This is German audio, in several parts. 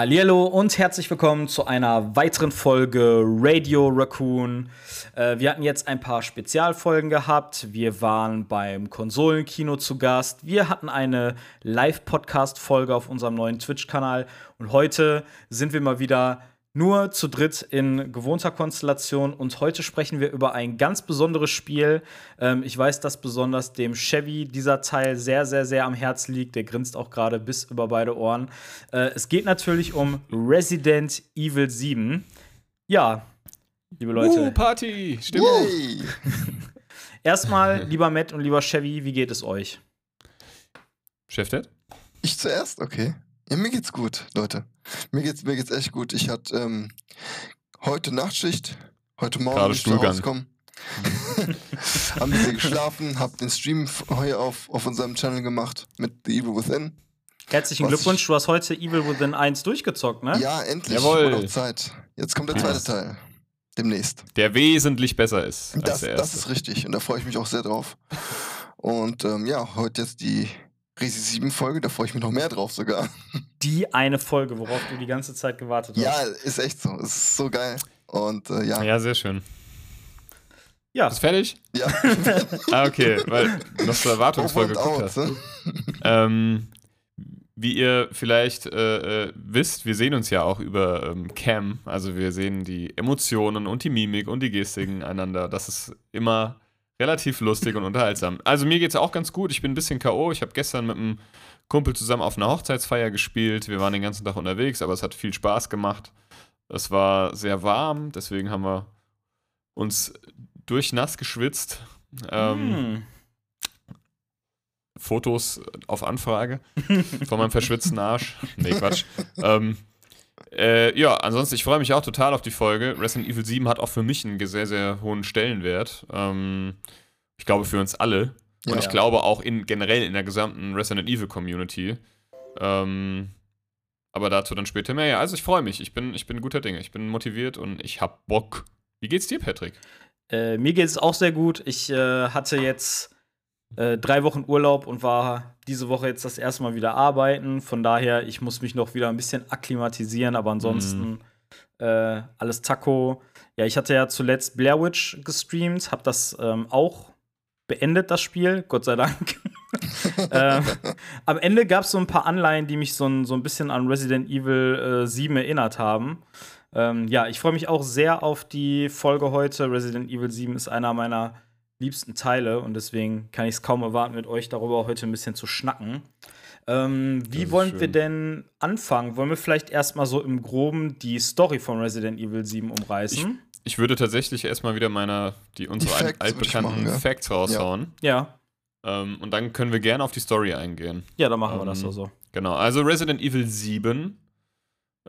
Hallihallo und herzlich willkommen zu einer weiteren Folge Radio Raccoon. Äh, wir hatten jetzt ein paar Spezialfolgen gehabt. Wir waren beim Konsolenkino zu Gast. Wir hatten eine Live-Podcast-Folge auf unserem neuen Twitch-Kanal. Und heute sind wir mal wieder nur zu dritt in gewohnter Konstellation. Und heute sprechen wir über ein ganz besonderes Spiel. Ähm, ich weiß, dass besonders dem Chevy dieser Teil sehr, sehr, sehr am Herz liegt. Der grinst auch gerade bis über beide Ohren. Äh, es geht natürlich um Resident Evil 7. Ja, liebe Leute. Uh, Party! Stimmung! Yay. Erstmal, lieber Matt und lieber Chevy, wie geht es euch? Chef Dad? Ich zuerst? Okay. Ja, mir geht's gut, Leute. Mir geht's, mir geht's echt gut. Ich hatte ähm, heute Nachtschicht, heute Morgen Gerade bin ich zu Stuhlgang. Hause gekommen. Hab ein bisschen geschlafen, hab den Stream heute auf, auf unserem Channel gemacht mit The Evil Within. Herzlichen Was Glückwunsch, ich- du hast heute Evil Within 1 durchgezockt, ne? Ja, endlich. Jawohl. Zeit. Jetzt kommt der Ja. zweite Teil. Demnächst. Der wesentlich besser ist als Das, der das ist richtig und da freue ich mich auch sehr drauf. Und ähm, ja, heute jetzt die Resi 7 Folge, da freue ich mich noch mehr drauf sogar. Die eine Folge, worauf du die ganze Zeit gewartet hast. Ja, ist echt so. Es ist so geil. Und äh, ja, ja, sehr schön. ja. Ist fertig? ja. Ah, okay, weil noch zur Erwartungsvoll Over geguckt hast. ne? Ähm, wie ihr vielleicht äh, äh, wisst, wir sehen uns ja auch über ähm, Cam. Also wir sehen die Emotionen und die Mimik und die Gestiken einander. Das ist immer relativ lustig und unterhaltsam. Also mir geht es auch ganz gut. Ich bin ein bisschen K.O. Ich habe gestern mit einem Kumpel zusammen auf einer Hochzeitsfeier gespielt. Wir waren den ganzen Tag unterwegs, aber es hat viel Spaß gemacht. Es war sehr warm, deswegen haben wir uns durchnass geschwitzt. Ähm, Hm. Fotos auf Anfrage von meinem verschwitzten Arsch. Nee, Quatsch. ähm, äh, ja, ansonsten, ich freue mich auch total auf die Folge. Resident Evil 7 hat auch für mich einen sehr, sehr hohen Stellenwert. Ähm, ich glaube, für uns alle. Und Ja. ich glaube auch in, generell in der gesamten Resident Evil Community. Ähm, aber dazu dann später mehr. Ja, also ich freue mich. Ich bin, ich bin guter Dinge. Ich bin motiviert und ich hab Bock. Wie geht's dir, Patrick? Äh, mir geht es auch sehr gut. Ich äh, hatte jetzt äh, drei Wochen Urlaub und war diese Woche jetzt das erste Mal wieder arbeiten. Von daher, ich muss mich noch wieder ein bisschen akklimatisieren, aber ansonsten äh, alles Taco. Ja, ich hatte ja zuletzt Blair Witch gestreamt, habe das ähm, auch beendet, das Spiel, Gott sei Dank. ähm, am Ende gab es so ein paar Anleihen, die mich so ein, so ein bisschen an Resident Evil äh, 7 erinnert haben. Ähm, ja, ich freue mich auch sehr auf die Folge heute. Resident Evil 7 ist einer meiner liebsten Teile und deswegen kann ich es kaum erwarten, mit euch darüber heute ein bisschen zu schnacken. Ähm, wie wollen wir schön. denn anfangen? Wollen wir vielleicht erstmal so im Groben die Story von Resident Evil 7 umreißen? Ich würde tatsächlich erstmal wieder meiner, die unsere Die Facts ich altbekannten machen, ja. Facts raushauen. ja, Ähm, und dann können wir gerne auf die Story eingehen. ja, dann machen wir Ähm, das so. so. Genau, also Resident Evil 7.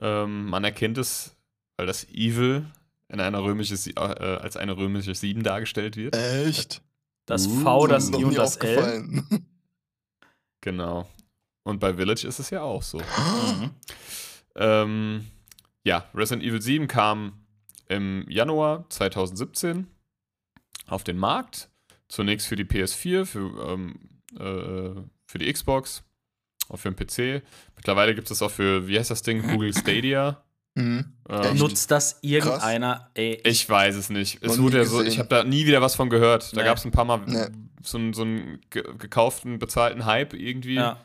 Ähm, man erkennt es, weil das Evil in einer römische, Sie- äh, als eine römische 7 dargestellt wird. Echt? Das Uh, V, das I und das L. Genau. Und bei Village ist es ja auch so. Mhm. Ähm, ja, Resident Evil 7 kam im Januar 2017 auf den Markt. Zunächst für die PS4, für, ähm, äh, für die Xbox, auch für den PC. Mittlerweile gibt es auch für, wie heißt das Ding, Google Stadia. Mhm. Ähm? Nutzt das irgendeiner? Ey, ich weiß es nicht. Es wurde ja so, ich habe da nie wieder was von gehört. Da Nee. gab es ein paar Mal Nee. so, einen- so einen ge gekauften, bezahlten Hype irgendwie, ja.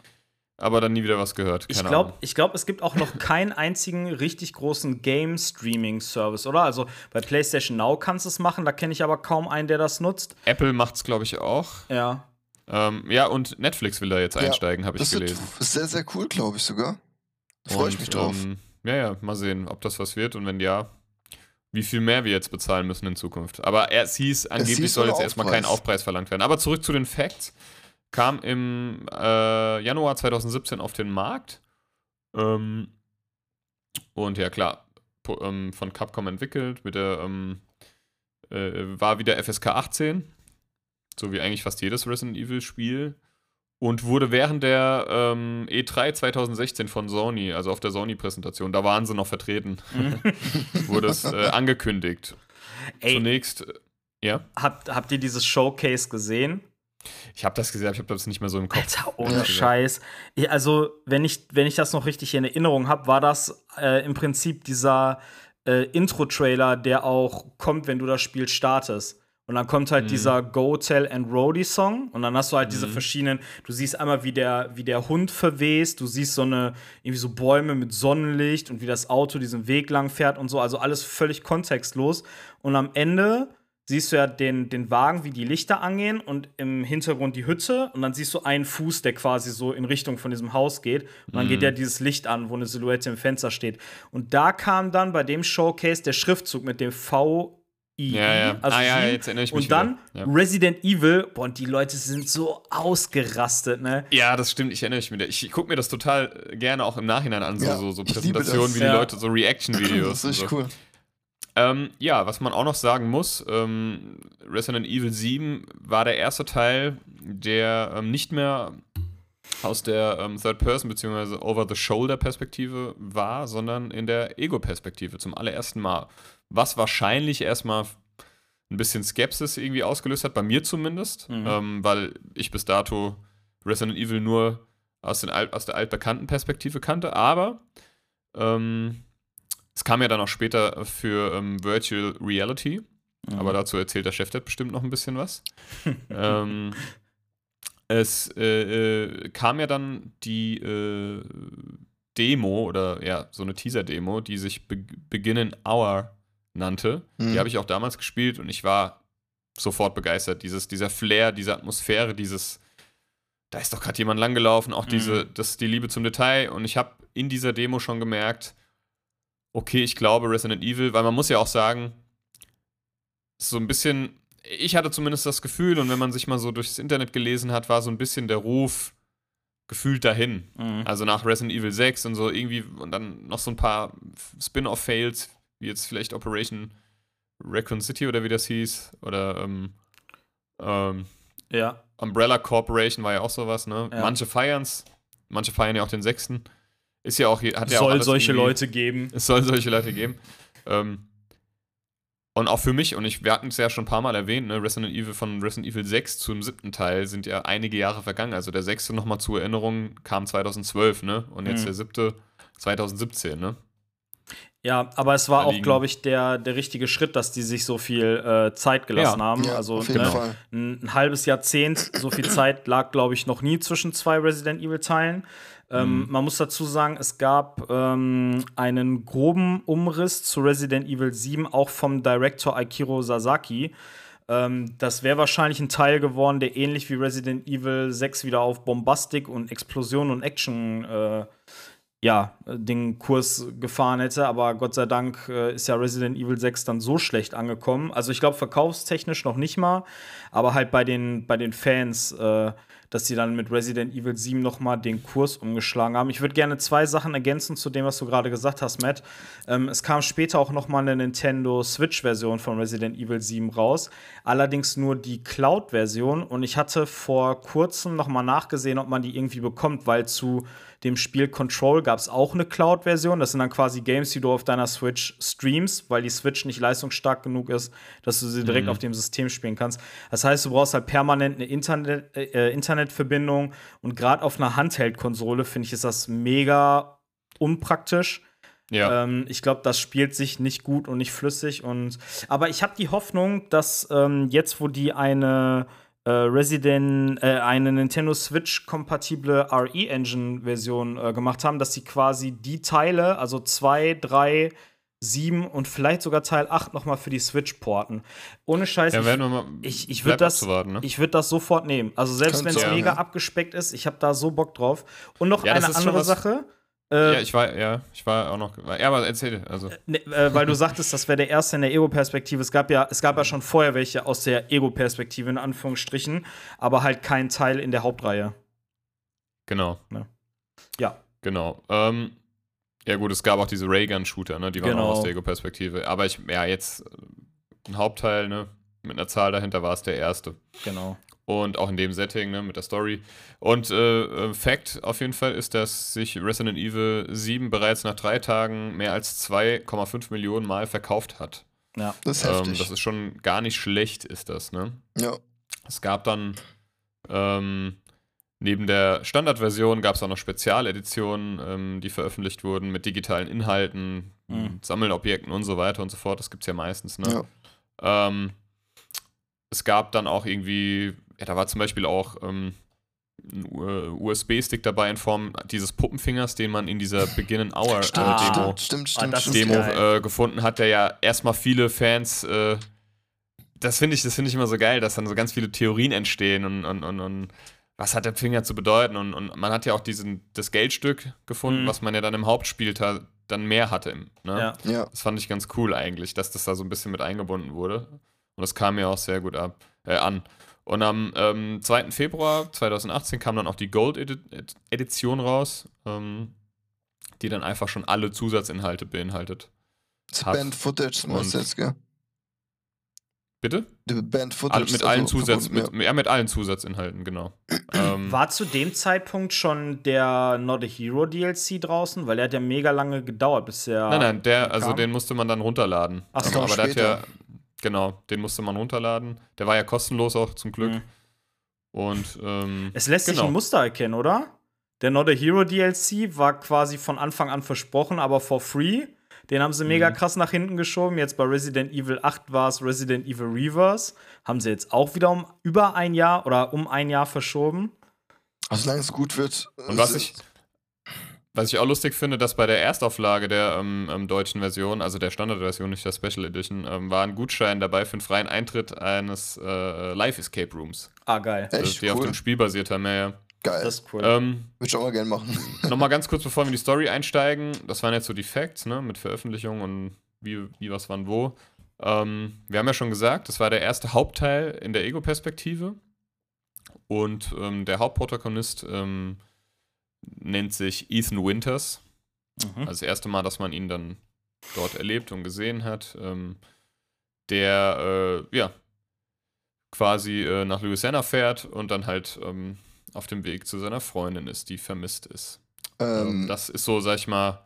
aber dann nie wieder was gehört. Ich Keine glaube, Ahnung. glaub, es gibt auch noch keinen einzigen richtig großen Game-Streaming-Service, oder? Also bei PlayStation Now kannst du es machen, da kenne ich aber kaum einen, der das nutzt. Apple macht es, glaube ich, auch. Ja. Ähm, ja, und Netflix will da jetzt Ja, einsteigen, habe ich Das wird gelesen. sehr, sehr cool, glaube ich sogar. Freue ich mich drauf. Ähm, ja, ja, mal sehen, ob das was wird und wenn ja, wie viel mehr wir jetzt bezahlen müssen in Zukunft. Aber er, es hieß, angeblich hieß soll jetzt erstmal kein Aufpreis. Verlangt werden. Aber zurück zu den Facts. Kam im äh, Januar 2017 auf den Markt. Ähm, und ja, klar, ähm, von Capcom entwickelt, mit der, ähm, äh, war wieder FSK 18, so wie eigentlich fast jedes Resident Evil Spiel. Und wurde während der ähm, E3 2016 von Sony, also auf der Sony-Präsentation, da waren sie noch vertreten, wurde es äh, angekündigt. Ey, Zunächst, ja, habt, habt ihr dieses Showcase gesehen? ich habe das gesehen, ich habe das nicht mehr so im Kopf. Alter, ohne Ja. Scheiß. Ja, also, wenn ich, wenn ich das noch richtig in Erinnerung habe, war das äh, im Prinzip dieser äh, Intro-Trailer, der auch kommt, wenn du das Spiel startest. Und dann kommt halt Mhm. dieser Go Tell and Roadie Song und dann hast du halt diese Mhm. verschiedenen, du siehst einmal, wie der, wie der Hund verwest, du siehst so eine, irgendwie so Bäume mit Sonnenlicht und wie das Auto diesen Weg lang fährt und so, also alles völlig kontextlos. Und am Ende siehst du ja den, den Wagen, wie die Lichter angehen und im Hintergrund die Hütte und dann siehst du einen Fuß, der quasi so in Richtung von diesem Haus geht und dann Mhm. geht ja dieses Licht an, wo eine Silhouette im Fenster steht. Und da kam dann bei dem Showcase der Schriftzug mit dem V I, Ja, ja. also ah, ja, jetzt erinnere ich mich und dann wieder. Resident Evil, boah, und die Leute sind so ausgerastet, ne? Ja. ja, das stimmt, ich erinnere mich wieder. Ich gucke mir das total gerne auch im Nachhinein an, so, Ja, so, so Präsentationen, wie die Ja. Leute, so Reaction-Videos. Das ist richtig so. cool. Ähm, ja, was man auch noch sagen muss, ähm, Resident Evil 7 war der erste Teil, der ähm, nicht mehr aus der ähm, Third-Person- bzw. Over-the-Shoulder-Perspektive war, sondern in der Ego-Perspektive zum allerersten Mal. Was wahrscheinlich erstmal ein bisschen Skepsis irgendwie ausgelöst hat, bei mir zumindest, Mhm. ähm, weil ich bis dato Resident Evil nur aus, den Alt, aus der altbekannten Perspektive kannte, aber ähm, es kam ja dann auch später für ähm, Virtual Reality, Mhm. aber dazu erzählt der Chef bestimmt noch ein bisschen was. ähm, es äh, äh, kam ja dann die äh, Demo oder ja, so eine Teaser-Demo, die sich Be Begin in Hour nannte. Mhm. Die habe ich auch damals gespielt und ich war sofort begeistert. Dieses, dieser Flair, diese Atmosphäre, dieses, da ist doch gerade jemand langgelaufen, auch diese, das, die Liebe zum Detail. Und ich habe in dieser Demo schon gemerkt, okay, ich glaube Resident Evil, weil man muss ja auch sagen, so ein bisschen, ich hatte zumindest das Gefühl, und wenn man sich mal so durchs Internet gelesen hat, war so ein bisschen der Ruf gefühlt dahin. Mhm. Also nach Resident Evil 6 und so irgendwie und dann noch so ein paar Spin-off-Fails, wie jetzt vielleicht Operation Raccoon City oder wie das hieß. Oder ähm, ähm, Ja. Umbrella Corporation war ja auch sowas, ne? Ja. Manche feiern's, manche feiern ja auch den sechsten. Ist ja auch, hat Es ja auch soll alles solche Leute geben. es soll solche Leute geben. Ähm, und auch für mich, und ich, wir hatten es ja schon ein paar Mal erwähnt, ne, Resident Evil von Resident Evil 6 zum siebten Teil sind ja einige Jahre vergangen. Also der sechste nochmal zur Erinnerung kam 2012, ne? Und jetzt Mhm. der siebte 2017, ne? Ja, aber es war auch, glaube ich, der, der richtige Schritt, dass die sich so viel äh, Zeit gelassen Ja. haben. Ja, also auf jeden ne, Fall. ein, ein halbes Jahrzehnt, so viel Zeit lag, glaube ich, noch nie zwischen zwei Resident Evil-Teilen. Ähm, Mhm. Man muss dazu sagen, es gab ähm, einen groben Umriss zu Resident Evil 7, auch vom Director Aikiro Sasaki. Ähm, das wäre wahrscheinlich ein Teil geworden, der ähnlich wie Resident Evil 6 wieder auf Bombastik und Explosion und Action äh, ja, den Kurs gefahren hätte, aber Gott sei Dank äh, ist ja Resident Evil 6 dann so schlecht angekommen. Also ich glaube, verkaufstechnisch noch nicht mal, aber halt bei den, bei den Fans, äh, dass sie dann mit Resident Evil 7 noch mal den Kurs umgeschlagen haben. Ich würde gerne zwei Sachen ergänzen zu dem, was du gerade gesagt hast, Matt. Ähm, es kam später auch noch mal eine Nintendo Switch-Version von Resident Evil 7 raus, allerdings nur die Cloud-Version und ich hatte vor kurzem noch mal nachgesehen, ob man die irgendwie bekommt, weil zu dem Spiel Control gab es auch eine Cloud-Version. Das sind dann quasi Games, die du auf deiner Switch streamst, weil die Switch nicht leistungsstark genug ist, dass du sie direkt auf dem System spielen kannst. Das heißt, du brauchst halt permanent eine Internet, äh, Internetverbindung und gerade auf einer Handheld-Konsole finde ich ist das mega unpraktisch. Ja. Ähm, ich glaube, das spielt sich nicht gut und nicht flüssig. Und aber ich habe die Hoffnung, dass ähm, jetzt, wo die eine äh, Resident, äh, eine Nintendo Switch kompatible RE Engine Version äh, gemacht haben, dass sie quasi die Teile, also zwei, drei 7 und vielleicht sogar Teil 8 nochmal für die Switch porten. Ohne Scheiß, Ja, ich, werden wir mal. ich, ich würde das, ne? ich würd das sofort nehmen. Also selbst wenn es mega ja. abgespeckt ist, ich habe da so Bock drauf. Und noch Ja, eine andere was- Sache. Äh, ja, ich war, ja, ich war auch noch. Ja, aber erzähl. Also, Ne, äh, weil du sagtest, das wäre der erste in der Ego-Perspektive. Es gab ja, es gab ja schon vorher welche aus der Ego-Perspektive in Anführungsstrichen, aber halt kein Teil in der Hauptreihe. genau. Ja, Genau. Ähm, ja, gut, es gab auch diese Raygun-Shooter, ne? Die waren Genau. auch aus der Ego-Perspektive. Aber ich, ja, jetzt äh, ein Hauptteil, ne? Mit einer Zahl dahinter war es der erste. genau. Und auch in dem Setting, ne, mit der Story. Und äh, äh, Fact auf jeden Fall ist, dass sich Resident Evil 7 bereits nach drei Tagen mehr als 2,5 Millionen Mal verkauft hat. Ja. Das ist Ähm, heftig. das ist schon gar nicht schlecht, ist das, ne? ja. Es gab dann ähm, neben der Standardversion gab es auch noch Spezialeditionen, ähm, die veröffentlicht wurden mit digitalen Inhalten, Mhm. Sammelobjekten und so weiter und so fort. Das gibt es ja meistens, ne? Ja. Ähm, es gab dann auch irgendwie, ja, da war zum Beispiel auch ähm, ein U- USB-Stick dabei in Form dieses Puppenfingers, den man in dieser Begin an Hour Stimmt, äh, Demo, stimmt, stimmt, Ah, Demo äh, gefunden hat, der ja erstmal viele Fans, äh, das finde ich, das finde ich immer so geil, dass dann so ganz viele Theorien entstehen und, und, und, und was hat der Finger zu bedeuten und, und man hat ja auch diesen, das Geldstück gefunden, Mhm. was man ja dann im Hauptspiel ta- dann mehr hatte. im- Ne? Ja. Ja, Das fand ich ganz cool eigentlich, dass das da so ein bisschen mit eingebunden wurde. Und das kam mir auch sehr gut ab, äh, an. Und am ähm, 2. Februar 2018 kam dann auch die Gold-Edition raus, ähm, die dann einfach schon alle Zusatzinhalte beinhaltet. das Hat- Band Footage meinst du und- jetzt, gell? Bitte? Die Band Footage. Alle, mit also allen Zusatz, mit, ja, mit allen Zusatzinhalten, genau. ähm, War zu dem Zeitpunkt schon der Not a Hero DLC draußen? Weil der hat ja mega lange gedauert, bis der. nein, nein, der, also kam? den musste man dann runterladen. Ach so, aber der hat ja, später. Genau, den musste man runterladen. Der war ja kostenlos auch zum Glück. Mhm. Und ähm, Es lässt sich genau. ein Muster erkennen, oder? Der Not a Hero DLC war quasi von Anfang an versprochen, aber for free. Den haben sie mega Mhm. krass nach hinten geschoben. Jetzt bei Resident Evil 8 war es Resident Evil Reverse. Haben sie jetzt auch wieder um über ein Jahr oder um ein Jahr verschoben. Also solange es gut wird. Und was es ich, was ich auch lustig finde, dass bei der Erstauflage der ähm, ähm, deutschen Version, also der Standardversion, nicht der Special Edition, ähm, war ein Gutschein dabei für einen freien Eintritt eines äh, Live Escape Rooms, Ah, geil. also, Echt die auf cool. dem Spiel basiert haben. Ja, ja. Geil. Das ist cool. Ähm, Würde ich auch mal gerne machen. Nochmal ganz kurz, bevor wir in die Story einsteigen. Das waren jetzt so die Facts, ne, mit Veröffentlichung und wie, wie was, wann, wo. Ähm, wir haben ja schon gesagt, das war der erste Hauptteil in der Ego-Perspektive. Und ähm, der Hauptprotagonist ähm, nennt sich Ethan Winters. Mhm. Also das erste Mal, dass man ihn dann dort erlebt und gesehen hat. Ähm, der, äh, ja, quasi äh, nach Louisiana fährt und dann halt ähm, auf dem Weg zu seiner Freundin ist, die vermisst ist. Ähm, Ähm, das ist so, sag ich mal,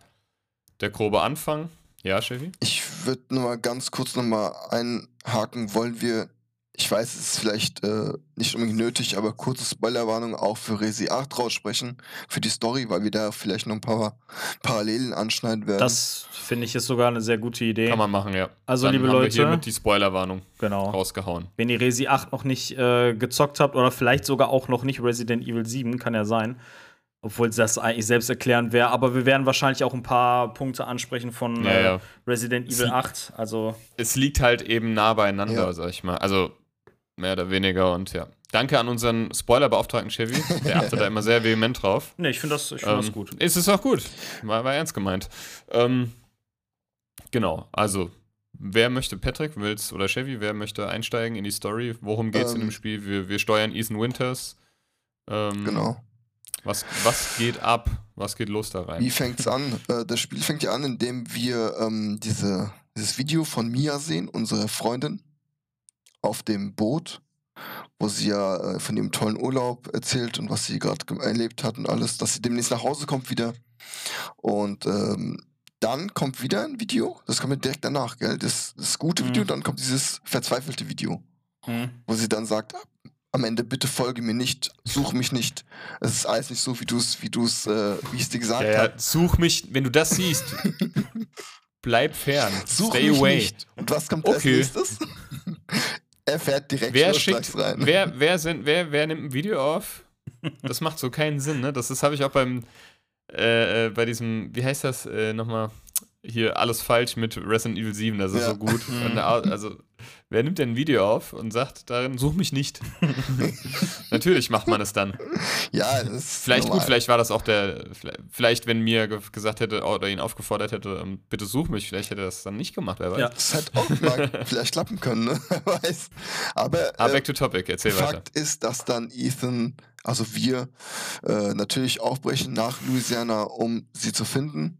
der grobe Anfang. Ja, Chevy? ich würde nur mal ganz kurz noch mal einhaken. Wollen wir, ich weiß, es ist vielleicht äh, nicht unbedingt nötig, aber kurze Spoilerwarnung auch für Resi 8 raussprechen, für die Story, weil wir da vielleicht noch ein paar Parallelen anschneiden werden. Das finde ich ist sogar eine sehr gute Idee. Kann man machen, ja. Also, Dann liebe haben Leute- wir hiermit die Spoilerwarnung Genau. rausgehauen. Wenn ihr Resi 8 noch nicht äh, gezockt habt oder vielleicht sogar auch noch nicht Resident Evil 7, kann ja sein. Obwohl das eigentlich selbst erklären wäre. Aber wir werden wahrscheinlich auch ein paar Punkte ansprechen von Ja, äh, ja. Resident Evil Sie- 8. Also, Es liegt halt eben nah beieinander, Ja. sag ich mal. Also mehr oder weniger und ja. Danke an unseren Spoilerbeauftragten Chevy. Der achtet da immer sehr vehement drauf. ne, ich finde das, ich find das Ähm, gut. Ist es auch gut. War, war ernst gemeint. Ähm, genau, also, wer möchte, Patrick, willst oder Chevy, wer möchte einsteigen in die Story? Worum geht es in Ähm, dem Spiel? Wir, wir steuern Ethan Winters. Ähm, genau. Was, was geht ab? Was geht los da rein? Wie fängt's an? Äh, das Spiel fängt ja an, indem wir ähm, diese, dieses Video von Mia sehen, unsere Freundin, auf dem Boot, wo sie ja äh, von ihrem tollen Urlaub erzählt und was sie gerade ge- erlebt hat und alles, dass sie demnächst nach Hause kommt wieder. Und ähm, dann kommt wieder ein Video, das kommt ja direkt danach, gell? Das, das gute Mhm. Video, dann kommt dieses verzweifelte Video, Hm. wo sie dann sagt, am Ende bitte folge mir nicht, such mich nicht. Es ist alles nicht so, wie du es, wie du es, äh, wie ich es dir gesagt ja, habe. ja, such mich, wenn du das siehst, bleib fern. Such Stay mich away. nicht. Und was kommt Okay. als nächstes? Er fährt direkt Wer schickt, rein. wer, wer, sind, wer, wer nimmt ein Video auf? Das macht so keinen Sinn, ne? Das, das habe ich auch beim, äh, äh, bei diesem, wie heißt das äh, nochmal? Hier alles falsch mit Resident Evil 7, das ist Ja. so gut. Also, wer nimmt denn ein Video auf und sagt darin, such mich nicht? Natürlich macht man es dann. Ja, das ist Vielleicht normal. gut, vielleicht war das auch der, vielleicht- wenn mir ge gesagt hätte oder ihn aufgefordert hätte, ähm, bitte such mich, vielleicht hätte er das dann nicht gemacht, wer weiß. Ja. Das hätte auch mal vielleicht klappen können, ne? Wer weiß. Aber Ah, äh, back to topic, erzähl weiter. Fakt ist, dass dann Ethan, also wir, äh, natürlich aufbrechen nach Louisiana, um sie zu finden.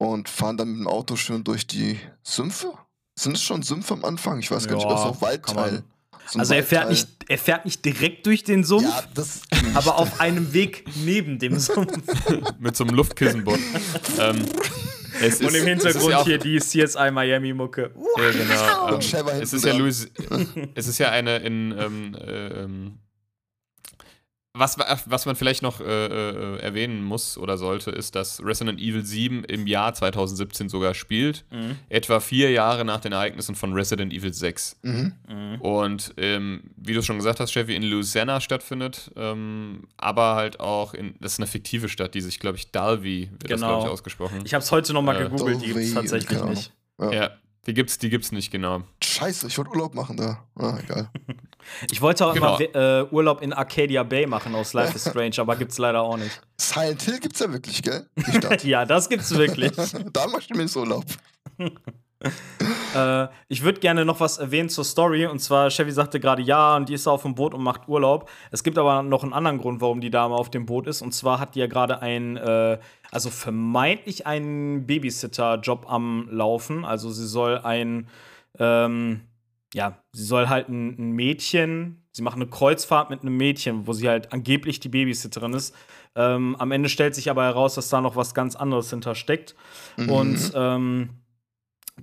Und fahren dann mit dem Auto schön durch die Sümpfe. Sind es schon Sümpfe am Anfang? Ich weiß gar nicht, Ja, so kann Waldteil. So Also er fährt, Waldteil. nicht, er fährt nicht direkt durch den Sumpf, Ja, das. aber auf einem Weg neben dem Sumpf. Mit so einem Luftkissenbot. ähm, es Und im Hintergrund ja auch, hier die CSI Miami-Mucke. Ja, genau. Ähm, es ist ja. Louis, es ist ja eine in ähm, äh, ähm, was, was man vielleicht noch äh, äh, erwähnen muss oder sollte, ist, dass Resident Evil 7 im Jahr 2017 sogar spielt. Mhm. Etwa vier Jahre nach den Ereignissen von Resident Evil 6. Mhm. Und ähm, wie du schon gesagt hast, Chevy, in Louisiana stattfindet, ähm, aber halt auch in, das ist eine fiktive Stadt, die sich, glaube ich, Dalby wird das, Genau. glaube ich, ausgesprochen. Ich habe es heute nochmal Äh, gegoogelt, die gibt es tatsächlich Ahnung. nicht. Ja. ja, die gibt's, die gibt's nicht genau. Scheiße, ich wollte Urlaub machen da. Ah, egal. Ich wollte auch Genau. immer äh, Urlaub in Arcadia Bay machen aus Life is Strange, aber gibt's leider auch nicht. Silent Hill gibt's ja wirklich, gell? Ja, das gibt's wirklich. da mach ich mir Urlaub. äh, ich würde gerne noch was erwähnen zur Story. Und zwar, Chevy sagte gerade ja, und die ist auf dem Boot und macht Urlaub. Es gibt aber noch einen anderen Grund, warum die Dame auf dem Boot ist. Und zwar hat die ja gerade ein, äh, also vermeintlich einen Babysitter-Job am Laufen. Also sie soll ein, ähm, ja, sie soll halt ein, ein Mädchen, sie macht eine Kreuzfahrt mit einem Mädchen, wo sie halt angeblich die Babysitterin ist. Ähm, am Ende stellt sich aber heraus, dass da noch was ganz anderes hintersteckt. Und ähm,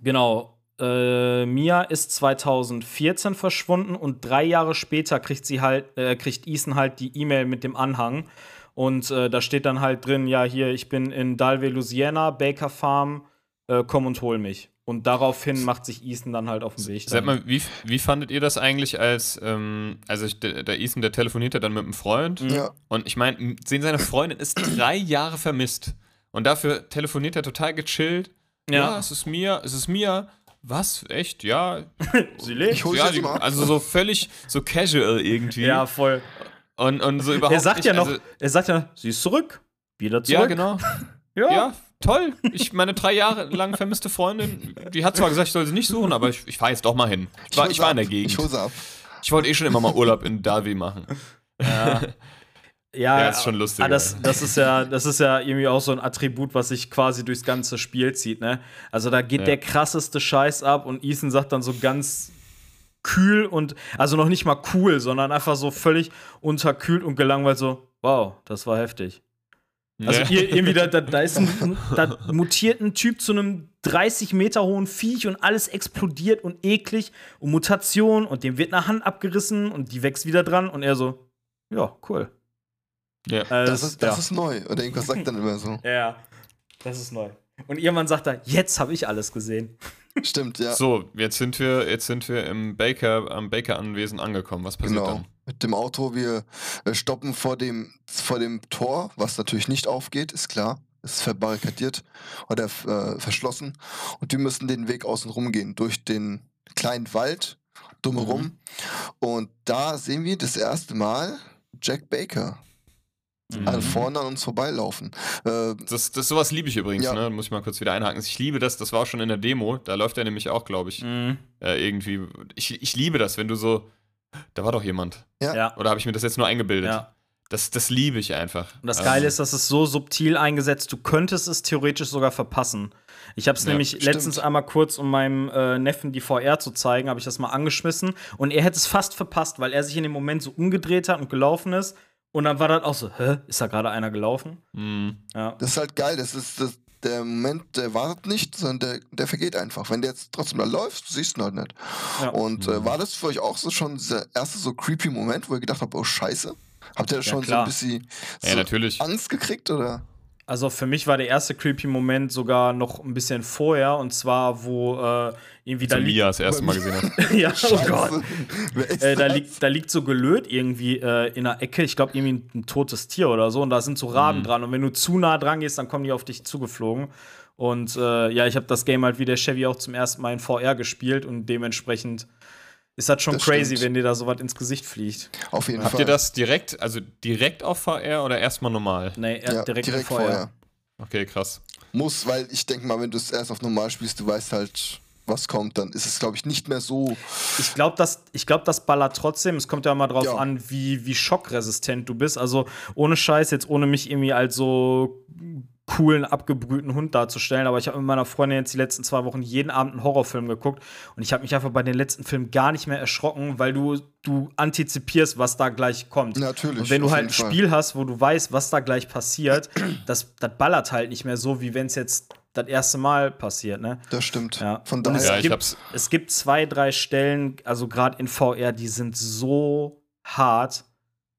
genau, äh, Mia ist 2014 verschwunden und drei Jahre später kriegt sie halt, äh, kriegt Ethan halt die E-Mail mit dem Anhang. Und äh, da steht dann halt drin, ja, hier, ich bin in Dalvey, Louisiana, Baker Farm, äh, komm und hol mich. Und daraufhin macht sich Ethan dann halt auf den Weg. Sag mal, wie, wie fandet ihr das eigentlich als, ähm, also ich, der, der Ethan, der telefoniert ja dann mit einem Freund Ja. und ich meine, sehen seine Freundin ist drei Jahre vermisst und dafür telefoniert er total gechillt. Ja, Ja. es ist mir, es ist mir. Was? Echt? Ja. Sie lebt. Ich hol sie ja jetzt die, mal ab. also so völlig so casual irgendwie. Ja, voll. Und, und so überhaupt Er sagt nicht, ja noch, also, er sagt ja, sie ist zurück. Wieder zurück. ja, genau. Ja. Ja, toll. Ich, meine drei Jahre lang vermisste Freundin, die hat zwar gesagt, ich soll sie nicht suchen, aber ich, ich fahre jetzt doch mal hin. Ich war, ich war in der Gegend. Ich hol sie ab. Ich wollte eh schon immer mal Urlaub in Dalby machen. Ja. Ja, Ja, ist schon lustig, ah, Das, das, ist ja, das ist ja irgendwie auch so ein Attribut, was sich quasi durchs ganze Spiel zieht, ne? Also da geht Ja. der krasseste Scheiß ab und Ethan sagt dann so ganz kühl und, also noch nicht mal cool, sondern einfach so völlig unterkühlt und gelangweilt so, wow, das war heftig. Also Ja. irgendwie, da, da, da ist ein, da mutiert ein Typ zu einem 30 Meter hohen Viech und alles explodiert und eklig und Mutation und dem wird eine Hand abgerissen und die wächst wieder dran und er so, ja, cool. Ja. Äh, Das ist, das ja. ist neu. Oder irgendwas sagt dann immer so. Ja, das ist neu. Und irgendwann sagt er, jetzt habe ich alles gesehen. Stimmt, ja. So, jetzt sind wir, jetzt sind wir im Baker, am Baker-Anwesen angekommen. Was passiert Genau. dann? Mit dem Auto, wir äh, stoppen vor dem, vor dem Tor, was natürlich nicht aufgeht, ist klar. Ist verbarrikadiert oder äh, verschlossen. Und wir müssen den Weg außen rum gehen, durch den kleinen Wald, drumherum. Mhm. Und da sehen wir das erste Mal Jack Baker Mhm. an vorne an uns vorbeilaufen. Äh, Das, das sowas liebe ich übrigens, Ja. ne? Muss ich mal kurz wieder einhaken. Ich liebe das, das war auch schon in der Demo. Da läuft er nämlich auch, glaube ich, Mhm. äh, irgendwie. Ich, ich liebe das, wenn du so. Da war doch jemand. Ja. Oder habe ich mir das jetzt nur eingebildet? ja. Das, das liebe ich einfach. Und das Geile ist, dass es so subtil eingesetzt, du könntest es theoretisch sogar verpassen. Ich habe es Ja, nämlich stimmt. letztens einmal kurz, um meinem äh, Neffen die VR zu zeigen, habe ich das mal angeschmissen und er hätte es fast verpasst, weil er sich in dem Moment so umgedreht hat und gelaufen ist. Und dann war das auch so, hä, ist da gerade einer gelaufen? mh. Ja. das ist halt geil. Das ist das, der Moment, der wartet nicht, sondern der, der vergeht einfach. Wenn der jetzt trotzdem da läuft, siehst du ihn halt nicht. Ja. Und äh, war das für euch auch so schon dieser erste so creepy Moment, wo ihr gedacht habt, oh Scheiße? Habt ihr da schon so klar. ein bisschen Ja, so natürlich. Angst gekriegt oder? Also für mich war der erste creepy Moment sogar noch ein bisschen vorher und zwar wo äh, irgendwie da Mia das erste Mal gesehen hat. ja, oh Gott. Äh, da, liegt, da liegt so gelöt irgendwie äh, in der Ecke, ich glaube irgendwie ein, ein totes Tier oder so und da sind so Raben dran und wenn du zu nah dran gehst, dann kommen die auf dich zugeflogen und äh, ja, ich habe das Game halt wie der Chevy auch zum ersten Mal in VR gespielt und dementsprechend ist das schon Das crazy, stimmt. wenn dir da sowas ins Gesicht fliegt. Auf jeden Habt Fall. ihr das direkt, also direkt auf VR oder erstmal normal? Nee, er ja, direkt, direkt, in VR. vorher. Okay, krass. Muss, weil ich denke mal, wenn du es erst auf normal spielst, du weißt halt, was kommt, dann ist es, glaube ich, nicht mehr so. Ich glaube, das, ich glaub, das ballert trotzdem. Es kommt ja mal drauf Ja. an, wie, wie schockresistent du bist. Also ohne Scheiß, jetzt ohne mich irgendwie als so coolen, abgebrühten Hund darzustellen. Aber ich habe mit meiner Freundin jetzt die letzten zwei Wochen jeden Abend einen Horrorfilm geguckt. Und ich habe mich einfach bei den letzten Filmen gar nicht mehr erschrocken, weil du, du antizipierst, was da gleich kommt. Natürlich, Und wenn du halt ein Fall. Spiel hast, wo du weißt, was da gleich passiert, das, das ballert halt nicht mehr so, wie wenn es jetzt das erste Mal passiert, ne? Das stimmt. Ja. Von Und es daher. Ja, ich gibt, hab's- es gibt zwei, drei Stellen, also gerade in VR, die sind so hart.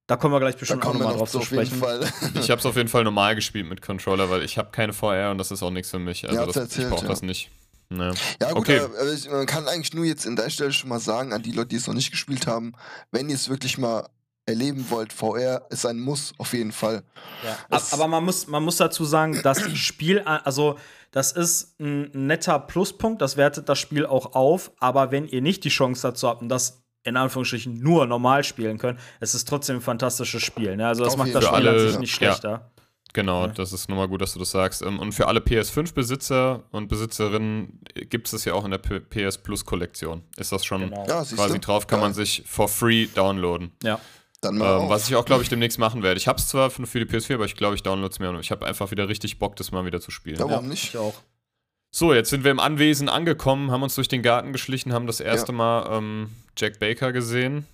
Da kommen wir gleich bestimmt auch nochmal noch drauf zu sprechen. Fall. Ich habe es auf jeden Fall normal gespielt mit Controller, weil ich habe keine VR und das ist auch nichts für mich. Also Ja, das, erzählt, ich brauche ja. das nicht. Ne. Ja, gut, Okay. aber ich, man kann eigentlich nur jetzt in der Stelle schon mal sagen, an die Leute, die es noch nicht gespielt haben, wenn ihr es wirklich mal erleben wollt, VR ist ein Muss, auf jeden Fall. Ja. Ab- Aber man muss, man muss dazu sagen, das Spiel, also das ist ein netter Pluspunkt, das wertet das Spiel auch auf, aber wenn ihr nicht die Chance dazu habt und das in Anführungsstrichen nur normal spielen könnt, es ist trotzdem ein fantastistisches Spiel. Ne? Also das Auf macht das. Spiel an Für sich alle- nicht ja. schlechter. Genau, das ist nochmal gut, dass du das sagst. Ähm, Und für alle PS5-Besitzer und Besitzerinnen gibt es das ja auch in der P- PS Plus Kollektion. Ist das schon Genau. Ja, quasi drauf, kann Ja. man sich for free downloaden. Ja. Dann mal Ähm, was ich auch, glaube ich, demnächst machen werde. Ich habe es zwar für, für die PS4, aber ich glaube, ich downloade es mir und ich habe einfach wieder richtig Bock, das mal wieder zu spielen. Ja, Ja, warum nicht? Ich auch. So, jetzt sind wir im Anwesen angekommen, haben uns durch den Garten geschlichen, haben das erste Mal ähm, Jack Baker gesehen.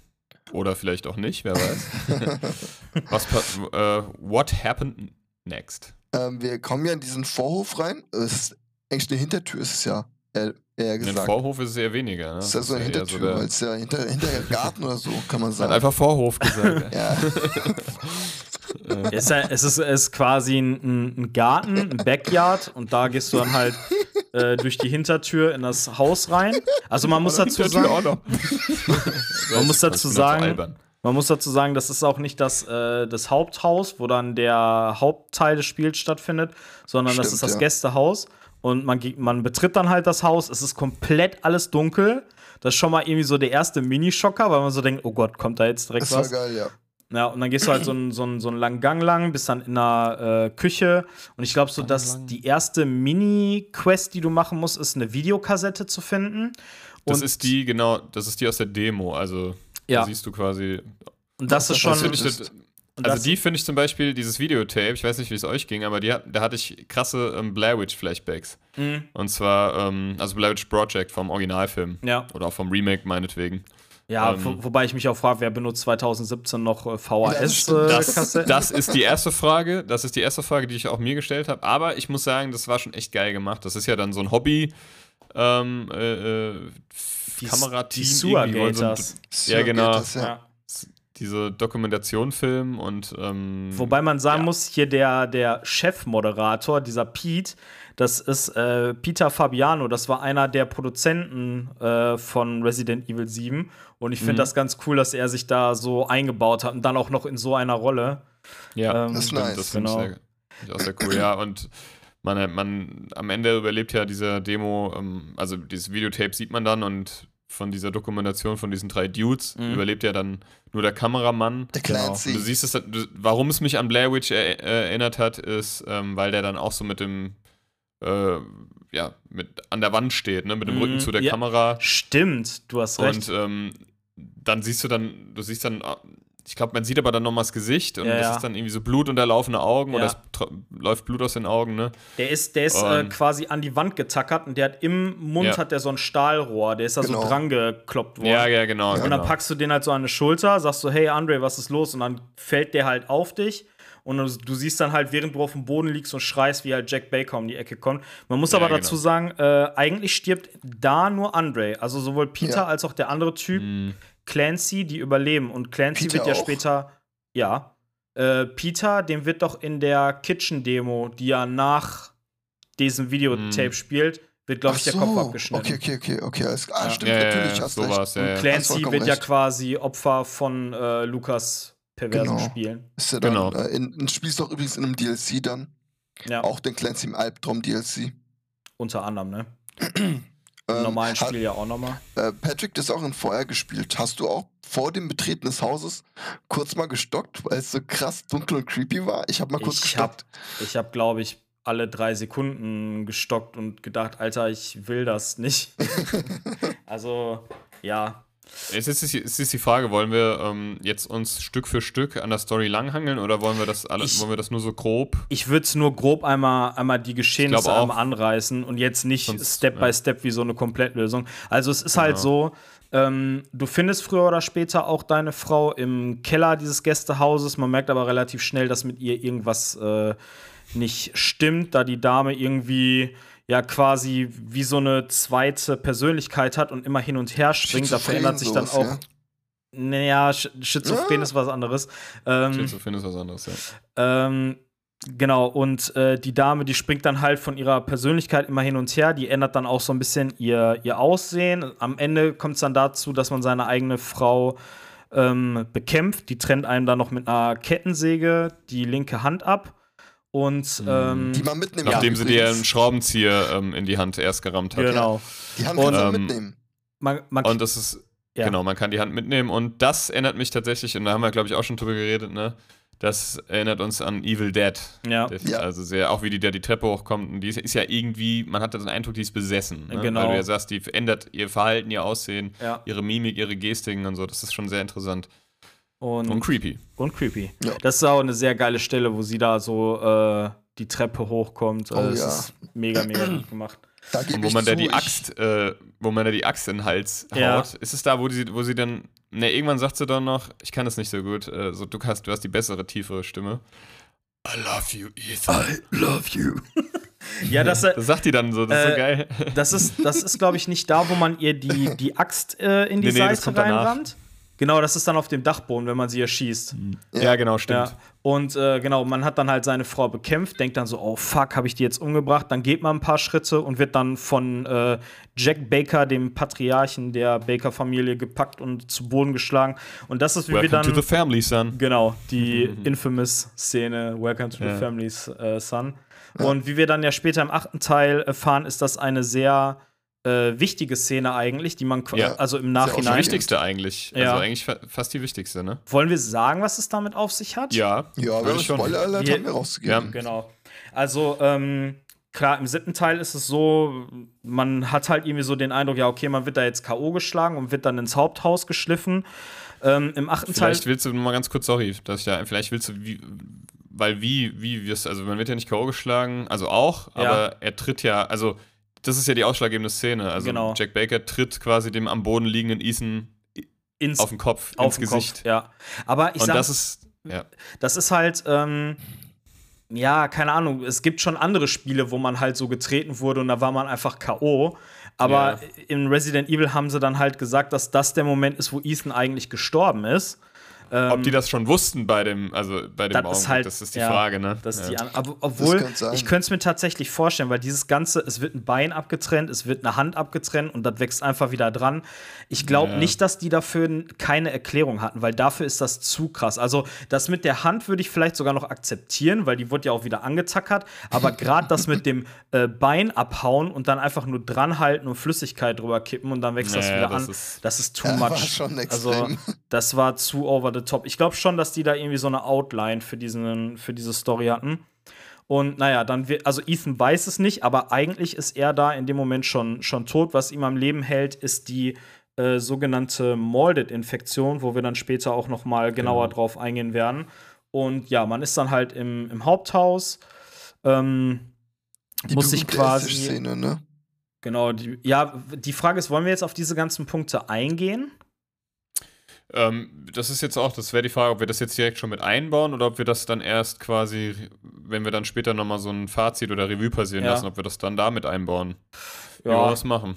Oder vielleicht auch nicht, wer weiß. Was äh, what happened next? Ähm, wir kommen ja in diesen Vorhof rein. Es ist eigentlich eine Hintertür, ist es ja. Eher, eher In den gesagt. Vorhof ist es eher weniger. Ne? Das ist ja so eine eher so Hintertür, der- weil es ja hinter, hinter dem Garten oder so, kann man Hat sagen. einfach Vorhof gesagt. ja, Es ist, es ist, es ist quasi ein, ein Garten, ein Backyard und da gehst du dann halt äh, durch die Hintertür in das Haus rein. Also man muss dazu Hintertür auch sagen, noch. Man muss dazu so sagen- man muss dazu sagen, das ist auch nicht das, äh, das Haupthaus, wo dann der Hauptteil des Spiels stattfindet, sondern das Stimmt, ist das ja. Gästehaus. Und man, geht- man betritt dann halt das Haus, es ist komplett alles dunkel. Das ist schon mal irgendwie so der erste Minischocker, weil man so denkt, oh Gott, kommt da jetzt direkt das war was? geil, ja. Ja, und dann gehst du halt so einen, so einen, so einen langen Gang lang, bist dann in einer äh, Küche. Und ich glaube, so, dass die erste Mini-Quest, die du machen musst, ist eine Videokassette zu finden. Das Und- ist die, genau, das ist die aus der Demo. Also, Ja. da siehst du quasi. Und das ist das schon. Das finde ich, das, und also die finde ich zum Beispiel, dieses Videotape, ich weiß nicht, wie es euch ging, aber die hat, da hatte ich krasse ähm, Blair Witch Flashbacks. Mhm. Und zwar, ähm, also Blair Witch Project vom Originalfilm. Ja, Oder auch vom Remake meinetwegen. ja Ähm, wo, wobei ich mich auch frage, wer benutzt 2017 noch äh. VHS-Kassetten? Das, das ist die erste Frage. Das ist die erste Frage, die ich auch mir gestellt habe. Aber ich muss sagen, das war schon echt geil gemacht. Das ist ja dann so ein Hobby. Ähm, äh, äh, Die- Kamerateam. die irgendwie wollen so. Ja, genau. Ja. Diese Dokumentation-Film und. Ähm, Wobei man sagen Ja. muss, hier der, der Chefmoderator, dieser Pete, das ist äh, Peter Fabiano, das war einer der Produzenten äh, von Resident Evil 7. Und ich finde Mhm. das ganz cool, dass er sich da so eingebaut hat und dann auch noch in so einer Rolle. Ja, Ähm, Das ist nice. das finde ich, Genau. ich auch sehr cool. ja, und man, man am Ende überlebt ja diese Demo, ähm, also dieses Videotape sieht man dann und von dieser Dokumentation von diesen drei Dudes Mhm. überlebt ja dann nur der Kameramann. Der Genau. Clancy. Und du siehst es, du, warum es mich an Blair Witch er, äh, erinnert hat, ist, ähm, weil der dann auch so mit dem, äh, ja, mit an der Wand steht, ne, mit dem Mhm, Rücken zu der ja. Kamera. Stimmt, du hast recht. Und ähm, dann siehst du dann, du siehst dann, ich glaube, man sieht aber dann nochmal das Gesicht und Ja, das ja. ist dann irgendwie so blutunterlaufene Augen Ja. oder es läuft Blut aus den Augen, ne? Der ist, der ist äh, quasi an die Wand getackert und der hat im Mund Ja. hat der so ein Stahlrohr, der ist da Genau. so dran gekloppt worden. Ja, ja, genau. Und genau. dann packst du den halt so an die Schulter, sagst so, hey Andre, was ist los? Und dann fällt der halt auf dich. Und du, du siehst dann halt, während du auf dem Boden liegst und schreist, wie halt Jack Baker um die Ecke kommt. Man muss Ja, aber genau. dazu sagen, äh, eigentlich stirbt da nur Andre. Also sowohl Peter Ja. als auch der andere Typ, Mhm. Clancy, die überleben. Und Clancy Peter wird ja auch? später, ja. äh, Peter, dem wird doch in der Kitchen-Demo, die ja nach diesem Videotape Mhm. spielt, wird, glaube ich, der Kopf abgeschnitten. Okay, okay, okay, okay. Alles, ah, Ja. stimmt, Ja, ja, natürlich, ja, hast so recht. war's, ja, Und ja. Hast Clancy wird ja recht. quasi Opfer von äh, Lukas perversen Genau. Spielen. Ist ja dann, Genau. äh, in, in, spielst auch übrigens in einem DLC dann. Ja, Auch den Clancy im Albtraum DLC. unter anderem, ne? Ähm, Im normalen hat- Spiel ja auch nochmal. Äh, Patrick, das ist auch in vorher gespielt. Hast du auch vor dem Betreten des Hauses kurz mal gestockt, weil es so krass dunkel und creepy war? Ich habe mal kurz Ich hab, gestockt. ich hab, glaube ich, alle drei Sekunden gestockt und gedacht, Alter, ich will das nicht. also, ja. Es ist, es ist die Frage, wollen wir ähm, jetzt uns Stück für Stück an der Story langhangeln oder wollen wir das alles, Ich- wollen wir das nur so grob? Ich würde es nur grob einmal, einmal die Geschehnisse einmal anreißen und jetzt nicht Sonst- Step ja. by Step wie so eine Komplettlösung. Also es ist halt Genau. so, ähm, du findest früher oder später auch deine Frau im Keller dieses Gästehauses. Man merkt aber relativ schnell, dass mit ihr irgendwas äh, nicht stimmt, da die Dame irgendwie ja quasi wie so eine zweite Persönlichkeit hat und immer hin und her springt. Da verändert sich dann auch. ja? Naja, Sch Schizophren Ja. ist was anderes. Ähm, Schizophren ist was anderes, ja. ähm, genau, und äh, die Dame, die springt dann halt von ihrer Persönlichkeit immer hin und her. Die ändert dann auch so ein bisschen ihr, ihr Aussehen. Am Ende kommt es dann dazu, dass man seine eigene Frau ähm, bekämpft. Die trennt einem dann noch mit einer Kettensäge die linke Hand ab. Und ähm, Die man mitnehmen Nachdem kann. sie dir einen. Schraubenzieher ähm, in die Hand erst gerammt hat. genau. Die Hand Und, kannst du ähm, mitnehmen. Man, man, Und das ist, Ja. genau, man kann die Hand mitnehmen und das erinnert mich tatsächlich, und da haben wir, glaube ich, auch schon drüber geredet, ne? Das erinnert uns an Evil Dead. ja. Das, Ja. Also sehr, auch wie die da die Treppe hochkommt. Und die ist, ist ja irgendwie, man hat den Eindruck, die ist besessen. Ne? Genau. Weil du ja sagst, die ändert ihr Verhalten, ihr Aussehen, Ja. ihre Mimik, ihre Gestiken und so. Das ist schon sehr interessant. Und, Und creepy. und creepy. Ja. Das ist auch eine sehr geile Stelle, wo sie da so äh, die Treppe hochkommt. Oh Äh, das ja. ist mega, mega gut gemacht. Da Und wo man da zu, die ich- Axt, äh, wo man da die Axt in den Hals Ja. haut, ist es da, wo, die, wo sie dann, ne, irgendwann sagt sie dann noch, ich kann das nicht so gut, äh, so, du hast, du hast die bessere, tiefere Stimme. I love you, Ethan. I love you. Ja, das, äh, Das sagt die dann so, das ist Äh, so geil. Das ist, das ist glaube ich, nicht da, wo man ihr die, die Axt äh, in die Nee, nee, Seite kommt danach. Genau, das ist dann auf dem Dachboden, wenn man sie erschießt. Ja, genau, stimmt. Ja. Und äh, genau, man hat dann halt seine Frau bekämpft, denkt dann so, oh fuck, habe ich die jetzt umgebracht? Dann geht man ein paar Schritte und wird dann von äh, Jack Baker, dem Patriarchen der Baker-Familie, gepackt und zu Boden geschlagen. Und das ist, wie wir Welcome dann. to the family, son. Genau, die infamous Szene Welcome to Ja. the Family's äh, Son. Und wie wir dann ja später im achten Teil erfahren, ist das eine sehr äh, wichtige Szene eigentlich, die man Ja. also im Sehr Die Nachhinein. ausschlaggebend. wichtigste eigentlich. Ja. Also eigentlich fa fast die wichtigste, ne? Wollen wir sagen, was es damit auf sich hat? Ja. Ja, würde aber ich schon. Spoiler Alert haben wir rausgegeben. Genau. Also, ähm, klar, im siebten Teil ist es so, man hat halt irgendwie so den Eindruck, ja, okay, man wird da jetzt K.O. geschlagen und wird dann ins Haupthaus geschliffen. Ähm, Im achten Teil. Vielleicht willst du mal ganz kurz, sorry, dass ich da, vielleicht willst du, wie, weil wie, wie wirst, also man wird ja nicht K.O. geschlagen, also auch, Ja. aber er tritt ja, also das ist ja die ausschlaggebende Szene. Also Genau. Jack Baker tritt quasi dem am Boden liegenden Ethan ins, auf den Kopf, auf ins Gesicht. Kopf, ja. Aber ich Und sag, das ist, ja. Das ist halt, ähm, ja, keine Ahnung. Es gibt schon andere Spiele, wo man halt so getreten wurde und da war man einfach K.O. Aber Ja. in Resident Evil haben sie dann halt gesagt, dass das der Moment ist, wo Ethan eigentlich gestorben ist. Ob die das schon wussten bei dem, also bei dem Das ist Augenblick, halt- das ist die ja, Frage, ne? Das ist ja. die An aber, obwohl, ich könnte es mir tatsächlich vorstellen, weil dieses Ganze, es wird ein Bein abgetrennt, es wird eine Hand abgetrennt und das wächst einfach wieder dran. Ich glaube Ja. nicht, dass die dafür keine Erklärung hatten, weil dafür ist das zu krass. Also, das mit der Hand würde ich vielleicht sogar noch akzeptieren, weil die wurde ja auch wieder angetackert. Aber gerade das mit dem äh, Bein abhauen und dann einfach nur dranhalten und Flüssigkeit drüber kippen und dann wächst das Ja, wieder das an, ist- das ist too Ja, war much. schon also, das war zu over the top. Ich glaube schon, dass die da irgendwie so eine Outline für, diesen, für diese Story hatten. Und naja, dann wird, also Ethan weiß es nicht, aber eigentlich ist er da in dem Moment schon, schon tot. Was ihm am Leben hält, ist die äh, sogenannte Molded-Infektion, wo wir dann später auch noch mal genauer Genau. drauf eingehen werden. Und ja, man ist dann halt im, im Haupthaus. Ähm, Die muss sich quasi. Esstisch-Szene, ne? Genau, die, ja, die Frage ist, wollen wir jetzt auf diese ganzen Punkte eingehen? Ähm, das ist jetzt auch, das wäre die Frage, ob wir das jetzt direkt schon mit einbauen oder ob wir das dann erst quasi, wenn wir dann später nochmal so ein Fazit oder Revue passieren Ja. lassen, ob wir das dann damit einbauen. Ja. Ja, was machen.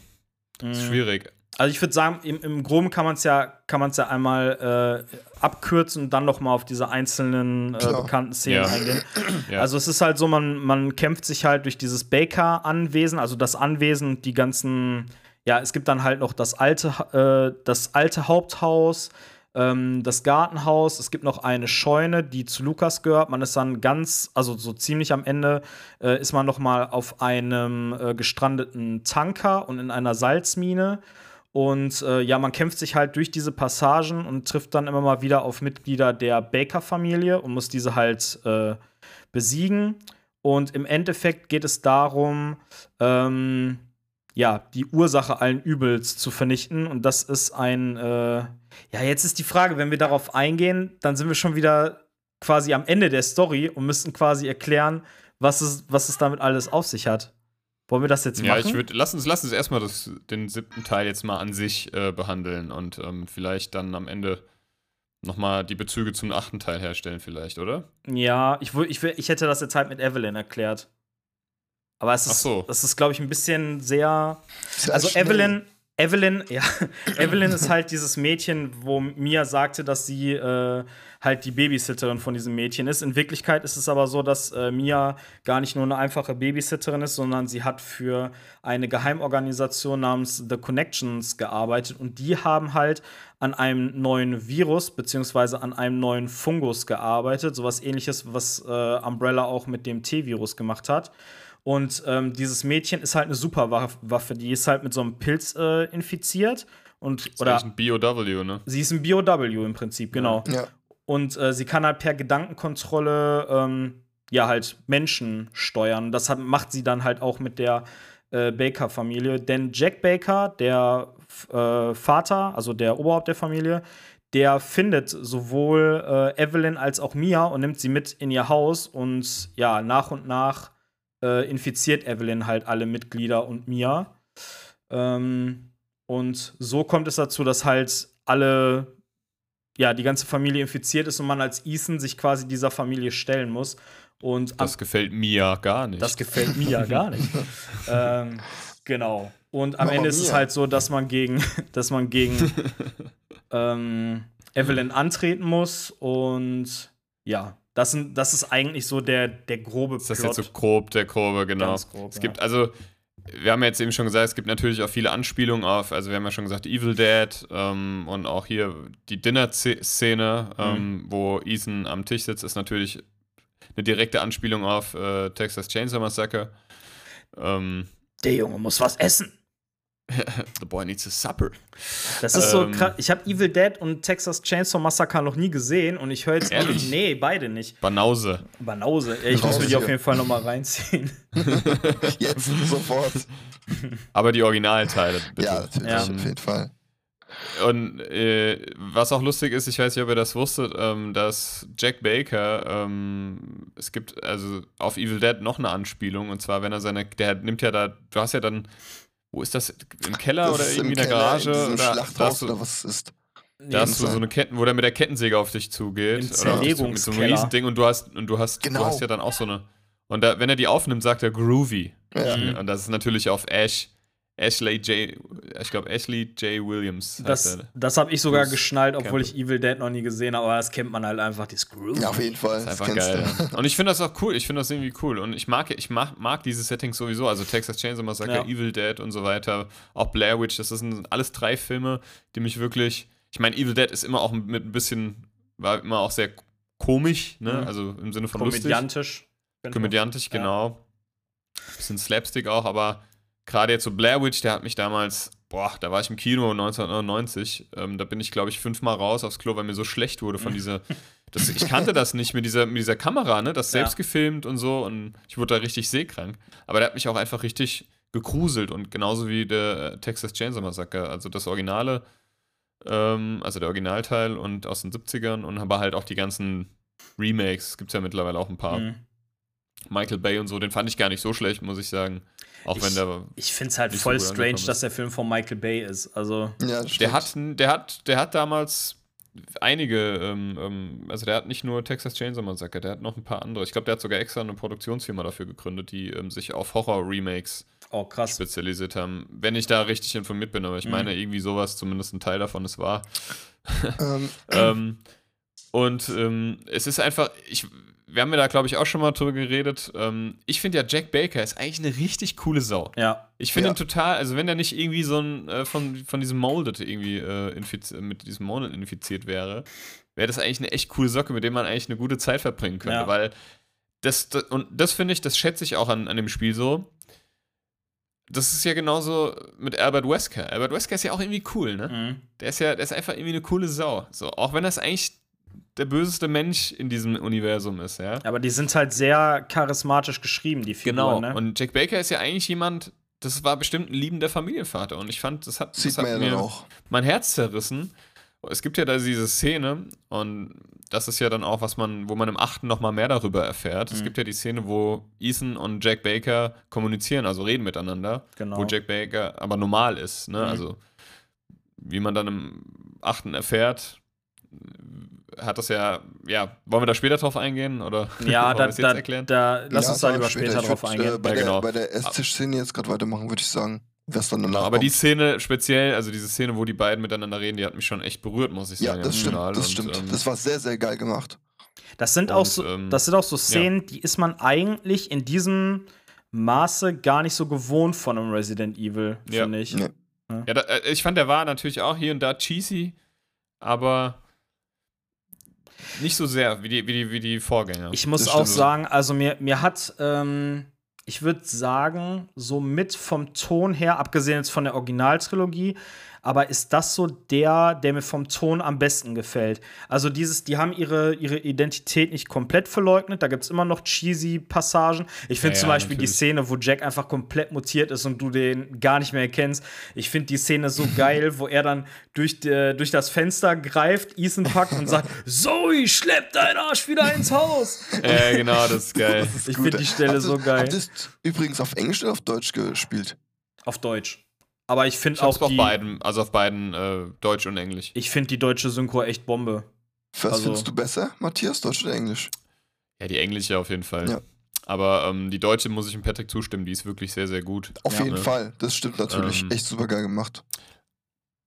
Mhm. Ist schwierig. Also ich würde sagen, im, im Groben kann man es ja, kann man ja einmal äh, abkürzen und dann noch mal auf diese einzelnen äh, bekannten Szenen Ja. eingehen. Ja. Also es ist halt so, man, man kämpft sich halt durch dieses Baker-Anwesen, also das Anwesen und die ganzen, ja, es gibt dann halt noch das alte, äh, das alte Haupthaus, ähm, das Gartenhaus, es gibt noch eine Scheune, die zu Lukas gehört. Man ist dann ganz, also so ziemlich am Ende äh, ist man noch mal auf einem äh, gestrandeten Tanker und in einer Salzmine. Und äh, ja, man kämpft sich halt durch diese Passagen und trifft dann immer mal wieder auf Mitglieder der Baker-Familie und muss diese halt äh, besiegen. Und im Endeffekt geht es darum, ähm, ja, die Ursache allen Übels zu vernichten. Und das ist ein, äh, ja, jetzt ist die Frage, wenn wir darauf eingehen, dann sind wir schon wieder quasi am Ende der Story und müssten quasi erklären, was es, was es damit alles auf sich hat. Wollen wir das jetzt Ja, machen? ich würde, lass uns, lass uns erstmal das, den siebten Teil jetzt mal an sich äh, behandeln und ähm, vielleicht dann am Ende nochmal die Bezüge zum achten Teil herstellen, vielleicht, oder? Ja, ich, ich, ich hätte das jetzt halt mit Evelyn erklärt. Aber es ist, so. das ist, glaube ich, ein bisschen sehr. Sehr Also schnell. Evelyn, Evelyn, ja, Evelyn ist halt dieses Mädchen, wo Mia sagte, dass sie äh, halt die Babysitterin von diesem Mädchen ist. In Wirklichkeit ist es aber so, dass äh, Mia gar nicht nur eine einfache Babysitterin ist, sondern sie hat für eine Geheimorganisation namens The Connections gearbeitet und die haben halt an einem neuen Virus beziehungsweise an einem neuen Fungus gearbeitet, sowas ähnliches, was äh, Umbrella auch mit dem T-Virus gemacht hat. Und ähm, dieses Mädchen ist halt eine Superwaffe. Die ist halt mit so einem Pilz äh, infiziert. Und, ist oder eigentlich ein BOW, ne? sie ist ein BOW im Prinzip, genau. Ja. Und äh, sie kann halt per Gedankenkontrolle ähm, ja halt Menschen steuern. Das hat, macht sie dann halt auch mit der äh, Baker-Familie. Denn Jack Baker, der äh, Vater, also der Oberhaupt der Familie, der findet sowohl äh, Evelyn als auch Mia und nimmt sie mit in ihr Haus und ja, nach und nach äh, infiziert Evelyn halt alle Mitglieder und Mia. Ähm, und so kommt es dazu, dass halt alle, ja, die ganze Familie infiziert ist und man als Ethan sich quasi dieser Familie stellen muss. Und Das gefällt Mia gar nicht. das gefällt mir ja gar nicht. ähm, genau. Und am Mama Ende ist es mia. halt so, dass man gegen, dass man gegen ähm, Evelyn antreten muss. Und ja, das, sind, das ist eigentlich so der, der grobe Das ist Plot. jetzt so grob, der grobe, genau. Ganz grob, es ja. gibt also, wir haben jetzt eben schon gesagt, es gibt natürlich auch viele Anspielungen auf, also wir haben ja schon gesagt, Evil Dead ähm, und auch hier die Dinner-Szene, Mhm. ähm, wo Ethan am Tisch sitzt, ist natürlich eine direkte Anspielung auf äh, Texas Chainsaw Massacre. Ähm, der Junge muss was essen. The boy needs a supper. Das ist so Ähm. krass. Ich habe Evil Dead und Texas Chainsaw Massacre noch nie gesehen und ich höre jetzt Ehrlich? Nee, beide nicht. Banause. Banause. Ja, ich muss mir die auf jeden Fall noch mal reinziehen. Jetzt sofort. Aber die Originalteile, bitte. Ja, natürlich, Ja. auf jeden Fall. Und äh, was auch lustig ist, ich weiß nicht, ob ihr das wusstet, ähm, dass Jack Baker, ähm, es gibt also auf Evil Dead noch eine Anspielung, und zwar, wenn er seine, der nimmt ja da, du hast ja dann, wo ist das, im Keller Das oder irgendwie in der Keller, Garage? In oder, da Schlachthaus hast du, oder was ist. da hast du so eine Ketten, wo der mit der Kettensäge auf dich zugeht. Im zugeht, mit so einem Zerlegungskeller. Riesending und du hast, und du hast, Genau. du hast ja dann auch so eine, und da, wenn er die aufnimmt, sagt er Groovy. Ja. Mhm. Und das ist natürlich auf Ash, Ashley J, ich glaube Ashley J. Williams. Das, das habe ich sogar Bruce geschnallt, obwohl Campbell. ich Evil Dead noch nie gesehen habe, aber das kennt man halt einfach, die Screw. Ja, auf jeden Fall. Das ist Das einfach kennst geil. du. Ja. Und ich finde das auch cool. Ich finde das irgendwie cool. Und ich mag, ich mag, mag diese Settings sowieso. Also Texas Chainsaw Massacre, Ja. Evil Dead und so weiter. Auch Blair Witch. Das sind alles drei Filme, die mich wirklich. Ich meine, Evil Dead ist immer auch mit ein bisschen, war immer auch sehr komisch, ne? Mhm. Also im Sinne von lustig. Komödiantisch. Komödiantisch, Ja. genau. Bisschen Slapstick auch, aber gerade jetzt so Blair Witch, der hat mich damals, boah, da war ich im Kino 1999, ähm, da bin ich, glaube ich, fünfmal raus aufs Klo, weil mir so schlecht wurde von dieser, das, ich kannte das nicht mit dieser, mit dieser Kamera, ne, das Ja. selbst gefilmt und so und ich wurde da richtig seekrank. Aber der hat mich auch einfach richtig gegruselt und genauso wie der äh, Texas Chainsaw Massacre, also das Originale, ähm, also der Originalteil und aus den 70ern und aber halt auch die ganzen Remakes, gibt es ja mittlerweile auch ein paar. Mhm. Michael Bay und so, den fand ich gar nicht so schlecht, muss ich sagen. Auch Ich- wenn der. Ich finde es halt so voll gut strange, dass der Film von Michael Bay ist. Also, Ja, Der hat, der hat, der hat damals einige, ähm, ähm, also der hat nicht nur Texas Chainsaw Massacre, der hat noch ein paar andere. Ich glaube, der hat sogar extra eine Produktionsfirma dafür gegründet, die ähm, sich auf Horror-Remakes Oh, spezialisiert haben. Wenn ich da richtig informiert bin, aber ich Mhm. meine, irgendwie sowas, zumindest ein Teil davon ist wahr. Ähm, ähm, und ähm, es ist einfach, ich, wir haben ja da, glaube ich, auch schon mal drüber geredet. Ähm, ich finde ja, Jack Baker ist eigentlich eine richtig coole Sau. Ja. Ich finde Ja. ihn total, also wenn er nicht irgendwie so ein äh, von, von diesem Molded irgendwie äh, mit diesem Molded infiziert wäre, wäre das eigentlich eine echt coole Socke, mit dem man eigentlich eine gute Zeit verbringen könnte. Ja. Weil das, das und das finde ich, das schätze ich auch an, an dem Spiel so. Das ist ja genauso mit Albert Wesker. Albert Wesker ist ja auch irgendwie cool, ne? Mhm. Der ist ja, der ist einfach irgendwie eine coole Sau. So, auch wenn das eigentlich der böseste Mensch in diesem Universum ist, ja. Aber die sind halt sehr charismatisch geschrieben, die Genau. Figuren. Ne? Und Jack Baker ist ja eigentlich jemand, das war bestimmt ein liebender Familienvater. Und ich fand, das hat, sieht das hat mir auch. mein Herz zerrissen. Es gibt ja da diese Szene, und das ist ja dann auch, was man, wo man im achten nochmal mehr darüber erfährt. Es Mhm. gibt ja die Szene, wo Ethan und Jack Baker kommunizieren, also reden miteinander, Genau. wo Jack Baker aber normal ist. Ne? Mhm. Also, wie man dann im achten erfährt, hat das ja, ja, wollen wir da später drauf eingehen? Oder ja, da, da, erklären? da lass Ja, uns da lieber später, Ich drauf würd, eingehen. Äh, bei, Ja, der, genau. bei der Esstisch-Szene jetzt gerade weitermachen, würde ich sagen. Was dann danach Aber die. Szene speziell, also diese Szene, wo die beiden miteinander reden, die hat mich schon echt berührt, muss ich Ja, sagen. das stimmt, das Und, stimmt. ähm, das war sehr, sehr geil gemacht. Das sind, Und, auch so, ähm, das sind auch so Szenen, die ist man eigentlich in diesem Maße gar nicht so gewohnt von einem Resident Evil, Ja. finde ich. Nee. Ja, da, äh, ich fand, der war natürlich auch hier und da cheesy, aber nicht so sehr wie die, wie die, wie die Vorgänger. Ich muss auch sagen, also mir, mir hat, ähm, ich würde sagen, so mit vom Ton her, abgesehen jetzt von der Originaltrilogie, aber ist das so der, der mir vom Ton am besten gefällt? Also dieses, die haben ihre, ihre Identität nicht komplett verleugnet, da gibt es immer noch cheesy Passagen. Ich finde Ja, zum ja, Beispiel die natürlich. Szene, wo Jack einfach komplett mutiert ist und du den gar nicht mehr erkennst. Ich finde die Szene so geil, wo er dann durch, die, durch das Fenster greift, Ethan packt und sagt, Zoe, schlepp deinen Arsch wieder ins Haus. ja, genau, das ist geil. Ich Gut. finde die Stelle ihr- so geil. Habt ihr es übrigens auf Englisch oder auf Deutsch gespielt? Auf Deutsch. Aber ich finde auch auf die, beiden, also auf beiden äh, Deutsch und Englisch. ich finde die deutsche Synchro echt Bombe. Was Also- findest du besser, Matthias, Deutsch oder Englisch? Ja, die englische auf jeden Fall. Ja. Aber ähm, die deutsche muss ich dem Patrick zustimmen, die ist wirklich sehr, sehr gut. Auf Ja, jeden ne? Fall, das stimmt natürlich. Ähm, Echt super geil gemacht.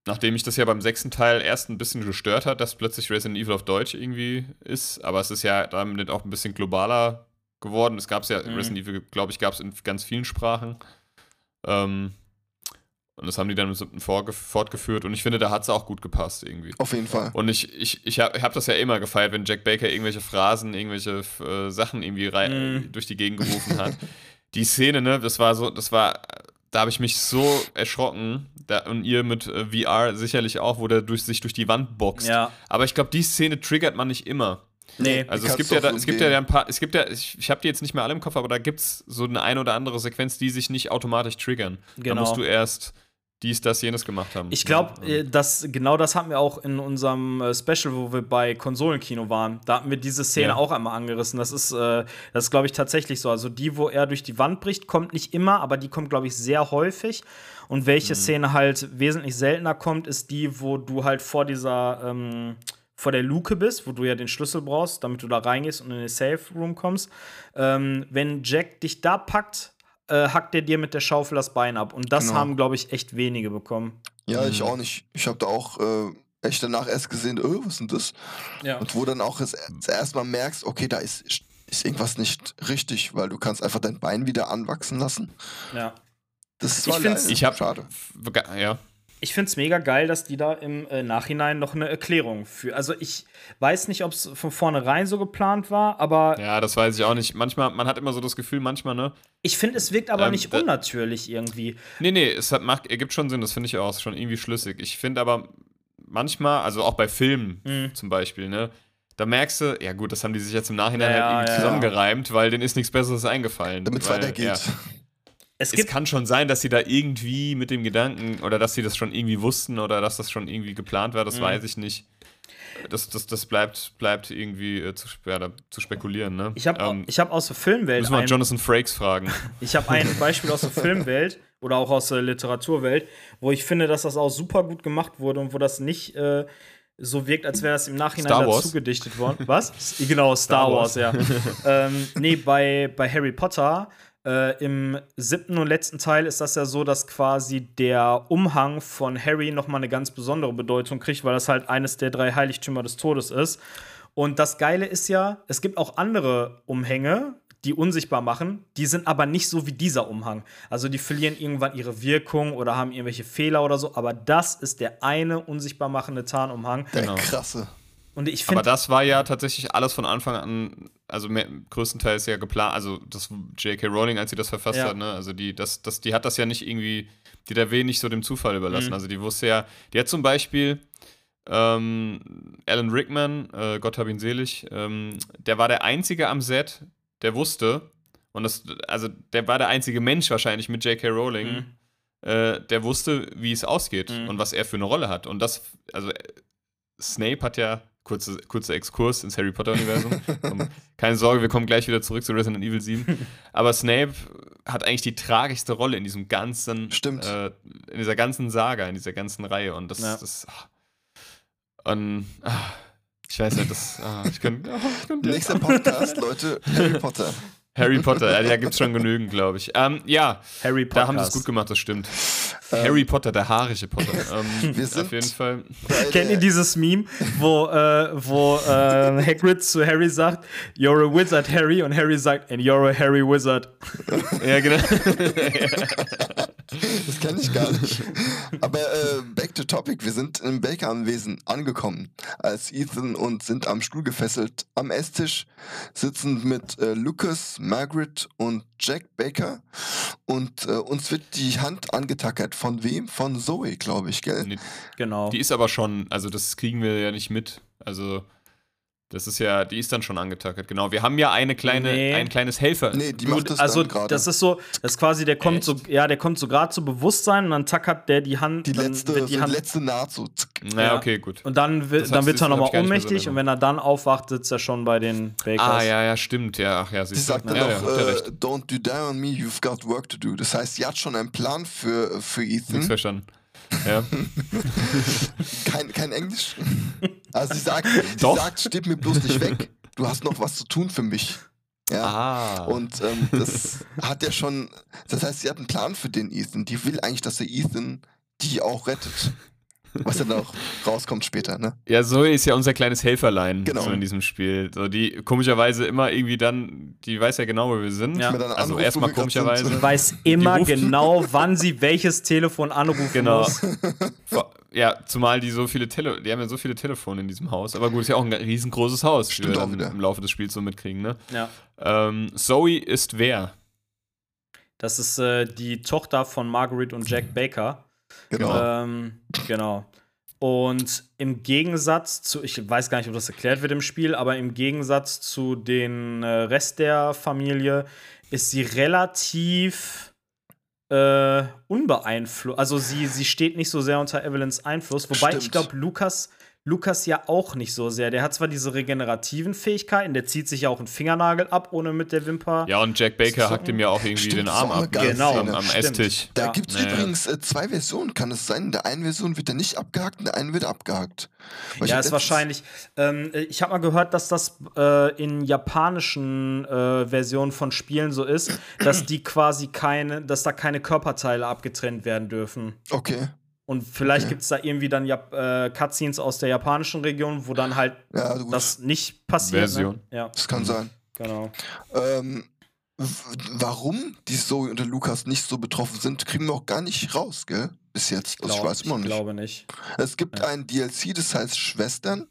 Nachdem mich das ja beim sechsten Teil erst ein bisschen gestört hat, dass plötzlich Resident Evil auf Deutsch irgendwie ist, aber es ist ja damit auch ein bisschen globaler geworden. Es gab es ja, Mhm. Resident Evil, glaube ich, gab es in ganz vielen Sprachen. Ähm, und das haben die dann im siebten fortgeführt und ich finde, da hat es auch gut gepasst irgendwie. Auf jeden Fall. Und ich, ich, ich habe hab das ja immer gefeiert, wenn Jack Baker irgendwelche Phrasen, irgendwelche äh, Sachen irgendwie rei- Mhm. durch die Gegend gerufen hat. die Szene, ne, das war so, das war, da habe ich mich so erschrocken. Da, und ihr mit äh, VR sicherlich auch, wo der durch, sich durch die Wand boxt. Ja. Aber ich glaube, die Szene triggert man nicht immer. Nee. Also es gibt ja, da, es gibt ja ein paar, es gibt ja, ich, ich habe die jetzt nicht mehr alle im Kopf, aber da gibt es so eine ein oder andere Sequenz, die sich nicht automatisch triggern. Da Genau. musst du erst dies, das, jenes gemacht haben. Ich glaube, Ja, äh, das, genau das hatten wir auch in unserem äh, Special, wo wir bei Konsolenkino waren. Da hatten wir diese Szene Ja. auch einmal angerissen. Das ist, äh, das ist glaube ich, tatsächlich so. Also die, wo er durch die Wand bricht, kommt nicht immer, aber die kommt, glaube ich, sehr häufig. Und welche Szene halt wesentlich seltener kommt, ist die, wo du halt vor dieser, ähm, vor der Luke bist, wo du ja den Schlüssel brauchst, damit du da reingehst und in den Safe Room kommst. Ähm, wenn Jack dich da packt, äh, hackt er dir mit der Schaufel das Bein ab. Und das Genau. haben, glaube ich, echt wenige bekommen. Ja, ich Mhm. auch nicht. Ich habe da auch äh, echt danach erst gesehen, äh, was ist denn das? Ja. Und wo dann auch das, zuerst mal merkst, okay, da ist, ist irgendwas nicht richtig, weil du kannst einfach dein Bein wieder anwachsen lassen. ja. Das ist Ich Ich hab- schade. Ja. Ich finde es mega geil, dass die da im äh, Nachhinein noch eine Erklärung für. Also ich weiß nicht, ob es von vornherein so geplant war, aber Ja, das weiß ich auch nicht. Manchmal, man hat immer so das Gefühl, manchmal, ne? ich finde, es wirkt aber Ähm, nicht unnatürlich irgendwie. Nee, nee, es hat, macht, ergibt schon Sinn, das finde ich auch, schon irgendwie schlüssig. Ich finde aber manchmal, also auch bei Filmen Mhm. zum Beispiel, ne? Da merkst du, ja gut, das haben die sich jetzt im Nachhinein Ja, halt irgendwie ja, zusammengereimt, weil denen ist nichts Besseres eingefallen. Damit es weitergeht. Es Es kann schon sein, dass sie da irgendwie mit dem Gedanken oder dass sie das schon irgendwie wussten oder dass das schon irgendwie geplant war, das Mhm. weiß ich nicht. Das, das, das bleibt, bleibt irgendwie äh, zu, ja, da, zu spekulieren, ne? ich habe ähm, ich hab aus der Filmwelt Müssen wir Jonathan Frakes fragen. ich habe ein Beispiel aus der Filmwelt oder auch aus der Literaturwelt, wo ich finde, dass das auch super gut gemacht wurde und wo das nicht äh, so wirkt, als wäre das im Nachhinein dazu gedichtet worden. Was? Genau, Star, Star Wars, Wars. ja. ähm, nee, bei, bei Harry Potter äh, im siebten und letzten Teil ist das ja so, dass quasi der Umhang von Harry nochmal eine ganz besondere Bedeutung kriegt, weil das halt eines der drei Heiligtümer des Todes ist. Und das Geile ist ja, es gibt auch andere Umhänge, die unsichtbar machen, die sind aber nicht so wie dieser Umhang. Also die verlieren irgendwann ihre Wirkung oder haben irgendwelche Fehler oder so, aber das ist der eine unsichtbar machende Tarnumhang. Der Genau. krasse. Und ich Aber das war ja tatsächlich alles von Anfang an, also mehr, größtenteils ja geplant, also das J.K. Rowling, als sie das verfasst Ja. hat, ne? Also die, das, das, die hat das ja nicht irgendwie, die hat wenig so dem Zufall überlassen. Mhm. Also die wusste ja, die hat zum Beispiel ähm, Alan Rickman, äh, Gott hab ihn selig, ähm, der war der einzige am Set, der wusste, und das, also der war der einzige Mensch wahrscheinlich mit J.K. Rowling, Mhm. äh, der wusste, wie es ausgeht Mhm. und was er für eine Rolle hat. Und das, also äh, Snape hat ja, kurze, kurzer Exkurs ins Harry Potter-Universum. Um, Keine Sorge, wir kommen gleich wieder zurück zu Resident Evil 7. Aber Snape hat eigentlich die tragischste Rolle in diesem ganzen, Stimmt. Äh, in dieser ganzen Saga, in dieser ganzen Reihe. Und das, Ja. das ah. und ah, ich weiß nicht, das, ah, ich könnte, ah, ich könnte Nächster Podcast, Leute, Harry Potter. Harry Potter, ja, da gibt es schon genügend, glaube ich. Ähm, ja, Harry Potter. da haben sie es gut gemacht, das stimmt. Harry Potter, der haarige Potter. Ähm, Wir sind- auf jeden Fall. Kennt ihr dieses Meme, wo, äh, wo äh, Hagrid zu Harry sagt, You're a wizard, Harry, und Harry sagt, And you're a Harry Wizard. Ja, genau. Das kenne ich gar nicht. Aber äh, back to topic. Wir sind im Baker-Anwesen angekommen als Ethan und sind am Stuhl gefesselt. Am Esstisch sitzen mit äh, Lucas, Margaret und Jack Baker. Und äh, uns wird die Hand angetackert. Von wem? Von Zoe, glaube ich, gell? Nee, Genau. Die ist aber schon, also das kriegen wir ja nicht mit. Also, das ist ja, die ist dann schon angetackert. Genau. Wir haben ja eine kleine, Nee. ein kleines Helfer. Nee, die macht das also das ist so, das ist quasi, der kommt so, ja, der kommt so gerade zu Bewusstsein und dann tackert der die Hand, die letzte, die so Hand letzte Naht so. Naja, okay, gut. und dann, wird- Das dann wird er nochmal ohnmächtig und wenn er dann aufwacht, sitzt er schon bei den Bakers. Ah, ja, ja, stimmt. Ja, ach ja, Sie sagt dann ja, ja, noch, ihr äh, don't you die on me, you've got work to do. Das heißt, sie hat schon einen Plan für, für Nichts Ethan. verstanden. Ja. Kein, kein Englisch. Also sie sagt, sie Doch. sagt, steht mir bloß nicht weg. Du hast noch was zu tun für mich. Ja. Ah. Und ähm, das hat ja schon, das heißt, sie hat einen Plan für den Ethan. Die will eigentlich, dass der Ethan die auch rettet. Was ja noch rauskommt später, ne? Ja, Zoe ist ja unser kleines Helferlein Genau. so in diesem Spiel. So, die komischerweise immer irgendwie dann, die weiß ja genau, wo wir sind. Ja. Dann Also erstmal wir komischerweise. sind. Weiß immer ruft- genau, wann sie welches Telefon anrufen Genau. muss. Ja, zumal die so viele Tele die haben ja so viele Telefone in diesem Haus. Aber gut, ist ja auch ein riesengroßes Haus, wie Stimmt wir auch dann wieder. im Laufe des Spiels so mitkriegen, ne? Ja. Ähm, Zoe ist wer? Das ist äh, die Tochter von Margaret und Jack Baker. Genau. Ähm, genau. Und im Gegensatz zu, ich weiß gar nicht, ob das erklärt wird im Spiel, aber im Gegensatz zu den äh, Rest der Familie ist sie relativ äh, unbeeinflusst. Also sie, sie steht nicht so sehr unter Evelyns Einfluss. Wobei ich Stimmt. glaube, Lukas, Lukas ja auch nicht so sehr. Der hat zwar diese regenerativen Fähigkeiten, der zieht sich ja auch einen Fingernagel ab, ohne mit der Wimper. Ja, und Jack Baker hackt ihm ja auch irgendwie Stimmt, den Arm ab. ne? Genau, am, am. Esstisch. Da Ja. gibt es Naja. übrigens äh, zwei Versionen, kann es sein? In der einen Version wird er nicht abgehakt, in der einen wird er abgehakt. Weil Ja, ist wahrscheinlich. Ähm, ich habe mal gehört, dass das äh, in japanischen äh, Versionen von Spielen so ist, dass die quasi keine, dass da keine Körperteile abgetrennt werden dürfen. Okay. Und vielleicht Okay. gibt es da irgendwie dann Jap äh, Cutscenes aus der japanischen Region, wo dann halt Ja, gut. das nicht passiert. Version. Ne? Ja, das kann sein. genau. Ähm, warum die Zoe und der Lukas nicht so betroffen sind, kriegen wir auch gar nicht raus, gell? Bis jetzt. Also ich weiß immer ich nicht. glaube nicht. Es gibt Ja. ein DLC, das heißt Schwestern.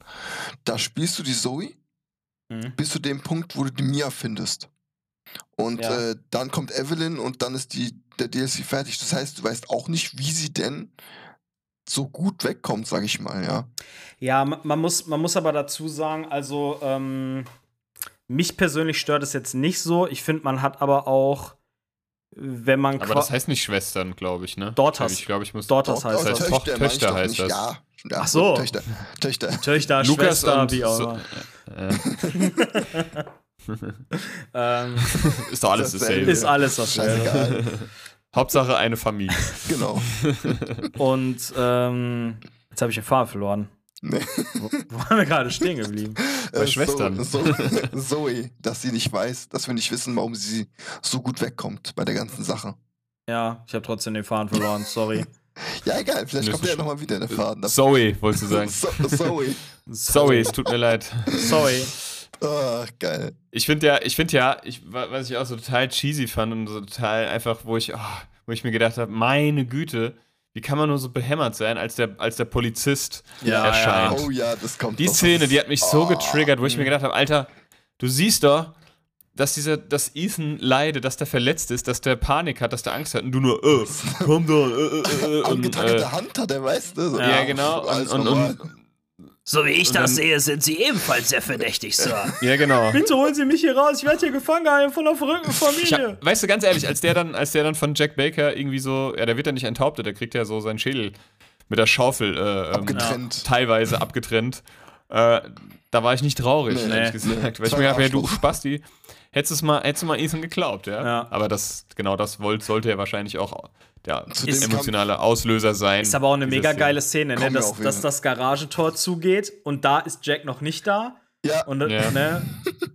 Da spielst du die Zoe Mhm. bis zu dem Punkt, wo du die Mia findest. Und Ja. äh, dann kommt Evelyn und dann ist die, der DLC fertig. Das heißt, du weißt auch nicht, wie sie denn so gut wegkommt, sag ich mal, ja. Ja, ma- man muss, man muss aber dazu sagen, also ähm, mich persönlich stört es jetzt nicht so. Ich finde, man hat aber auch, wenn man Aber das heißt nicht Schwestern, glaube ich, ne? Daughters. Ich glaube, ich muss. Daughters heißt das. ich Töchter doch heißt nicht. das. Ja, ja Ach so. Töchter. Töchter. Töchter, Lukas Schwester, und wie auch so, immer. äh, Ähm, ist doch alles Dasselbe. dasselbe. ist alles dasselbe. Hauptsache eine Familie. genau. Und ähm, jetzt habe ich den Faden verloren. Nee. Wo, wo waren wir gerade stehen geblieben? Bei Äh, Schwestern. So, so, Zoe, dass sie nicht weiß, dass wir nicht wissen, warum sie so gut wegkommt bei der ganzen Sache. Ja, ich habe trotzdem den Faden verloren, sorry. Ja, egal, vielleicht Das kommt ja nochmal wieder der Faden. Zoe, wolltest du sagen. So, Zoe. Zoe, es tut mir leid. Sorry. Ah, geil. Ich finde ja, ich finde ja, ich, wa- was ich auch so total cheesy fand und so total einfach, wo ich, ah, wo ich mir gedacht habe, meine Güte, wie kann man nur so behämmert sein, als der, als der Polizist Ja, erscheint. Oh ja, das kommt Die. Szene, die hat mich so Oh. getriggert, wo ich mir gedacht habe, Alter, du siehst doch, dass dieser, dass Ethan leidet, dass der verletzt ist, dass der Panik hat, dass der Angst hat und du nur, äh, komm da, äh, äh, äh, und, äh, Hand hat er, weißt du? So, ja, genau, und, und, und, So wie ich das dann- sehe, sind sie ebenfalls sehr verdächtig, Sir. ja, genau. Bitte holen Sie mich hier raus, ich werde hier gefangen gehalten von einer verrückten Ich Familie. hab, weißt du, ganz ehrlich, als der dann, als der dann von Jack Baker irgendwie so, ja, der wird ja nicht enthauptet, der kriegt ja so seinen Schädel mit der Schaufel äh, ähm, Abgetrennt. teilweise abgetrennt. Äh, da war ich nicht traurig, Nee, ehrlich nee, gesagt. Weil ich mir gedacht habe, ja, du. Spasti, hättest es mal, hättest du mal Ethan geglaubt, ja? Ja. Aber das, genau das wollte, sollte ja wahrscheinlich auch der Zu dem emotionale Auslöser sein. Ist aber auch eine mega geile Szene, ne? Dass, dass das Garagentor zugeht und da ist Jack noch nicht da. Ja, Und Ja. ne,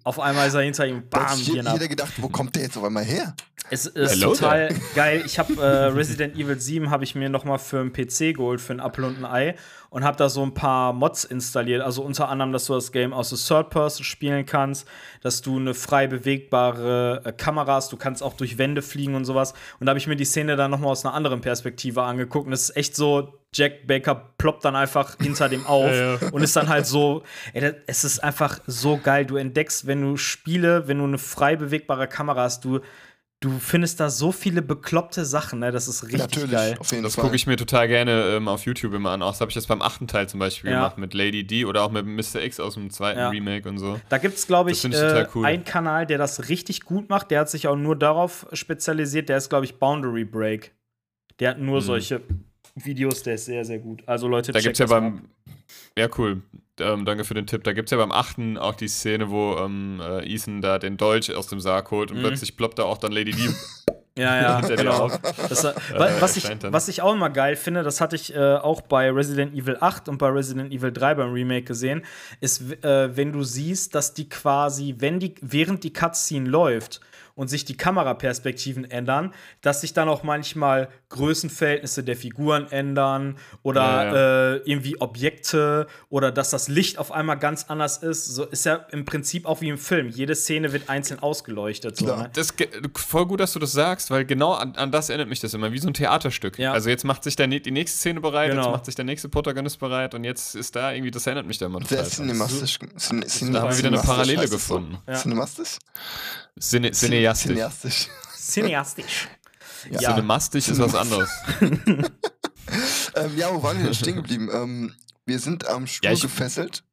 auf einmal ist er hinter ihm, bam, hat sich gehen ab. jeder gedacht, wo kommt der jetzt auf einmal her? Es ist Hello total geil. Ich habe äh, Resident Evil 7 habe ich mir noch mal für einen PC geholt, für ein Apfel und ein Ei und habe da so ein paar Mods installiert. Also unter anderem, dass du das Game aus der Third Person spielen kannst, dass du eine frei bewegbare äh, Kamera hast, du kannst auch durch Wände fliegen und sowas. Und da habe ich mir die Szene dann noch mal aus einer anderen Perspektive angeguckt. Und es ist echt so, Jack Baker ploppt dann einfach hinter dem auf Ja, ja. und ist dann halt so, ey, das, es ist einfach so geil. Du entdeckst, wenn du Spiele, wenn du eine frei bewegbare Kamera hast, du Du findest da so viele bekloppte Sachen, ne? Das ist richtig Natürlich, geil. auf jeden Das gucke ich mir total gerne ähm, auf YouTube immer an. Auch das habe ich jetzt beim achten Teil zum Beispiel Ja. gemacht mit Lady D oder auch mit Mr. X aus dem zweiten Ja. Remake und so. Da gibt es, glaube ich, ich äh, cool. einen Kanal, der das richtig gut macht. Der hat sich auch nur darauf spezialisiert. Der ist, glaube ich, Boundary Break. Der hat nur Mhm. solche Videos, der ist sehr, sehr gut. Also, Leute, Da checkt gibt's ja beim. Ja, cool. Ähm, danke für den Tipp. Da gibt es ja beim achten auch die Szene, wo ähm, äh, Ethan da den Dolch aus dem Sarg holt und Mhm. plötzlich ploppt da auch dann Lady D. Ja, ja, hinter dir genau. auf. Das, äh, wa- was, ich, was ich auch immer geil finde, das hatte ich äh, auch bei Resident Evil 8 und bei Resident Evil 3 beim Remake gesehen, ist, äh, wenn du siehst, dass die quasi, wenn die, während die Cutscene läuft und sich die Kameraperspektiven ändern, dass sich dann auch manchmal Größenverhältnisse der Figuren ändern oder Ja, Äh, irgendwie Objekte oder dass das Licht auf einmal ganz anders ist. So ist ja im Prinzip auch wie im Film. Jede Szene wird einzeln ausgeleuchtet. So, Klar. ne? Das voll gut, dass du das sagst, weil genau an, an das erinnert mich das immer, wie so ein Theaterstück. Ja. Also jetzt macht sich der, ne- die nächste Szene bereit, Genau. jetzt macht sich der nächste Protagonist bereit und jetzt ist da irgendwie, das erinnert mich da immer Sehr total. dran. cinemastisch. Cin Da haben wir wieder eine Parallele so. gefunden. Ja. Cinemastisch? Cine, cineastisch. Cineastisch. Cineastisch. Ja. Ja. Cinemastisch ist was anderes. Ähm, ja, wo waren wir denn stehen geblieben? Ähm, wir sind am Stuhl Ja, ich- gefesselt.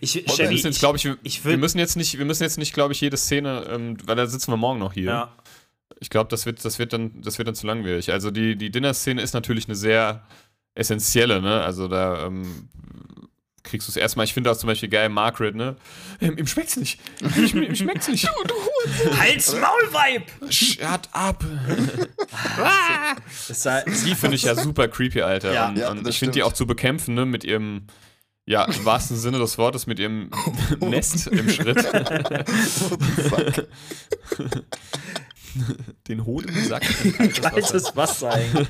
Ich, wir Wir müssen jetzt, ich- glaube ich, wir, ich wir müssen jetzt nicht, wir müssen jetzt nicht, glaube ich, jede Szene, ähm, weil da sitzen wir morgen noch hier. Ja. Ich glaube, das wird, das wird dann, das wird dann zu langwierig. Also die, die Dinner-Szene ist natürlich eine sehr essentielle, ne? Also da ähm, kriegst du es erstmal. Ich finde auch zum Beispiel geil, Margaret, ne? Ähm, ihm schmeckt's nicht. Ihm, ihm schmeckt's nicht. Halt's Maul, Weib! Shut up. Das sei, Die finde ich ja super creepy, Alter. Ja. und Ja, und das ich finde die auch zu bekämpfen, ne? Mit ihrem, ja, im wahrsten Sinne des Wortes, mit ihrem Nest im Schritt. Fuck. Den Hoden im Sack. Kaltes Wasser. kaltes Wasser eigentlich.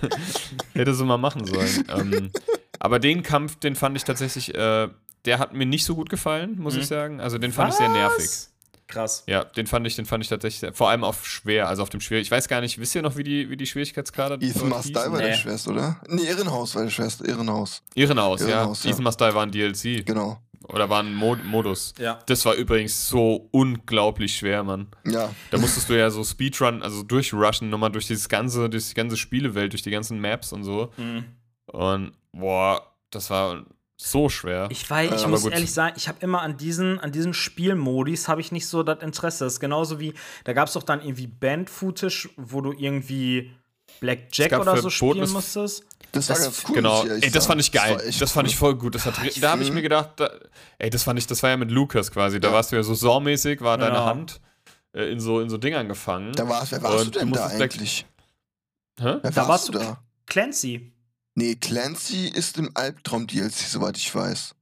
Hätte sie mal machen sollen. ähm, aber den Kampf, den fand ich tatsächlich, äh, der hat mir nicht so gut gefallen, muss ich sagen. Also den fand ich sehr nervig. Krass. Ja, den fand ich, den fand ich tatsächlich, sehr, vor allem auf schwer, also auf dem schwer. Ich weiß gar nicht, wisst ihr noch, wie die, wie die Schwierigkeitsgrade Ethan Must Die war hießen? der Nee. Schwester, oder? Nee, Irrenhaus war der Schwester. Irrenhaus. Irrenhaus, ja. Irrenhaus, ja. Ethan Must Die war ein DLC. Genau. Oder war ein Mod Modus. Ja. Das war übrigens so unglaublich schwer, Mann. Ja. Da musstest du ja so Speedrun, also durchrushen, nochmal durch dieses ganze, durch die ganze Spielewelt, durch die ganzen Maps und so. Mhm. Und boah, das war so schwer. Ich weiß, ich aber muss gut. ehrlich sagen, ich habe immer an diesen, an diesen Spielmodis habe ich nicht so das Interesse. Das ist genauso wie, da gab es doch dann irgendwie Band-Footage, wo du irgendwie Blackjack oder so spielen musstest. Das war Das- ganz cool. Genau, ey, das fand ich geil. Das, war echt fand cool. ich voll gut. Das hat, ich da habe ich mir gedacht, da, ey, das fand ich, das war ja mit Lukas quasi. Da Ja. warst du ja so Saw-mäßig, war deine Genau. Hand äh, in, so, in so Dingern gefangen. Da warst, wer warst Und du denn da eigentlich? Hä? Wer Da warst du- da? Clancy. Nee, Clancy ist im Albtraum-DLC, soweit ich weiß.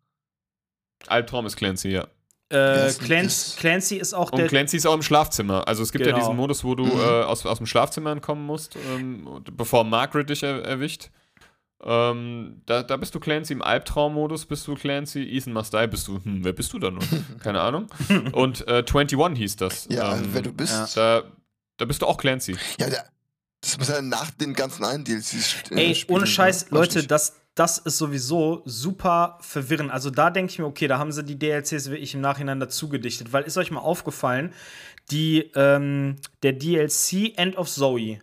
Albtraum ist Clancy, ja. Äh, Clancy, ist- Clancy ist auch Und der. Clancy ist auch im Schlafzimmer. Also es gibt ja Genau. diesen Modus, wo du Mhm. äh, aus, aus dem Schlafzimmer entkommen musst, ähm, und bevor Margaret dich er, erwischt. Ähm, da, da bist du Clancy im Albtraummodus, bist du Clancy, Ethan Must Die bist du, hm, wer bist du da nun? Keine Ahnung. Und äh, 21 hieß das. Ja, ähm, wer du bist. ja. Da, da bist du auch Clancy. Ja, der, das muss ja nach den ganzen einen DLCs äh, Ey, spielen, ohne ne? Scheiß, Weiß Leute, das, das ist sowieso super verwirrend. Also da denke ich mir, okay, da haben sie die DLCs wirklich im Nachhinein dazu gedichtet. Weil ist euch mal aufgefallen, die, ähm, der DLC End of Zoe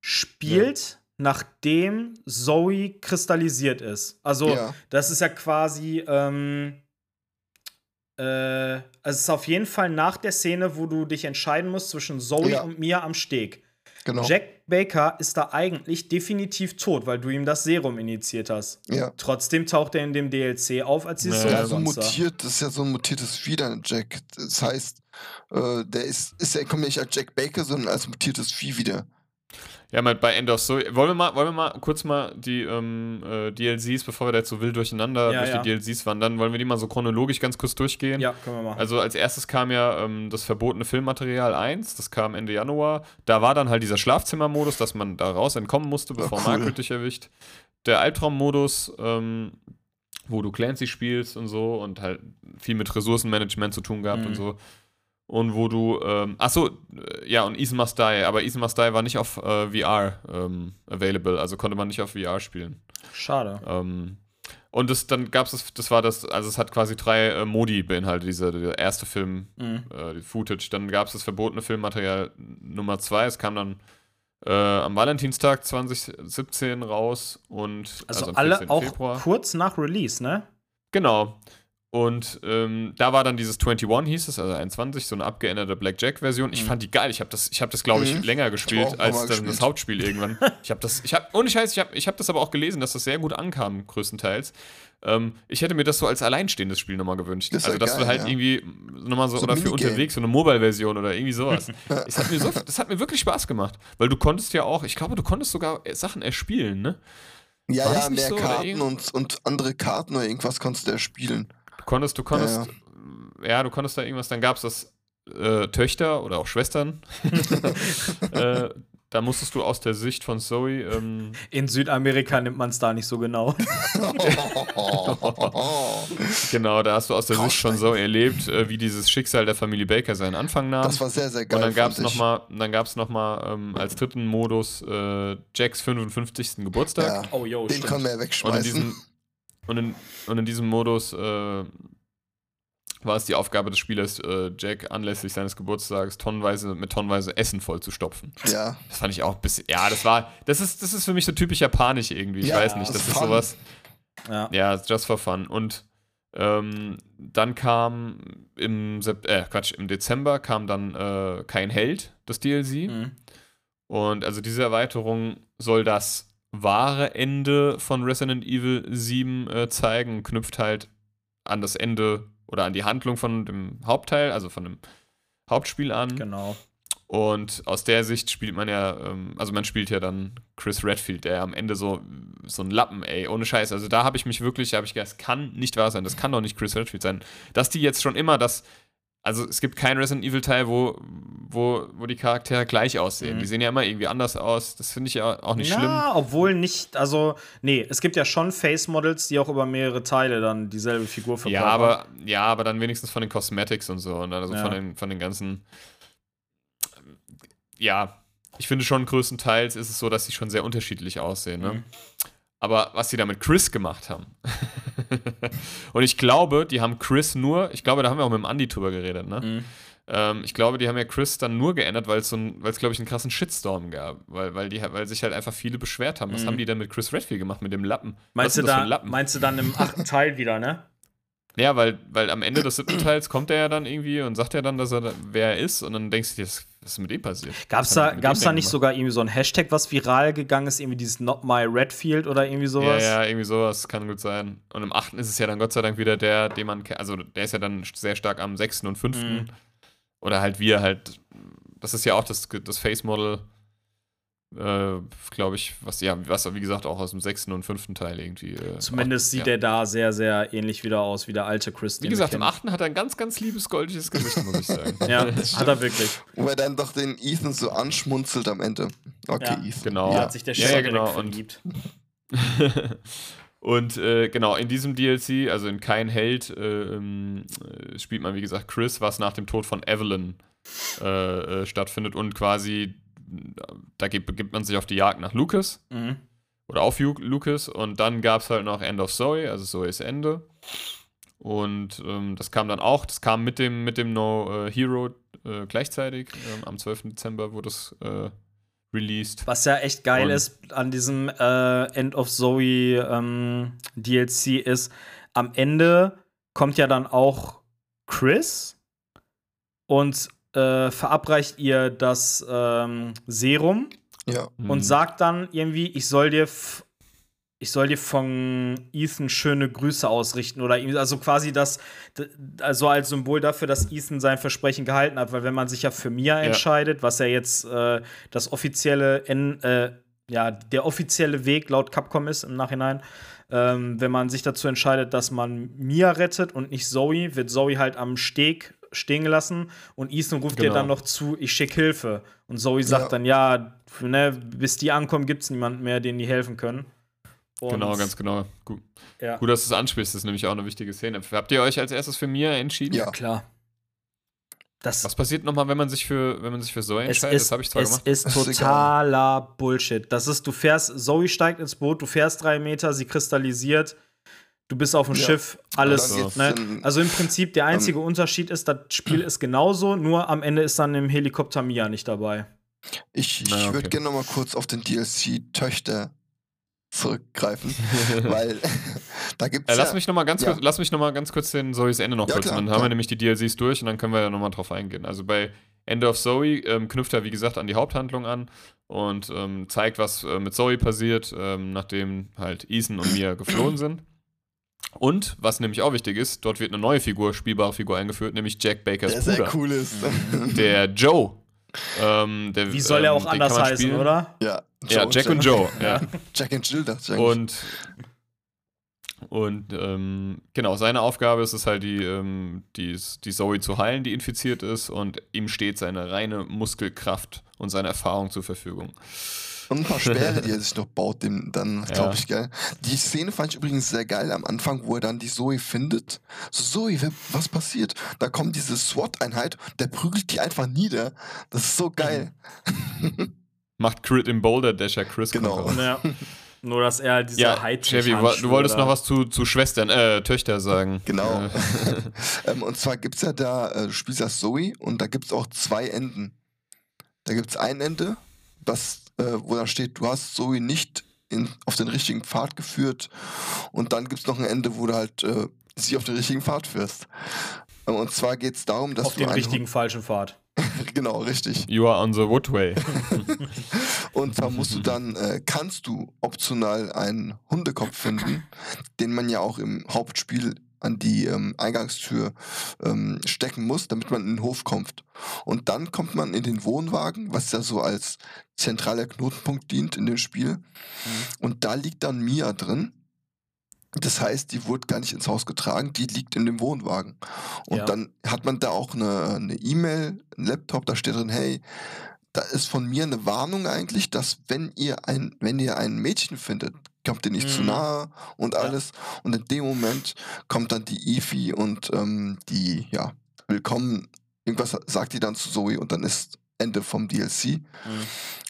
spielt, nachdem Zoe kristallisiert ist. Also Ja. das ist ja quasi, ähm, äh, also es ist auf jeden Fall nach der Szene, wo du dich entscheiden musst zwischen Zoe Ja. und Mia am Steg. Genau. Jack Baker ist da eigentlich definitiv tot, weil du ihm das Serum initiiert hast. Ja. Trotzdem taucht er in dem DLC auf als dieses Ja, Ja, so mutiert, das ist ja so ein mutiertes Vieh, dann Jack. Das heißt, äh, der ist, ist ja, kommt nicht als Jack Baker, sondern als mutiertes Vieh wieder. Ja, mal bei End of Soul. Wollen wir mal, wollen wir mal kurz mal die ähm, äh, DLCs, bevor wir da jetzt so wild durcheinander Ja, durch ja. die DLCs wandern, wollen wir die mal so chronologisch ganz kurz durchgehen? Ja, können wir machen. Also als erstes kam ja ähm, das verbotene Filmmaterial 1, das kam Ende Januar. Da war dann halt dieser Schlafzimmermodus, dass man da raus entkommen musste, bevor cool. Margaret dich erwischt. Der Albtraummodus, ähm, wo du Clancy spielst und so und halt viel mit Ressourcenmanagement zu tun gehabt Mhm. und so. Und wo du, ähm, achso, äh, ja, und Ethan Must Die, aber Ethan Must Die war nicht auf äh, VR ähm, available, also konnte man nicht auf VR spielen. Schade. Ähm, und das, dann gab es, das, war das, also es hat quasi drei äh, Modi beinhaltet, dieser der erste Film, Mhm. äh, die Footage. Dann gab es das verbotene Filmmaterial Nummer zwei, es kam dann äh, am Valentinstag 2017 raus und Also, am alle 14. auch Februar. kurz nach Release, ne? Genau. Und ähm, da war dann dieses 21 hieß es, also 21, so eine abgeänderte Blackjack-Version. Ich Mhm. fand die geil. Ich habe das, ich hab das glaube ich, Mhm. länger gespielt paar als dann das gespielt. Hauptspiel irgendwann. Ich habe das, ich habe, ohne Scheiß, ich habe ich hab das aber auch gelesen, dass das sehr gut ankam, größtenteils. Ähm, ich hätte mir das so als alleinstehendes Spiel nochmal gewünscht. Das also, dass du geil, halt ja. irgendwie nochmal so, So oder für unterwegs, so eine Mobile-Version oder irgendwie sowas. es hat mir so, das hat mir wirklich Spaß gemacht. Weil du konntest ja auch, ich glaube, du konntest sogar Sachen erspielen, ne? Ja, War ja, das mehr so, Karten und, und andere Karten oder irgendwas konntest du ja spielen. Du konntest, du konntest, Ja, ja, du konntest da irgendwas, dann gab es das äh, Töchter oder auch Schwestern. äh, da musstest du aus der Sicht von Zoe, ähm, In Südamerika nimmt man es da nicht so genau. genau, da hast du aus der Sicht von Zoe erlebt, äh, wie dieses Schicksal der Familie Baker seinen Anfang nahm. das war sehr, sehr geil. und dann gab es nochmal dann gab's noch mal, ähm, als dritten Modus äh, Jacks 55. Geburtstag. Ja, Oh, yo, den können wir ja Und in wegschmeißen. Und in, und in diesem Modus äh, war es die Aufgabe des Spielers, äh, Jack anlässlich seines Geburtstages tonnenweise mit tonnenweise Essen voll zu stopfen. ja, Das fand ich auch ein bisschen. Ja, das war. Das ist, das ist für mich so typisch japanisch irgendwie. Ich Ja, weiß nicht. das Das ist fun. sowas. Ja. Ja, just for fun. Und ähm, dann kam im, Sep äh, Quatsch, im Dezember kam dann äh, kein Held, das DLC. Mhm. Und also diese Erweiterung soll das wahre Ende von Resident Evil 7 äh, zeigen, knüpft halt an das Ende oder an die Handlung von dem Hauptteil, also von dem Hauptspiel an. Genau. Und aus der Sicht spielt man ja, ähm, also man spielt ja dann Chris Redfield, der am Ende so, so ein Lappen, ey, ohne Scheiß. Also da habe ich mich wirklich, da habe ich gedacht, das kann nicht wahr sein, das kann doch nicht Chris Redfield sein. Dass die jetzt schon immer das, also es gibt keinen Resident Evil Teil, wo, wo, wo die Charaktere gleich aussehen. Mhm. Die sehen ja immer irgendwie anders aus. Das finde ich ja auch nicht schlimm. Ja, obwohl nicht, also, nee, es gibt ja schon Face-Models, die auch über mehrere Teile dann dieselbe Figur verkörpern. Ja, aber, ja, aber dann wenigstens von den Cosmetics und so und also Ja. von, den, von den ganzen. Ja, ich finde schon größtenteils ist es so, dass sie schon sehr unterschiedlich aussehen. Ne? Mhm. Aber was sie da mit Chris gemacht haben. und ich glaube, die haben Chris nur, ich glaube, da haben wir auch mit dem Andi drüber geredet, ne? Mhm. Ähm, ich glaube, die haben ja Chris dann nur geändert, weil es so ein, glaube ich, einen krassen Shitstorm gab. Weil, weil, die, weil sich halt einfach viele beschwert haben. Was Mhm. haben die denn mit Chris Redfield gemacht, mit dem Lappen? Meinst du, das da, Lappen? meinst du dann im achten Teil wieder, ne? Ja, weil, weil am Ende des siebten Teils kommt er ja dann irgendwie und sagt ja dann, dass er wer er ist und dann denkst du dir, was was ist mit ihm passiert? Gab's Was da, gab's dem da nicht gemacht? sogar irgendwie so ein Hashtag, was viral gegangen ist, irgendwie dieses Not My Redfield oder irgendwie Ja, sowas? ja, irgendwie sowas kann gut sein. Und im achten ist es ja dann Gott sei Dank wieder der, den man kennt, also der ist ja dann sehr stark am sechsten und fünften. Mhm. Oder halt wir halt, das ist ja auch das, das Face-Model, Äh, Glaube ich, was, ja, was wie gesagt auch aus dem sechsten und fünften Teil irgendwie. Äh, Zumindest auch, sieht ja. er da sehr, sehr ähnlich wieder aus wie der alte Chris. Wie gesagt, im achten hat er ein ganz, ganz liebes goldiges Gesicht, muss ich sagen. Ja, hat er wirklich. Wo er dann doch den Ethan so anschmunzelt am Ende. Okay, Ja. Ethan. Genau. Da hat sich der Ja, Schott ja, genau. verliebt. Und äh, genau, in diesem DLC, also in Kein Held, äh, ähm, äh, spielt man, wie gesagt, Chris, was nach dem Tod von Evelyn äh, äh, stattfindet und quasi, da gibt, begibt man sich auf die Jagd nach Lucas Mhm. oder auf Lucas und dann gab es halt noch End of Zoe, also Zoe's Ende. Und ähm, das kam dann auch, das kam mit dem, mit dem No äh, Hero äh, gleichzeitig. Ähm, am 12. Dezember wurde es äh, released. Was ja echt geil Und- ist an diesem äh, End of Zoe ähm, DLC ist, am Ende kommt ja dann auch Chris und äh, verabreicht ihr das ähm, Serum Ja. und Mhm. sagt dann irgendwie, ich soll dir ich soll dir von Ethan schöne Grüße ausrichten oder ihm, also quasi das, also als Symbol dafür, dass Ethan sein Versprechen gehalten hat, weil wenn man sich ja für Mia entscheidet, was ja jetzt äh, das offizielle, N, äh, ja, der offizielle Weg laut Capcom ist im Nachhinein, ähm, wenn man sich dazu entscheidet, dass man Mia rettet und nicht Zoe, wird Zoe halt am Steg stehen gelassen und Ethan ruft Genau. dir dann noch zu, ich schick Hilfe. Und Zoe sagt Ja. dann, ja, ne, bis die ankommen, gibt es niemanden mehr, denen die helfen können. Und, Genau, ganz genau. Gut, Ja, gut, dass du es ansprichst, das ist nämlich auch eine wichtige Szene. Habt ihr euch als erstes für Mia entschieden? Ja. klar. Das, Was passiert nochmal, wenn man sich für, wenn man sich für Zoe es entscheidet? ist, das habe ich zwar es gemacht. Das ist totaler Bullshit. Das ist, du fährst, Zoe steigt ins Boot, du fährst drei Meter, sie kristallisiert, du bist auf dem Ja. Schiff, alles. Ne? Also im Prinzip der einzige Unterschied ist, das Spiel ist genauso, nur am Ende ist dann im Helikopter Mia nicht dabei. Ich, ich okay. würde gerne noch mal kurz auf den DLC Töchter zurückgreifen, weil da gibt Äh, es lass ja, mich nochmal ganz Ja. kurz, lass mich noch mal ganz kurz den Zoe's Ende noch Ja, kurz. klar, und dann haben klar. wir nämlich die DLCs durch und dann können wir ja nochmal drauf eingehen. Also bei End of Zoe ähm, knüpft er, wie gesagt, an die Haupthandlung an und ähm, zeigt, was äh, mit Zoe passiert, ähm, nachdem halt Ethan und Mia geflohen sind. Und, was nämlich auch wichtig ist, dort wird eine neue Figur, spielbare Figur eingeführt, nämlich Jack Bakers der sehr Bruder. cool ist. Der Joe. Ähm, der, Wie soll er ähm, auch den anders heißen, spielen. oder? ja, Ja, Jack und Joe. Ja. Jack und Jill dachte ich. Und, und ähm, genau, seine Aufgabe ist es halt, die, ähm, die, die Zoe zu heilen, die infiziert ist, und ihm steht seine reine Muskelkraft und seine Erfahrung zur Verfügung. Und ein paar Sperre, die er sich noch baut, dem dann, Ja. glaube ich, geil. Die Szene fand ich übrigens sehr geil am Anfang, wo er dann die Zoe findet. So, Zoe, wer- was passiert? Da kommt diese SWAT-Einheit, der prügelt die einfach nieder. Das ist so geil. Macht Crit im Boulder Dasher Chris Genau. Ja. Nur, dass er halt diese Ja, Hightech Chevy, du wolltest noch was zu, zu Schwestern, äh, Töchter sagen. Genau. Äh, ähm, und zwar gibt es ja da, äh, du spielst das Zoe und da gibt es auch zwei Enden. Da gibt es ein Ende, das, äh, wo dann steht, du hast Zoe nicht in, auf den richtigen Pfad geführt. Und dann gibt es noch ein Ende, wo du halt äh, sie auf den richtigen Pfad führst. Und zwar geht es darum, dass auf du dem einen richtigen falschen Pfad. Genau, richtig. you are on the Woodway. Und zwar musst du dann, äh, kannst du optional einen Hundekopf finden, den man ja auch im Hauptspiel an die ähm, Eingangstür ähm, stecken muss, damit man in den Hof kommt. Und dann kommt man in den Wohnwagen, was ja so als zentraler Knotenpunkt dient in dem Spiel. Und da liegt dann Mia drin. Das heißt, die wurde gar nicht ins Haus getragen, die liegt in dem Wohnwagen. Und Ja. dann hat man da auch eine E-Mail, einen Laptop, da steht drin, hey, da ist von mir eine Warnung eigentlich, dass wenn ihr ein, wenn ihr ein Mädchen findet, kommt ihr nicht zu Mhm. nahe und Ja. alles. Und in dem Moment kommt dann die Efi und ähm, die, ja, willkommen, irgendwas sagt die dann zu Zoe und dann ist Ende vom DLC. Mhm.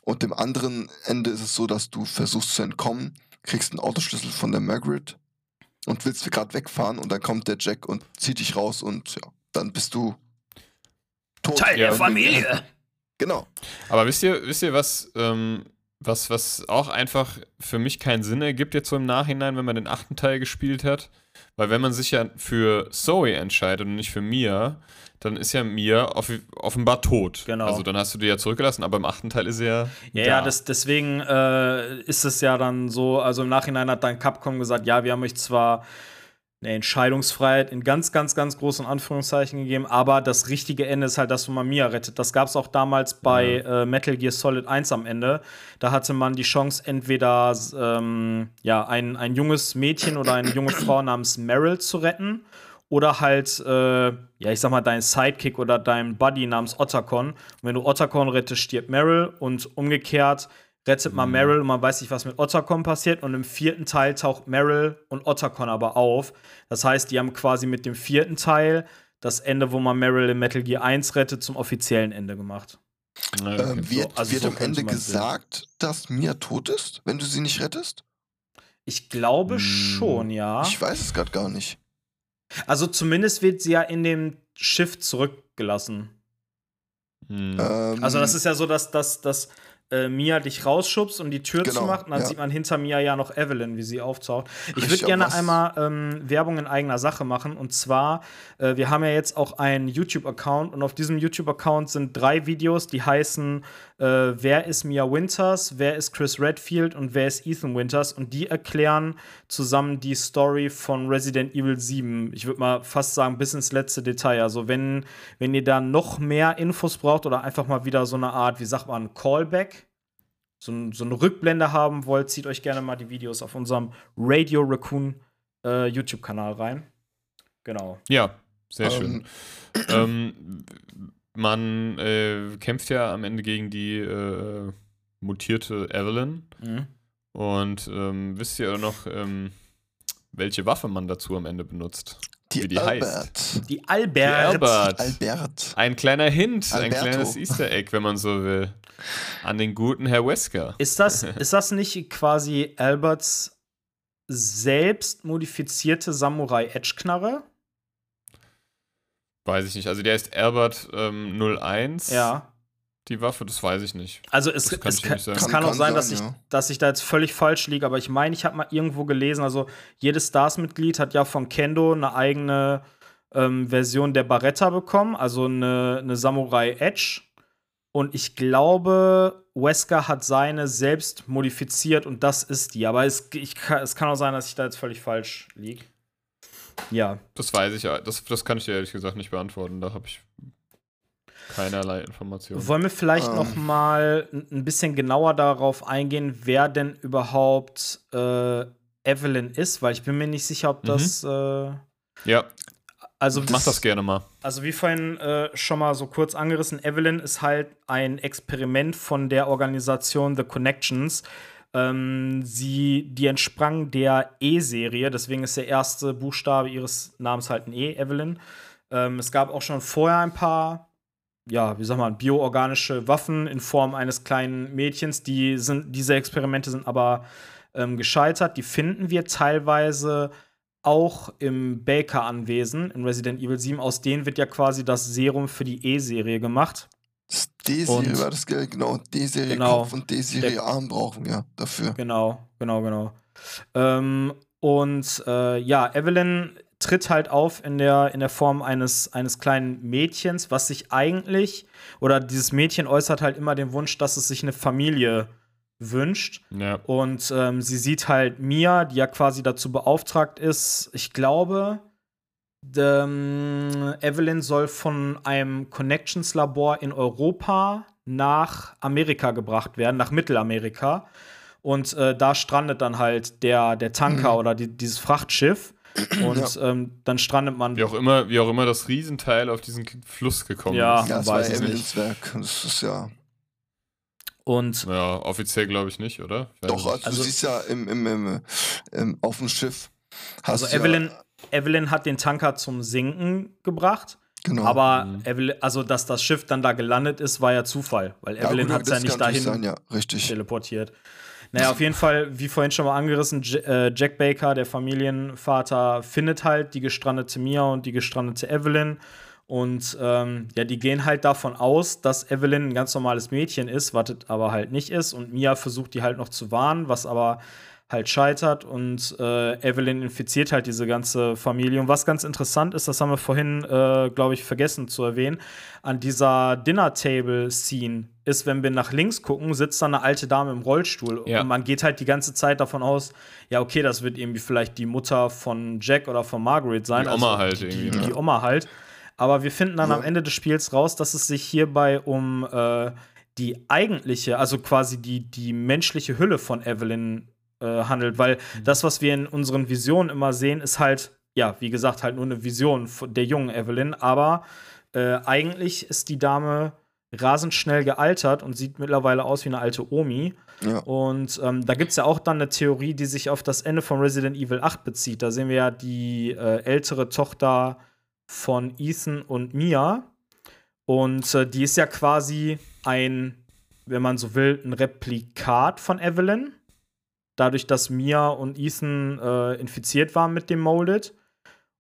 Und dem anderen Ende ist es so, dass du versuchst zu entkommen, kriegst einen Autoschlüssel von der Margaret und willst gerade wegfahren und dann kommt der Jack und zieht dich raus und ja, dann bist du tot. Teil Ja. der Familie. Genau. Aber wisst ihr, wisst ihr, was, ähm, was, was auch einfach für mich keinen Sinn ergibt jetzt so im Nachhinein, wenn man den achten Teil gespielt hat? Weil wenn man sich ja für Zoe entscheidet und nicht für Mia, dann ist ja Mia off offenbar tot. Genau. Also dann hast du die ja zurückgelassen, aber im achten Teil ist sie ja. Ja, da. ja, das, deswegen äh, ist es ja dann so, also im Nachhinein hat dann Capcom gesagt, ja, wir haben euch zwar eine Entscheidungsfreiheit in ganz, ganz, ganz großen Anführungszeichen gegeben. Aber das richtige Ende ist halt das, wo man Mia rettet. Das gab es auch damals bei äh, Metal Gear Solid 1 am Ende. Da hatte man die Chance, entweder ähm, ja, ein, ein junges Mädchen oder eine junge Frau namens Meryl zu retten. Oder halt, äh, ja, ich sag mal, dein Sidekick oder dein Buddy namens Otacon. Und wenn du Otacon rettest, stirbt Meryl. Und umgekehrt rettet man Meryl und man weiß nicht, was mit Otacon passiert. Und im vierten Teil taucht Meryl und Otacon aber auf. Das heißt, die haben quasi mit dem vierten Teil das Ende, wo man Meryl in Metal Gear 1 rettet, zum offiziellen Ende gemacht. Na, okay. Ähm, wird also wird so am Ende man sehen. gesagt, dass Mia tot ist, wenn du sie nicht rettest? Ich glaube Hm, schon, ja. Ich weiß es gerade gar nicht. Also zumindest wird sie ja in dem Schiff zurückgelassen. Hm. Ähm, Also das ist ja so, dass, dass, dass äh, Mia dich rausschubst und die Tür Genau, zumacht und dann ja. sieht man hinter Mia ja noch Evelyn, wie sie auftaucht. Ich würde gerne was- einmal ähm, Werbung in eigener Sache machen und zwar, äh, wir haben ja jetzt auch einen YouTube-Account und auf diesem YouTube-Account sind drei Videos, die heißen äh, Wer ist Mia Winters, wer ist Chris Redfield und wer ist Ethan Winters und die erklären zusammen die Story von Resident Evil 7. Ich würde mal fast sagen, bis ins letzte Detail. Also wenn, wenn ihr da noch mehr Infos braucht oder einfach mal wieder so eine Art, wie sagt man, Callback, so, ein, so eine Rückblende haben wollt, zieht euch gerne mal die Videos auf unserem Radio Raccoon äh, YouTube-Kanal rein. Genau. Ja, sehr schön. Ähm, ähm, man äh, kämpft ja am Ende gegen die äh, mutierte Evelyn. Mhm. Und ähm, wisst ihr noch, ähm, welche Waffe man dazu am Ende benutzt? Die, wie die heißt. Albert. Die Albert. Die Albert. Albert. Ein kleiner Hint, ein Alberto. kleines Easter Egg, wenn man so will. An den guten Herr Wesker. Ist das, ist das nicht quasi Alberts selbst modifizierte Samurai Edge Knarre? Weiß ich nicht. Also der ist Albert ähm, 01. Ja. Die Waffe, das weiß ich nicht. Also es, kann es, ich kann, nicht sagen. es Kann- kann auch sein, dass, sein, ich, ja. dass ich da jetzt völlig falsch liege, aber ich meine, ich habe mal irgendwo gelesen, also jedes Stars-Mitglied hat ja von Kendo eine eigene ähm, Version der Barretta bekommen, also eine, eine Samurai Edge. Und ich glaube, Wesker hat seine selbst modifiziert und das ist die. Aber es, ich, kann- es kann auch sein, dass ich da jetzt völlig falsch liege. Ja. Das weiß ich, ja. das, das kann ich dir ehrlich gesagt nicht beantworten. Da habe ich keinerlei Informationen. Wollen wir vielleicht Ähm. noch mal ein bisschen genauer darauf eingehen, wer denn überhaupt äh, Evelyn ist? Weil ich bin mir nicht sicher, ob Mhm. das. Äh, Ja, also, mach das gerne mal. also, wie vorhin äh, schon mal so kurz angerissen, Evelyn ist halt ein Experiment von der Organisation The Connections. Ähm, sie, die entsprang der E-Serie, deswegen ist der erste Buchstabe ihres Namens halt ein E, Evelyn. Ähm, es gab auch schon vorher ein paar, ja, wie sagt man, bioorganische Waffen in Form eines kleinen Mädchens. Die sind, diese Experimente sind aber ähm, gescheitert. Die finden wir teilweise auch im Baker-Anwesen in Resident Evil 7. Aus denen wird ja quasi das Serum für die E-Serie gemacht. Das D-Serie war das Geld, genau. D-Serie Genau. Kopf und D-Serie Arm brauchen wir dafür. Genau, genau, genau. Ähm, und äh, ja, Evelyn tritt halt auf in der, in der Form eines, eines kleinen Mädchens, was sich eigentlich, oder dieses Mädchen äußert halt immer den Wunsch, dass es sich eine Familie wünscht. Ja. Und ähm, sie sieht halt Mia, die ja quasi dazu beauftragt ist, ich glaube, ähm, Evelyn soll von einem Connections-Labor in Europa nach Amerika gebracht werden, nach Mittelamerika. Und äh, da strandet dann halt der, der Tanker Mhm. oder die, dieses Frachtschiff. Und ähm, dann strandet man. Wie auch immer, wie auch immer das Riesenteil auf diesen Fluss gekommen Ja. ist. Ja, es war weiß es Evelyns Werk. Das ist ja. Und Ja, offiziell glaube ich nicht, oder? Ich weiß Doch, also, Also- du siehst ja im, im, im, im, auf dem Schiff. Hast also ja, Evelyn, Evelyn hat den Tanker zum Sinken gebracht. Genau. Aber Mhm. Evelyn, also dass das Schiff dann da gelandet ist, war ja Zufall, weil Ja, Evelyn gut, hat es ja das nicht dahin Sein, ja, richtig. teleportiert. Naja, auf jeden Fall, wie vorhin schon mal angerissen, äh, Jack Baker, der Familienvater, findet halt die gestrandete Mia und die gestrandete Evelyn. Und ähm, ja, die gehen halt davon aus, dass Evelyn ein ganz normales Mädchen ist, was aber halt nicht ist. Und Mia versucht die halt noch zu warnen, was aber halt scheitert. Und äh, Evelyn infiziert halt diese ganze Familie. Und was ganz interessant ist, das haben wir vorhin, äh, glaube ich, vergessen zu erwähnen, an dieser Dinner-Table-Scene ist, wenn wir nach links gucken, sitzt da eine alte Dame im Rollstuhl. Ja. Und man geht halt die ganze Zeit davon aus, ja, okay, das wird irgendwie vielleicht die Mutter von Jack oder von Margaret sein. Die Oma also halt die, irgendwie, Die, ne? die Oma halt. Aber wir finden dann Ja. am Ende des Spiels raus, dass es sich hierbei um äh, die eigentliche, also quasi die, die menschliche Hülle von Evelyn äh, handelt. Weil Mhm. das, was wir in unseren Visionen immer sehen, ist halt, ja, wie gesagt, halt nur eine Vision der jungen Evelyn. Aber äh, eigentlich ist die Dame rasend schnell gealtert und sieht mittlerweile aus wie eine alte Omi. Ja. Und ähm, da gibt es ja auch dann eine Theorie, die sich auf das Ende von Resident Evil 8 bezieht. Da sehen wir ja die äh, ältere Tochter von Ethan und Mia. Und äh, die ist ja quasi ein, wenn man so will, ein Replikat von Evelyn. Dadurch, dass Mia und Ethan äh, infiziert waren mit dem Molded.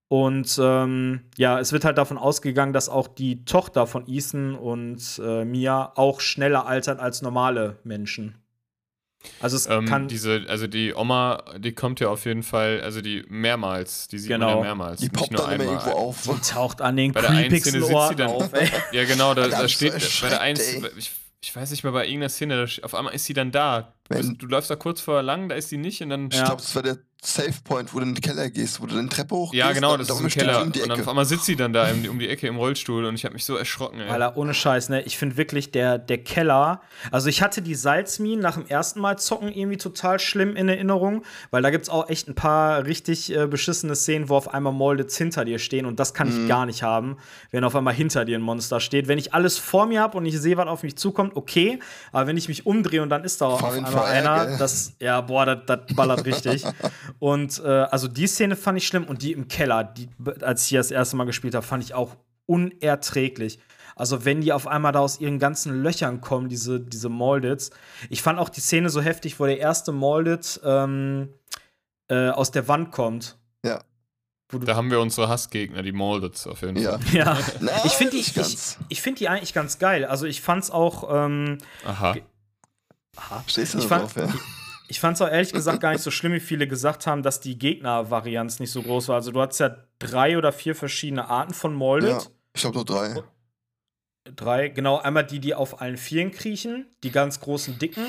Und ähm, ja, es wird halt davon ausgegangen, dass auch die Tochter von Ethan und äh, Mia auch schneller altert als normale Menschen. Also es Ähm, kann diese, also die Oma, die kommt ja auf jeden Fall, also die mehrmals, die sieht man Genau. ja mehrmals. Die nicht poppt nur dann immer einmal. irgendwo auf. die taucht an den Bei der einen creepigsten Szene sitzt sie Orten dann- auf, ey. Ja, genau, da, da steht so bei der ey. ich, ich weiß nicht mehr, bei irgendeiner Szene, da, auf einmal ist sie dann da. Du, du läufst da kurz vorher lang, da ist sie nicht und dann. Ich Ja. glaube, das war der Safe Point, wo du in den Keller gehst, wo du den Treppe hochgehst. Ja, genau, das da ist im Keller. um Und auf einmal sitzt sie dann da im, um die Ecke im Rollstuhl und ich habe mich so erschrocken, ey. Alter, ohne Scheiß, ne? Ich finde wirklich, der, der Keller. Also, ich hatte die Salzminen nach dem ersten Mal zocken irgendwie total schlimm in Erinnerung, weil da gibt es auch echt ein paar richtig äh, beschissene Szenen, wo auf einmal Moldeds hinter dir stehen und das kann ich gar nicht haben, wenn auf einmal hinter dir ein Monster steht. Wenn ich alles vor mir habe und ich sehe, was auf mich zukommt, okay, aber wenn ich mich umdrehe und dann ist da auf einmal einer, das, ja, boah, das ballert richtig. und äh, also die Szene fand ich schlimm und die im Keller, die, als ich hier das erste Mal gespielt habe, fand ich auch unerträglich. Also, wenn die auf einmal da aus ihren ganzen Löchern kommen, diese, diese Moldeds. Ich fand auch die Szene so heftig, wo der erste Molded ähm, äh, aus der Wand kommt. Ja. Da haben wir unsere Hassgegner, die Moldeds auf jeden Ja. Fall. ja. Na, Ich finde die, ich, ich find die eigentlich ganz geil. Also, ich fand's auch. Ähm, Aha. aha. Stehst du Ich fand, drauf, ja? Ich fand's auch ehrlich gesagt gar nicht so schlimm, wie viele gesagt haben, dass die Gegner-Varianz nicht so groß war. Also, du hattest ja drei oder vier verschiedene Arten von Molded. Ja, ich glaube nur drei. Drei, genau, einmal die, die auf allen Vieren kriechen, die ganz großen Dicken.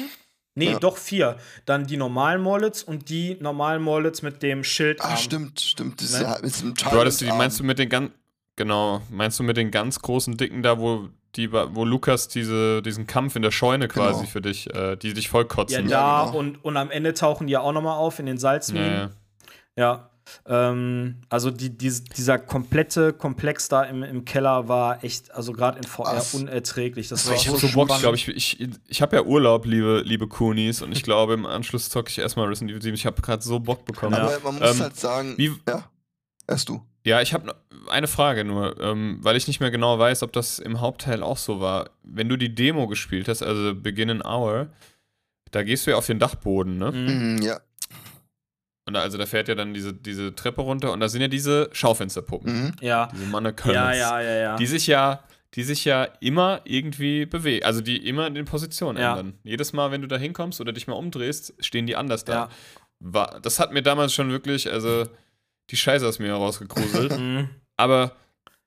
Nee, Ja. doch vier. Dann die normalen Mollets und die normalen Mollets mit dem Schild. Ah, stimmt, stimmt. Das ist Ne? ja mit diesem Du hattest die, meinst du mit den ganz, genau, meinst du mit den ganz großen Dicken da, wo die, wo Lukas diese, diesen Kampf in der Scheune quasi Genau. für dich, äh, die dich voll Ja, kotzen. da genau. und, und am Ende tauchen die ja auch nochmal auf in den Ja, Salzminen. ja. Ja. Ähm, also die, die, dieser komplette Komplex da im, im Keller war echt, also gerade in VR Was? unerträglich. Das Das war Ich so hab so Bock, glaube ich, ich, ich habe ja Urlaub, liebe, liebe Kunis, und ich glaube, im Anschluss zocke ich erstmal Resident Evil 7. Ich habe gerade so Bock bekommen. Ja. Aber man muss Ähm, halt sagen, wie- ja, erst du. Ja, ich habe eine Frage nur, ähm, weil ich nicht mehr genau weiß, ob das im Hauptteil auch so war. Wenn du die Demo gespielt hast, also Begin an Hour, da gehst du ja auf den Dachboden, ne? Mhm. Mhm, ja. Und da, also da fährt ja dann diese, diese Treppe runter und da sind ja diese Schaufensterpuppen, Mhm. Ja. diese Mannequins, Ja, ja, ja, ja. die sich ja, die sich ja immer irgendwie bewegen, also die immer in den Positionen Ja. ändern. Jedes Mal, wenn du da hinkommst oder dich mal umdrehst, stehen die anders da. Ja. War, das hat mir damals schon wirklich, also die Scheiße aus mir herausgegruselt. Mhm. Aber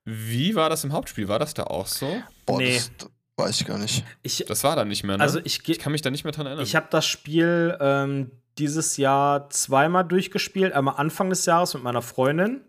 wie war das im Hauptspiel? War das da auch so? Boah, Nee. das, das weiß ich gar nicht. Ich, Das war da nicht mehr, ne? also ich, ich kann mich da nicht mehr dran erinnern. Ich habe das Spiel ähm, dieses Jahr zweimal durchgespielt. Einmal Anfang des Jahres mit meiner Freundin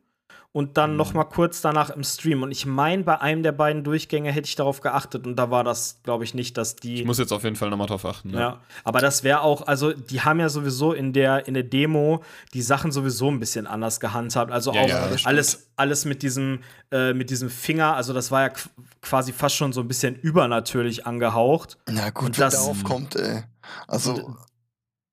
und dann Mhm. noch mal kurz danach im Stream. Und ich meine, bei einem der beiden Durchgänge hätte ich darauf geachtet. Und da war das, glaube ich, nicht, dass die. ich muss jetzt auf jeden Fall nochmal drauf achten. Ne? ja, aber das wäre auch, also die haben ja sowieso in der, in der Demo die Sachen sowieso ein bisschen anders gehandhabt. Also Ja, auch ja, alles, alles mit diesem, äh, mit diesem Finger, also das war ja qu- quasi fast schon so ein bisschen übernatürlich angehaucht. Na gut, wenn das- darauf kommt, ey. Also,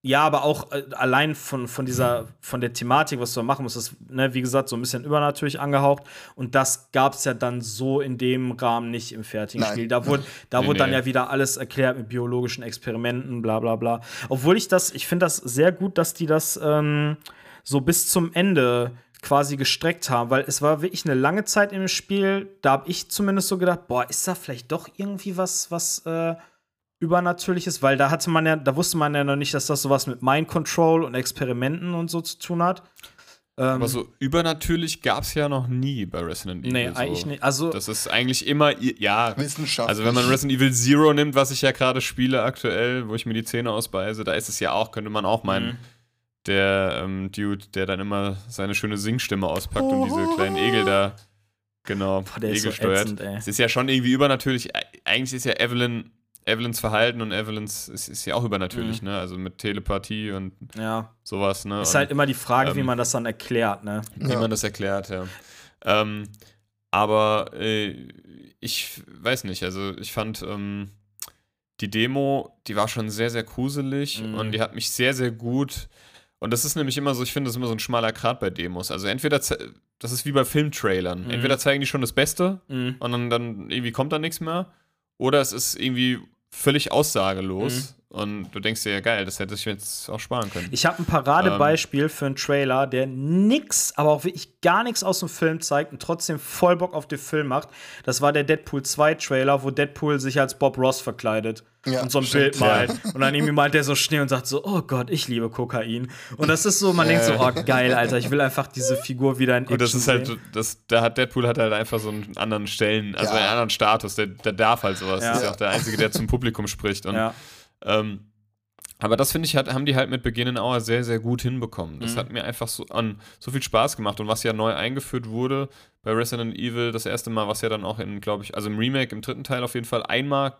Ja, aber auch äh, allein von, von dieser, von der Thematik, was du da machen musst, ist, ne, wie gesagt, so ein bisschen übernatürlich angehaucht. Und das gab es ja dann so in dem Rahmen nicht im fertigen Nein. Spiel. Da wurde, da Nee, wurde dann nee. ja wieder alles erklärt mit biologischen Experimenten, bla bla bla. Obwohl ich das, ich finde das sehr gut, dass die das ähm, so bis zum Ende quasi gestreckt haben, weil es war wirklich eine lange Zeit im Spiel, da habe ich zumindest so gedacht, boah, ist da vielleicht doch irgendwie was, was äh, Übernatürliches, weil da hatte man ja, da wusste man ja noch nicht, dass das sowas mit Mind Control und Experimenten und so zu tun hat. Ähm, Aber so übernatürlich gab es ja noch nie bei Resident Evil. nee, so. eigentlich nicht. Also, Das ist eigentlich immer, ja. Wissenschaft. Also wenn man Resident Evil Zero nimmt, was ich ja gerade spiele aktuell, wo ich mir die Zähne ausbeiße, da ist es ja auch, könnte man auch meinen, Mhm. der ähm, Dude, der dann immer seine schöne Singstimme auspackt und diese kleinen Egel da, genau, Boah, der ist Egel so steuert. ätzend, ey. Es ist ja schon irgendwie übernatürlich. Eigentlich ist ja Evelyn, Evelyns Verhalten und Evelyns ist, ist ja auch übernatürlich, ne? Also mit Telepathie und ja. sowas, ne? Ist und halt immer die Frage, wie ähm, man das dann erklärt, ne? wie Ja. man das erklärt, ja. Ähm, aber äh, ich weiß nicht, also ich fand ähm, die Demo, die war schon sehr, sehr gruselig Mhm. und die hat mich sehr, sehr gut. Und das ist nämlich immer so, ich finde das ist immer so ein schmaler Grat bei Demos. Also entweder, ze- das ist wie bei Filmtrailern. Mhm. Entweder zeigen die schon das Beste Mhm. und dann, dann irgendwie kommt da nichts mehr. Oder es ist irgendwie völlig aussagelos. Und du denkst dir, ja geil, das hätte ich mir jetzt auch sparen können. Ich habe ein Paradebeispiel für einen Trailer, der nix, aber auch wirklich gar nichts aus dem Film zeigt und trotzdem voll Bock auf den Film macht. Das war der Deadpool 2 Trailer, wo Deadpool sich als Bob Ross verkleidet Ja, und so ein stimmt, Bild malt. Und dann irgendwie malt der so Schnee und sagt so, oh Gott, ich liebe Kokain. Und das ist so, man denkt so, oh geil, Alter, ich will einfach diese Figur wieder in Gut, das Action ist halt, das, da hat Deadpool hat halt einfach so einen anderen Stellen, also Ja. einen anderen Status, der, der darf halt sowas. Ja. Das ist ja auch der Einzige, der zum Publikum spricht. Und, Ja. Ähm, aber das finde ich, hat, haben die halt mit Beginn in Hour sehr, sehr gut hinbekommen. Das Mhm. hat mir einfach so, an, so viel Spaß gemacht. Und was ja neu eingeführt wurde bei Resident Evil, das erste Mal, was ja dann auch in, glaube ich, also im Remake, im dritten Teil auf jeden Fall einmal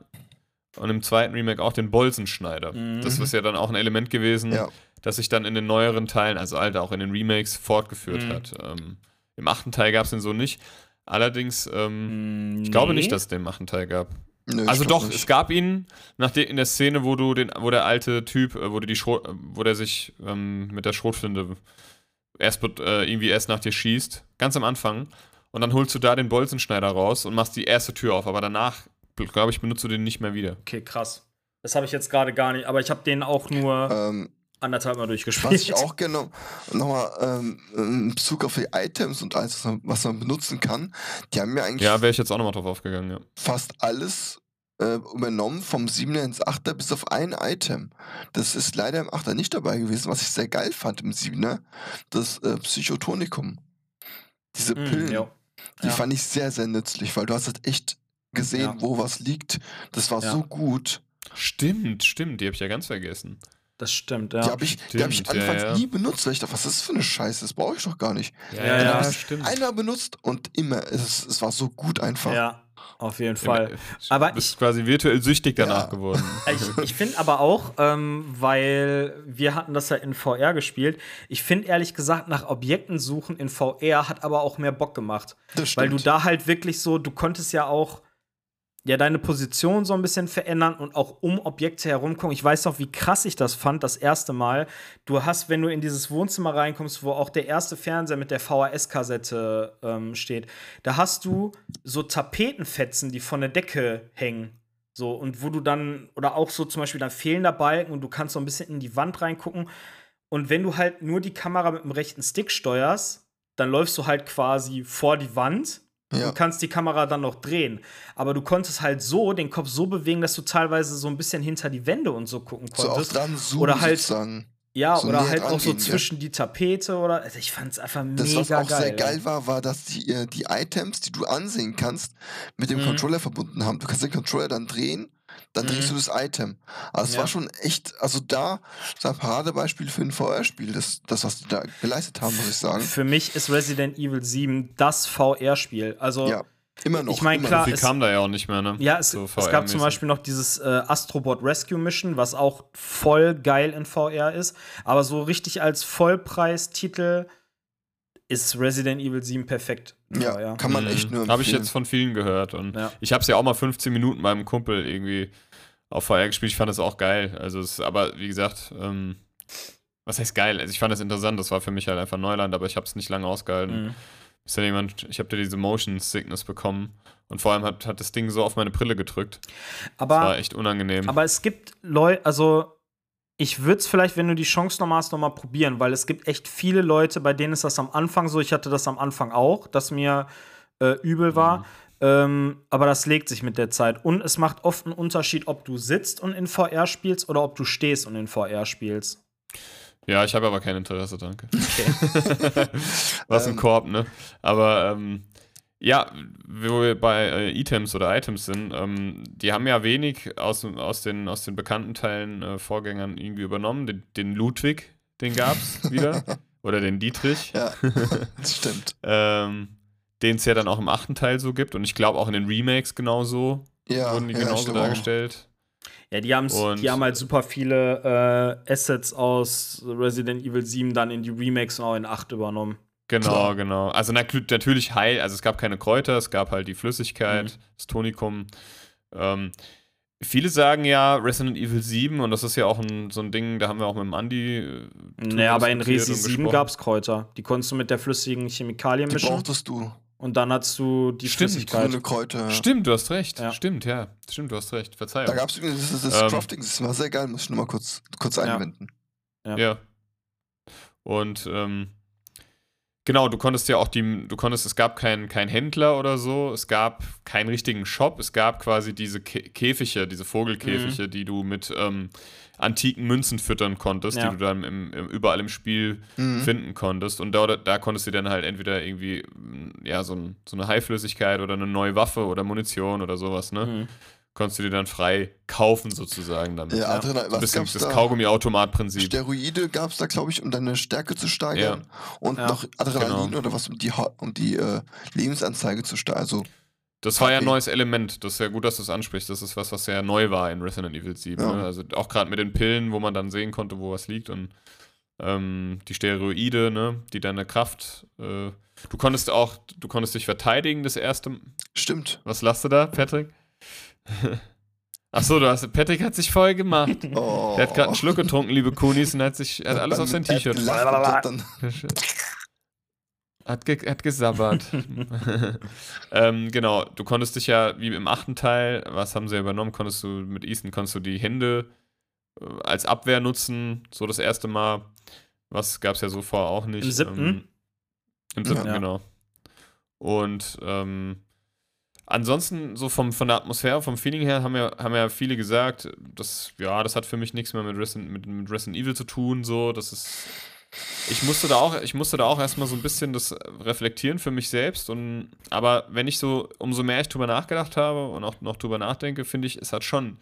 und im zweiten Remake auch den Bolzenschneider. Mhm. Das ist ja dann auch ein Element gewesen, Ja. das sich dann in den neueren Teilen, also halt auch in den Remakes, fortgeführt Mhm. hat. Ähm, Im achten Teil gab es den so nicht. Allerdings, ähm, ich glaube nicht, dass es den achten Teil gab. Nö, Also doch, nicht. es gab ihn nach de, in der Szene, wo du den, wo der alte Typ, äh, wo du die Schrot, äh, wo der sich ähm, mit der Schrotflinte erst äh, irgendwie erst nach dir schießt, ganz am Anfang, und dann holst du da den Bolzenschneider raus und machst die erste Tür auf, aber danach, glaube ich, benutzt du den nicht mehr wieder. Okay, krass. Das habe ich jetzt gerade gar nicht, aber ich habe den auch nur Ähm, anderthalb Mal durchgespielt. was ich auch gerne nochmal ähm, in Bezug auf die Items und alles, was man, was man benutzen kann, die haben ja eigentlich Ja, wäre ich jetzt auch nochmal drauf aufgegangen, ja. fast alles äh, übernommen vom 7er ins 8er bis auf ein Item. Das ist leider im 8er nicht dabei gewesen, was ich sehr geil fand im 7er. Das äh, Psychotonikum. Diese Mm, Pillen, ja. die Ja. fand ich sehr, sehr nützlich, weil du hast halt echt gesehen, Ja. wo was liegt. Das war Ja. so gut. Stimmt, stimmt, die habe ich ja ganz vergessen. Das stimmt, Die ja. habe ich, die hab ich Stimmt, ja, anfangs ja. nie benutzt, weil ich dachte, was ist das für eine Scheiße? Das brauche ich doch gar nicht. Ja, ja, ich's stimmt. Einmal benutzt und immer. Es, es war so gut einfach. Ja, auf jeden Fall. Aber Aber du bist ich- quasi virtuell süchtig danach Ja. geworden. Ich, ich finde aber auch, ähm, weil wir hatten das ja in VR gespielt, ich finde ehrlich gesagt, nach Objekten suchen in VR hat aber auch mehr Bock gemacht. Das Weil du stimmt. da halt wirklich so, du konntest ja auch ja deine Position so ein bisschen verändern und auch um Objekte herum gucken. Ich weiß noch, wie krass ich das fand, das erste Mal. Du hast, wenn du in dieses Wohnzimmer reinkommst, wo auch der erste Fernseher mit der VHS-Kassette ähm, steht, da hast du so Tapetenfetzen, die von der Decke hängen. So, und wo du dann, oder auch so zum Beispiel dann fehlender Balken und du kannst so ein bisschen in die Wand reingucken. Und wenn du halt nur die Kamera mit dem rechten Stick steuerst, dann läufst du halt quasi vor die Wand Ja. und kannst die Kamera dann noch drehen. Aber du konntest halt so den Kopf so bewegen, dass du teilweise so ein bisschen hinter die Wände und so gucken so auch konntest. dran zoomen Oder halt- sozusagen. ja, so oder halt auch so gehen, ja. zwischen die Tapete oder. Also ich fand's einfach Das, mega was auch geil. sehr geil war, war, dass die, äh, die Items, die du ansehen kannst, mit dem Mhm. Controller verbunden haben. Du kannst den Controller dann drehen, dann drehst Mhm. du das Item. Also es Ja. war schon echt, also da, das war ein Paradebeispiel für ein VR-Spiel, das, das, was die da geleistet haben, muss ich sagen. Für mich ist Resident Evil 7 das VR-Spiel. Also, Ja, immer noch. Ich mein, immer klar. Viel es- kam da ja auch nicht mehr, ne? Ja, es, So es gab zum. Beispiel noch dieses äh, Astrobot Rescue Mission, was auch voll geil in VR ist. Aber so richtig als Vollpreistitel ist Resident Evil 7 perfekt. Ja, VR. kann man echt nur Habe ich jetzt von vielen gehört. Und Ja. ich habe es ja auch mal 15 Minuten beim Kumpel irgendwie auf VR gespielt. Ich fand das auch geil. Also, es, aber wie gesagt, ähm, was heißt geil? Also, ich fand das interessant. Das war für mich halt einfach Neuland, aber ich habe es nicht lange ausgehalten. Mhm. Bis dann jemand, ich habe da diese Motion Sickness bekommen. Und vor allem hat, hat das Ding so auf meine Brille gedrückt. Das war Aber, echt unangenehm. aber es gibt Leute, also ich würde es vielleicht, wenn du die Chance nochmal hast, nochmal probieren, weil es gibt echt viele Leute, bei denen ist das am Anfang so. Ich hatte das am Anfang auch, dass mir äh, übel war. Mhm. Ähm, aber das legt sich mit der Zeit. Und es macht oft einen Unterschied, ob du sitzt und in VR spielst oder ob du stehst und in VR spielst. Ja, ich habe aber kein Interesse, danke. Was ein Ähm. Korb, ne? Aber ähm, ja, wo wir bei äh, Items oder Items sind, ähm, die haben ja wenig aus, aus, den, aus den bekannten Teilen äh, Vorgängern irgendwie übernommen. Den, den Ludwig, den gab's wieder. Oder den Dietrich. Ja, das stimmt. Ähm, den es ja dann auch im achten Teil so gibt. Und ich glaube auch in den Remakes genauso Ja, wurden die ja, genauso dargestellt. Ja, die, haben's, Und- die haben halt super viele äh, Assets aus Resident Evil 7 dann in die Remakes und auch in 8 übernommen. Genau, Klar. genau. Also na, natürlich heil, also es gab keine Kräuter, es gab halt die Flüssigkeit, Mhm. das Tonikum. Ähm, viele sagen ja Resident Evil 7 und das ist ja auch ein, so ein Ding, da haben wir auch mit dem Andi. äh, Naja, aber in Resi und 7 gesprochen. gab es Kräuter. Die konntest du mit der flüssigen Chemikalien Die mischen brauchtest du. und dann hast du die Stimmt, Flüssigkeit. Kräuter. Stimmt, du hast recht. Ja. Stimmt, ja. Stimmt, du hast recht. Verzeihung. Da gab es das, das Ähm. Crafting-System, war sehr geil, muss ich nur mal kurz, kurz Ja. einwenden. Ja. Und ähm, genau, du konntest ja auch die, du konntest, es gab keinen kein Händler oder so, es gab keinen richtigen Shop, es gab quasi diese Kä Käfige, diese Vogelkäfige, die du mit ähm, antiken Münzen füttern konntest, Ja. die du dann im, im, überall im Spiel Mhm. finden konntest. Und da, da konntest du dann halt entweder irgendwie, ja, so, ein, so eine Heilflüssigkeit oder eine neue Waffe oder Munition oder sowas, ne? Mhm. Konntest du dir dann frei kaufen sozusagen damit. Ja, Ja. Adrenal, So ein was bisschen gab's das da? Kaugummi-Automat-Prinzip. Steroide gab es da, glaube ich, um deine Stärke zu steigern. Und Ja, noch Adrenalin genau. oder was, um die, um die äh, Lebensanzeige zu steigern. Also, Das war ja ein neues Element. Das ist ja gut, dass du es ansprichst. Das ist was, was sehr neu war in Resident Evil 7. Ja. Ne? Also auch gerade mit den Pillen, wo man dann sehen konnte, wo was liegt und ähm, die Steroide, ne, die deine Kraft. Äh, du konntest auch, du konntest dich verteidigen, das erste. stimmt. Was lasst du da, Patrick? Achso, du hast. Patrick hat sich voll gemacht. Oh. Der hat gerade einen Schluck getrunken, liebe Kunis, und hat sich hat alles auf sein T-Shirt. Hat, ge hat gesabbert. ähm, genau, du konntest dich ja, wie im achten Teil, was haben sie ja übernommen, konntest du mit Ethan, konntest du die Hände äh, als Abwehr nutzen, so das erste Mal. Was gab es ja so vorher auch nicht. Im siebten? Ähm, Im siebten, Ja. genau. Und ähm, ansonsten, so vom, von der Atmosphäre, vom Feeling her, haben ja, haben ja viele gesagt, das, ja, das hat für mich nichts mehr mit Resident, mit, mit Resident Evil zu tun, so, das ist ich musste da auch, ich musste da auch erstmal so ein bisschen das reflektieren für mich selbst. Und, aber wenn ich so, umso mehr ich drüber nachgedacht habe und auch noch drüber nachdenke, finde ich, es hat schon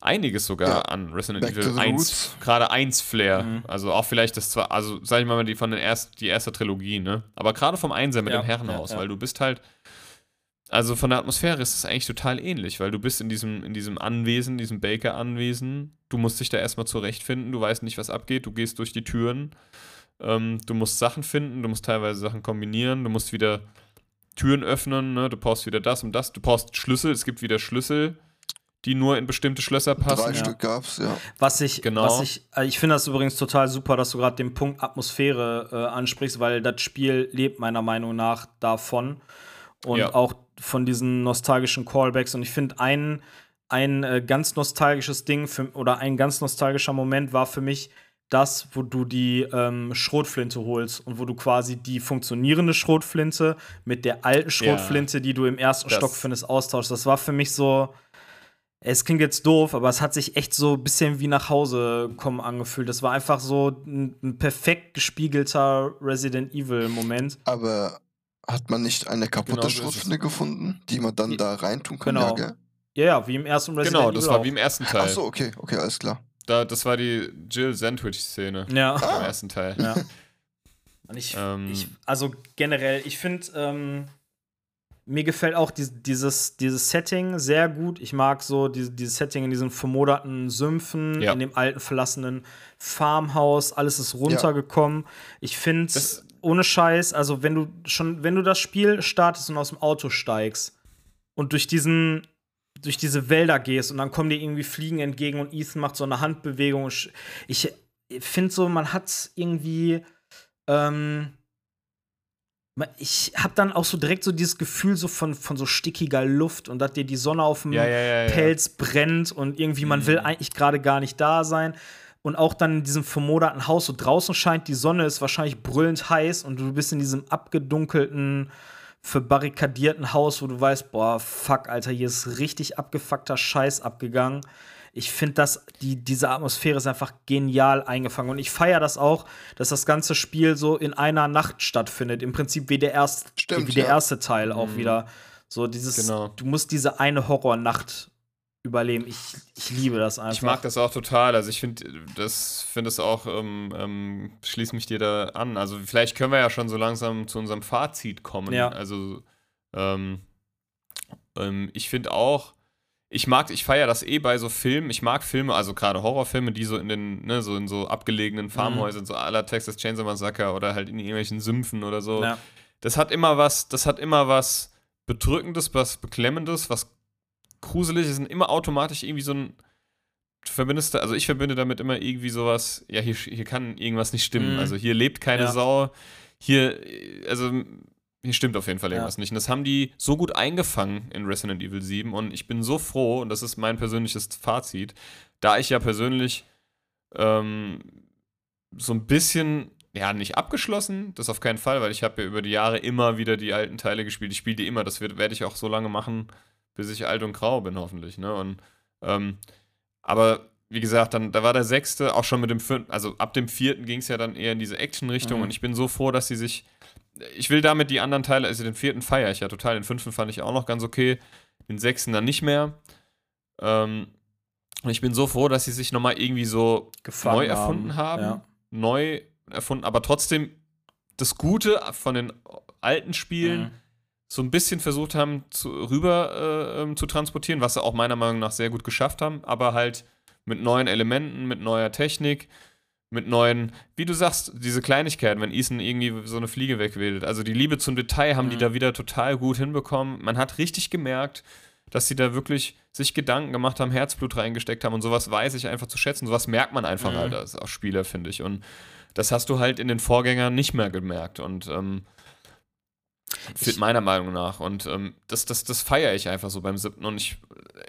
einiges sogar Ja. an Resident Back Evil the 1, roots. gerade 1 Flair. Mhm. Also auch vielleicht das zwar, also sag ich mal, die von den erst, die erste Trilogie, ne? Aber gerade vom Einser mit Ja, dem Herrenhaus, ja, ja. weil du bist halt. Also von der Atmosphäre ist es eigentlich total ähnlich, weil du bist in diesem, in diesem Anwesen, diesem Baker-Anwesen, du musst dich da erstmal zurechtfinden, du weißt nicht, was abgeht, du gehst durch die Türen, ähm, du musst Sachen finden, du musst teilweise Sachen kombinieren, du musst wieder Türen öffnen, ne? du brauchst wieder das und das, du brauchst Schlüssel, es gibt wieder Schlüssel, die nur in bestimmte Schlösser passen. drei Stück gab's, ja. Was ich, Genau. was ich, äh, ich finde das übrigens total super, dass du gerade den Punkt Atmosphäre äh, ansprichst, weil das Spiel lebt meiner Meinung nach davon und Ja. auch von diesen nostalgischen Callbacks. Und ich finde ein, ein äh, ganz nostalgisches Ding für, oder ein ganz nostalgischer Moment war für mich das, wo du die ähm, Schrotflinte holst und wo du quasi die funktionierende Schrotflinte mit der alten Schrotflinte, die du im ersten Stock findest, austauschst. Das war für mich so. Es klingt jetzt doof, aber es hat sich echt so ein bisschen wie nach Hause kommen angefühlt. Das war einfach so ein, ein perfekt gespiegelter Resident Evil-Moment. Aber hat man nicht eine kaputte Genau Schrotflinte gefunden, die man dann da reintun kann? Genau. Ja, gell? Ja, ja, wie im ersten Resident Genau, Evil. das war auch. wie im ersten Teil. Ach so, okay, okay, alles klar. Da, das war die Jill Sandwich-Szene Ja. im ersten Teil. ja. Und ich, Ähm. ich, also generell, ich finde, ähm, mir gefällt auch die, dieses, dieses Setting sehr gut. Ich mag so die, dieses Setting in diesen vermoderten Sümpfen, Ja. in dem alten verlassenen Farmhaus. Alles ist runtergekommen. Ich finde, Das- ohne Scheiß, also wenn du schon, wenn du das Spiel startest und aus dem Auto steigst und durch diesen durch diese Wälder gehst und dann kommen dir irgendwie Fliegen entgegen und Ethan macht so eine Handbewegung. Ich finde so, man hat irgendwie ähm, ich habe dann auch so direkt so dieses Gefühl so von, von so stickiger Luft und dass dir die Sonne auf dem Ja, ja, ja. Pelz brennt und irgendwie man Mhm. will eigentlich gerade gar nicht da sein. Und auch dann in diesem vermoderten Haus, so draußen scheint die Sonne, ist wahrscheinlich brüllend heiß und du bist in diesem abgedunkelten, verbarrikadierten Haus, wo du weißt, boah, fuck, Alter, hier ist richtig abgefuckter Scheiß abgegangen. ich finde das, die, diese Atmosphäre ist einfach genial eingefangen. Und ich feiere das auch, dass das ganze Spiel so in einer Nacht stattfindet. Im Prinzip wie der, erst, Stimmt, wie der ja. erste Teil auch wieder. So dieses, Genau. du musst diese eine Horrornacht überleben. Ich, ich liebe das einfach. Ich mag das auch total. Also ich finde das finde es auch, ähm, ähm, schließe mich dir da an. Also vielleicht können wir ja schon so langsam zu unserem Fazit kommen. Ja. Also ähm, ähm, ich finde auch, ich mag, ich feiere das eh bei so Filmen. Ich mag Filme, also gerade Horrorfilme, die so in den, ne, so in so abgelegenen Farmhäusern, so aller Texas Chainsaw Massacre oder halt in irgendwelchen Sümpfen oder so. Ja. Das hat immer was, das hat immer was Bedrückendes, was Beklemmendes, was Gruseliges und immer automatisch irgendwie so ein du verbindest da, also ich verbinde damit immer irgendwie sowas, ja, hier, hier kann irgendwas nicht stimmen. Mhm. Also hier lebt keine Ja. Sau. Hier, äh, also hier stimmt auf jeden Fall Ja. irgendwas nicht. Und das haben die so gut eingefangen in Resident Evil 7 und ich bin so froh, und das ist mein persönliches Fazit, da ich ja persönlich ähm, so ein bisschen, ja, nicht abgeschlossen, das auf keinen Fall, weil ich habe ja über die Jahre immer wieder die alten Teile gespielt. Ich spiele die immer, das werde ich auch so lange machen, bis ich alt und grau bin, hoffentlich. Ne? Und ähm, aber wie gesagt, dann, da war der sechste, auch schon mit dem vierten, also ab dem vierten ging es ja dann eher in diese Action-Richtung Mhm. und ich bin so froh, dass sie sich. Ich will damit die anderen Teile, also den vierten feiere ich ja total, den fünften fand ich auch noch ganz okay, den sechsten dann nicht mehr. Ähm, und ich bin so froh, dass sie sich nochmal irgendwie so Gefangen neu erfunden haben, Ja. neu erfunden, aber trotzdem das Gute von den alten Spielen Mhm. So ein bisschen versucht haben, zu, rüber äh, ähm, zu transportieren, was sie auch meiner Meinung nach sehr gut geschafft haben, aber halt mit neuen Elementen, mit neuer Technik, mit neuen, wie du sagst, diese Kleinigkeiten, wenn Ethan irgendwie so eine Fliege wegwedelt. Also die Liebe zum Detail haben die Mhm. da wieder total gut hinbekommen. Man hat richtig gemerkt, dass sie da wirklich sich Gedanken gemacht haben, Herzblut reingesteckt haben und sowas weiß ich einfach zu schätzen. Sowas merkt man einfach Mhm. halt als, als Spieler, finde ich. Und das hast du halt in den Vorgängern nicht mehr gemerkt. Und ähm, Ich- meiner Meinung nach. Und ähm, das, das, das feiere ich einfach so beim siebten. Und ich, äh,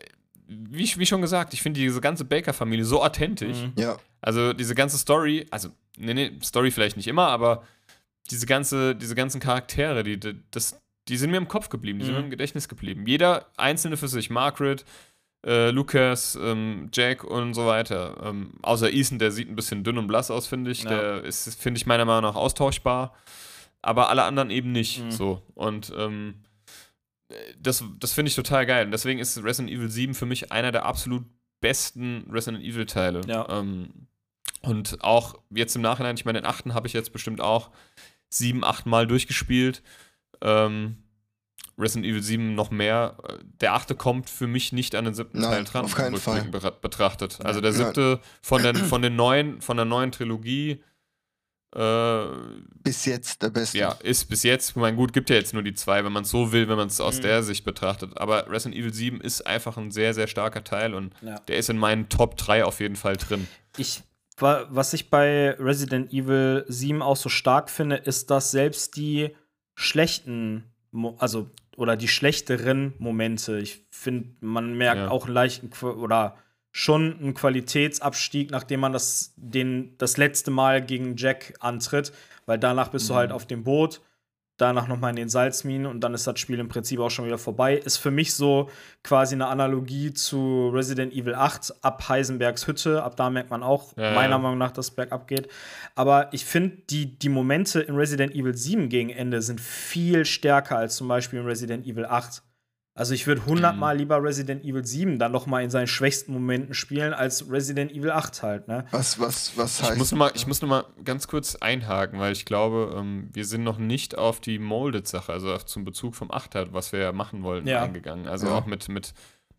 wie, wie schon gesagt, ich finde diese ganze Baker-Familie so authentisch. Mhm. Ja, Also diese ganze Story, also, nee, nee, Story vielleicht nicht immer, aber diese, ganze, diese ganzen Charaktere, die, die, das, die sind mir im Kopf geblieben, die sind Mhm. mir im Gedächtnis geblieben. Jeder einzelne für sich, Margaret, äh, Lucas, ähm, Jack und so weiter. Ähm, außer Ethan, der sieht ein bisschen dünn und blass aus, finde ich. Ja. Der ist, finde ich, meiner Meinung nach austauschbar. Aber alle anderen eben nicht Mhm. so. Und ähm, das, das finde ich total geil. Und deswegen ist Resident Evil 7 für mich einer der absolut besten Resident Evil Teile. Ja. Ähm, und auch jetzt im Nachhinein, ich meine, den achten habe ich jetzt bestimmt auch sieben, acht Mal durchgespielt. Ähm, Resident Evil 7 noch mehr. Der achte kommt für mich nicht an den siebten Nein, Teil dran, auf keinen bera- betrachtet. Also der Nein. siebte von, den, von den neuen, von der neuen Trilogie äh, bis jetzt der Beste. ja, ist bis jetzt, ich meine, gut, gibt ja jetzt nur die zwei, wenn man es so will, wenn man es aus Mhm. der Sicht betrachtet. Aber Resident Evil 7 ist einfach ein sehr, sehr starker Teil und Ja. der ist in meinen Top 3 auf jeden Fall drin. Ich, wa- was ich bei Resident Evil 7 auch so stark finde, ist, dass selbst die schlechten, Mo also oder die schlechteren Momente, ich finde, man merkt Ja. auch einen leichten oder schon einen Qualitätsabstieg, nachdem man das, den, das letzte Mal gegen Jack antritt, weil danach bist du halt auf dem Boot, danach nochmal in den Salzminen und dann ist das Spiel im Prinzip auch schon wieder vorbei. Ist für mich so quasi eine Analogie zu Resident Evil 8 ab Heisenbergs Hütte. Ab da merkt man auch, Ja, meiner ja. Meinung nach, dass es bergab geht. Aber ich finde, die, die Momente in Resident Evil 7 gegen Ende sind viel stärker als zum Beispiel in Resident Evil 8. Also ich würde hundertmal lieber Resident Evil 7 dann noch mal in seinen schwächsten Momenten spielen als Resident Evil 8 halt, ne? Was, was, was Ich heißt. muss, noch mal, ich muss noch mal ganz kurz einhaken, weil ich glaube, ähm, wir sind noch nicht auf die Molded-Sache, also auf, zum Bezug vom Achter, was wir ja machen wollten, Ja. eingegangen. Also Ja. auch mit, mit,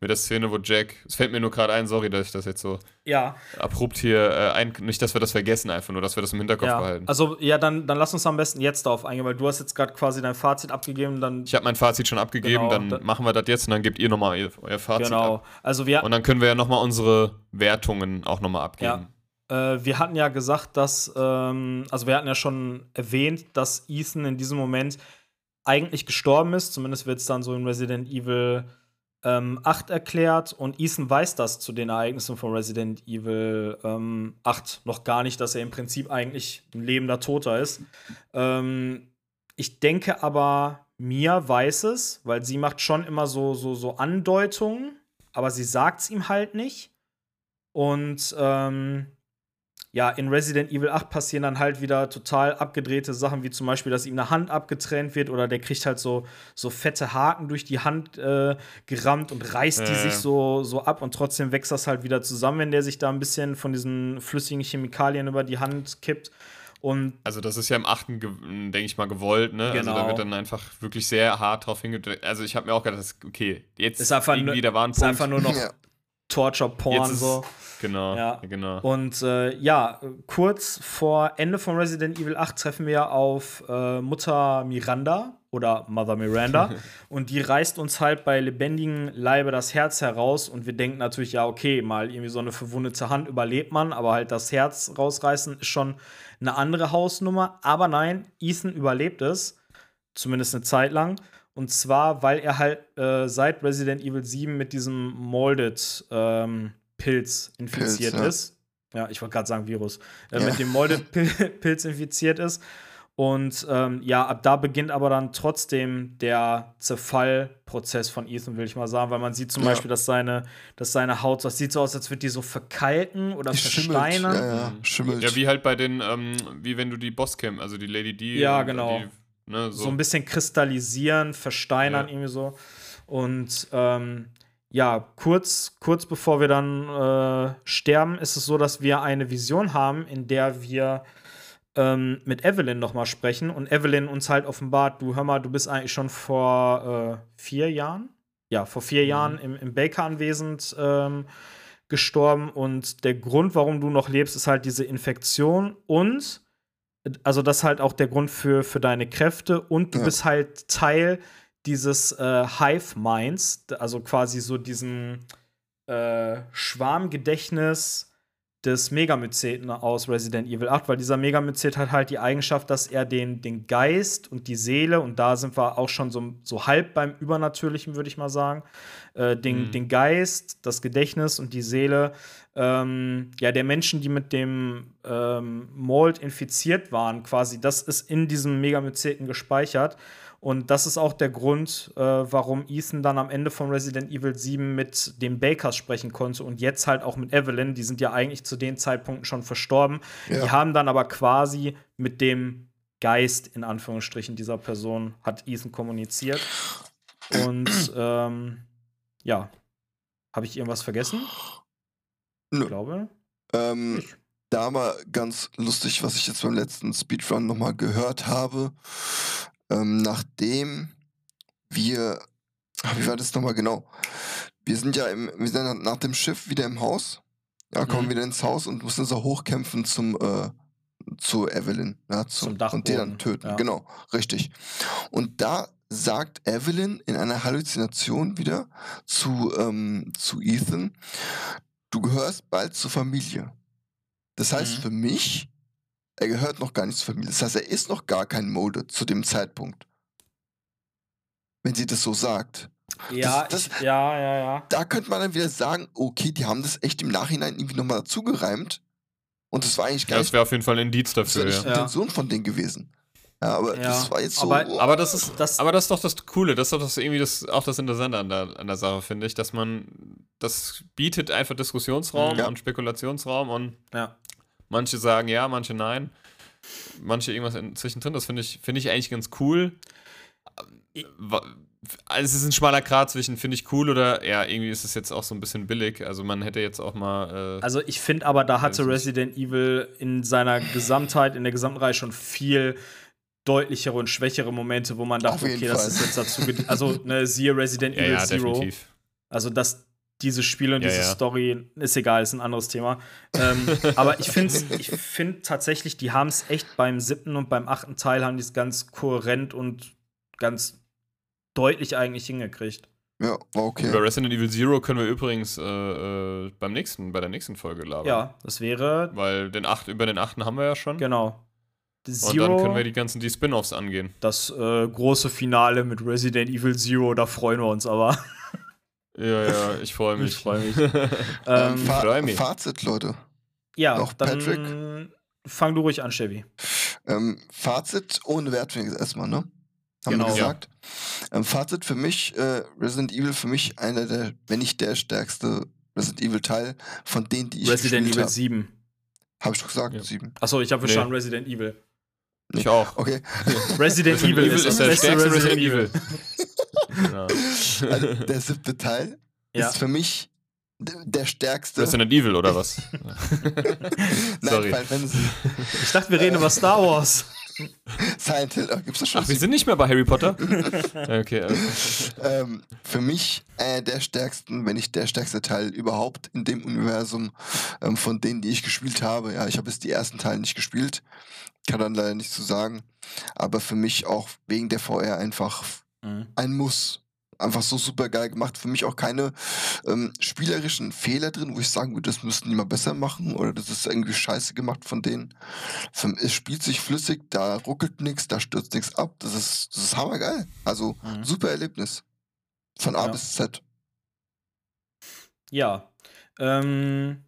mit der Szene, wo Jack, es fällt mir nur gerade ein, sorry, dass ich das jetzt so Ja, abrupt hier äh, ein, nicht, dass wir das vergessen einfach nur, dass wir das im Hinterkopf ja. behalten. Also ja, dann, dann lass uns am besten jetzt darauf eingehen, weil du hast jetzt gerade quasi dein Fazit abgegeben, dann Ich habe mein Fazit schon abgegeben, Genau, dann da- machen wir das jetzt und dann gebt ihr nochmal euer, euer Fazit genau. ab. Also wir Und dann können wir ja nochmal unsere Wertungen auch nochmal abgeben. Äh, wir hatten ja gesagt, dass, ähm, also wir hatten ja schon erwähnt, dass Ethan in diesem Moment eigentlich gestorben ist. Zumindest wird es dann so in Resident Evil ähm, 8 erklärt. Und Ethan weiß das zu den Ereignissen von Resident Evil ähm, 8 noch gar nicht, dass er im Prinzip eigentlich ein lebender Toter ist. Ähm, ich denke aber, Mia weiß es, weil sie macht schon immer so, so, so Andeutungen, aber sie sagt es ihm halt nicht. Und ähm, ja, in Resident Evil 8 passieren dann halt wieder total abgedrehte Sachen, wie zum Beispiel, dass ihm eine Hand abgetrennt wird oder der kriegt halt so, so fette Haken durch die Hand äh, gerammt und reißt die Äh. sich so, so ab und trotzdem wächst das halt wieder zusammen, wenn der sich da ein bisschen von diesen flüssigen Chemikalien über die Hand kippt. Und Also das ist ja im achten, denke ich mal, gewollt, ne? Also Genau. da wird dann einfach wirklich sehr hart drauf hingedrückt. Also ich habe mir auch gedacht, das- okay, jetzt ist einfach, irgendwie, nur, da war ein ist Punkt. einfach nur noch Ja. Torture-Porn so. Genau, Ja. genau. Und äh, ja, kurz vor Ende von Resident Evil 8 treffen wir auf äh, Mutter Miranda oder Mother Miranda und die reißt uns halt bei lebendigem Leibe das Herz heraus und wir denken natürlich, ja, okay, mal irgendwie so eine verwundete Hand überlebt man, aber halt das Herz rausreißen ist schon eine andere Hausnummer. Aber nein, Ethan überlebt es, zumindest eine Zeit lang. Und zwar, weil er halt äh, seit Resident Evil 7 mit diesem Molded ähm, Pilz infiziert Pilz, ja. ist. Ja, ich wollte gerade sagen Virus. Äh, Ja. Mit dem Molded Pil Pilz infiziert ist. Und ähm, ja, ab da beginnt aber dann trotzdem der Zerfallprozess von Ethan, will ich mal sagen, weil man sieht zum Ja. Beispiel, dass seine, dass seine Haut, das sieht so aus, als würde die so verkalken oder Die schimmelt. versteinern. Ja, ja, schimmelt. Ja, wie halt bei den, ähm, wie wenn du die Bosscam, also die Lady D. Ja, und genau. Die, ne, so. so ein bisschen kristallisieren, versteinern, Ja. irgendwie so. Und ähm, ja, kurz, kurz bevor wir dann äh, sterben, ist es so, dass wir eine Vision haben, in der wir ähm, mit Evelyn noch mal sprechen und Evelyn uns halt offenbart, du hör mal, du bist eigentlich schon vor äh, vier Jahren, ja, vor vier Jahren im, im Baker anwesend ähm, gestorben und der Grund, warum du noch lebst, ist halt diese Infektion und also das ist halt auch der Grund für, für deine Kräfte und du Ja. bist halt Teil dieses äh, Hive Minds, also quasi so diesen äh, Schwarmgedächtnis des Megamyceten aus Resident Evil 8, weil dieser Megamycet hat halt die Eigenschaft, dass er den, den Geist und die Seele, und da sind wir auch schon so, so halb beim Übernatürlichen, würde ich mal sagen, äh, den, Mhm. den Geist, das Gedächtnis und die Seele ähm, ja, der Menschen, die mit dem ähm, Mold infiziert waren, quasi, das ist in diesem Megamyceten gespeichert. Und das ist auch der Grund, äh, warum Ethan dann am Ende von Resident Evil 7 mit den Bakers sprechen konnte und jetzt halt auch mit Evelyn. Die sind ja eigentlich zu den Zeitpunkten schon verstorben. Ja. Die haben dann aber quasi mit dem Geist, in Anführungsstrichen, dieser Person, hat Ethan kommuniziert. Und ähm, ja, habe ich irgendwas vergessen? Nö. Ich glaube. Ähm, Nicht. da mal ganz lustig, was ich jetzt beim letzten Speedrun nochmal gehört habe. Ähm, nachdem wir. Ach, wie war das nochmal genau? Wir sind ja im, wir sind nach dem Schiff wieder im Haus. Ja, kommen Mhm. wieder ins Haus und müssen uns auch hochkämpfen zum äh, zu Evelyn. Ja, Zum Und die dann Dachboden, töten. ja. Genau, richtig. Und da sagt Evelyn in einer Halluzination wieder zu, ähm, zu Ethan, du gehörst bald zur Familie. Das heißt Mhm. für mich, er gehört noch gar nicht zur Familie. Das heißt, er ist noch gar kein Mode zu dem Zeitpunkt. Wenn sie das so sagt. Ja, das- ich, ja, ja, ja. Da könnte man dann wieder sagen, okay, die haben das echt im Nachhinein irgendwie nochmal dazu gereimt. Und das war eigentlich gar das nicht, wäre auf jeden Fall ein Indiz das dafür, nicht ja. Ja. Intention von denen gewesen. Ja, aber Ja. das war jetzt so. Aber- Aber das ist, Das- aber das ist doch das Coole, das ist doch das irgendwie das, auch das Interessante an der, an der Sache, finde ich, dass man, das bietet einfach Diskussionsraum Ja. und Spekulationsraum und Ja. Manche sagen ja, manche nein, manche irgendwas in, zwischendrin, das finde ich, finde ich eigentlich ganz cool. Also es ist ein schmaler Grad zwischen finde ich cool oder ja, irgendwie ist es jetzt auch so ein bisschen billig. Also man hätte jetzt auch mal äh, Also ich finde aber, da hatte. Resident Evil in seiner Gesamtheit, in der gesamten Reihe schon viel deutlichere und schwächere Momente, wo man dachte, okay, das Fall. ist jetzt dazu, also ne, siehe Resident ja, Evil ja, Zero. definitiv. Also dass diese Spiele und Ja, diese ja. Story ist egal, ist ein anderes Thema. ähm, aber ich finde, ich finde tatsächlich, die haben es echt beim siebten und beim achten Teil haben die es ganz kohärent und ganz deutlich eigentlich hingekriegt. Ja, okay. Über Resident Evil Zero können wir übrigens äh, äh, beim nächsten, bei der nächsten Folge labern. Ja, das wäre Weil den acht, über den achten haben wir ja schon. genau. Und Zero, dann können wir die ganzen die Spin-offs angehen. das äh, große Finale mit Resident Evil Zero, da freuen wir uns aber. Ja, ja, ich freue mich. Ich freu mich. Ähm, ähm, freu mich. Fazit, Leute. ja, noch dann Patrick? fang du ruhig an, Chevy. Ähm, Fazit ohne Wertung jetzt erstmal, ne? Haben Genau. wir gesagt. Ähm, Fazit für mich, äh, Resident Evil für mich einer der, wenn nicht der stärkste Resident Evil Teil von denen, die ich Resident gespielt Evil habe. 7. Habe ich doch gesagt, Ja. sieben. Achso, ich habe Nee. verstanden Resident Evil. Ich auch. Okay, Resident, Evil ist das der beste stärkste Resident Evil. Genau. also der siebte Teil Ja. ist für mich der stärkste. Resident Evil oder was? Nein, Sorry. Final Fantasy. Ich dachte, wir reden über Star Wars. Silent Hill, äh, gibt's das schon? Ach, wir sind nicht mehr bei Harry Potter? okay, also. ähm, für mich äh, der stärksten, wenn nicht der stärkste Teil überhaupt in dem Universum ähm, von denen, die ich gespielt habe. Ja, ich habe jetzt die ersten Teile nicht gespielt, kann dann leider nichts zu sagen. Aber für mich auch wegen der VR einfach Mhm. ein Muss. Einfach so super geil gemacht. Für mich auch keine ähm, spielerischen Fehler drin, wo ich sagen würde, das müssten die mal besser machen oder das ist irgendwie scheiße gemacht von denen. Für, es spielt sich flüssig, da ruckelt nichts, da stürzt nichts ab. Das ist, das ist hammergeil. Also Mhm. super Erlebnis. Von A Ja. bis Z. Ja. Ähm,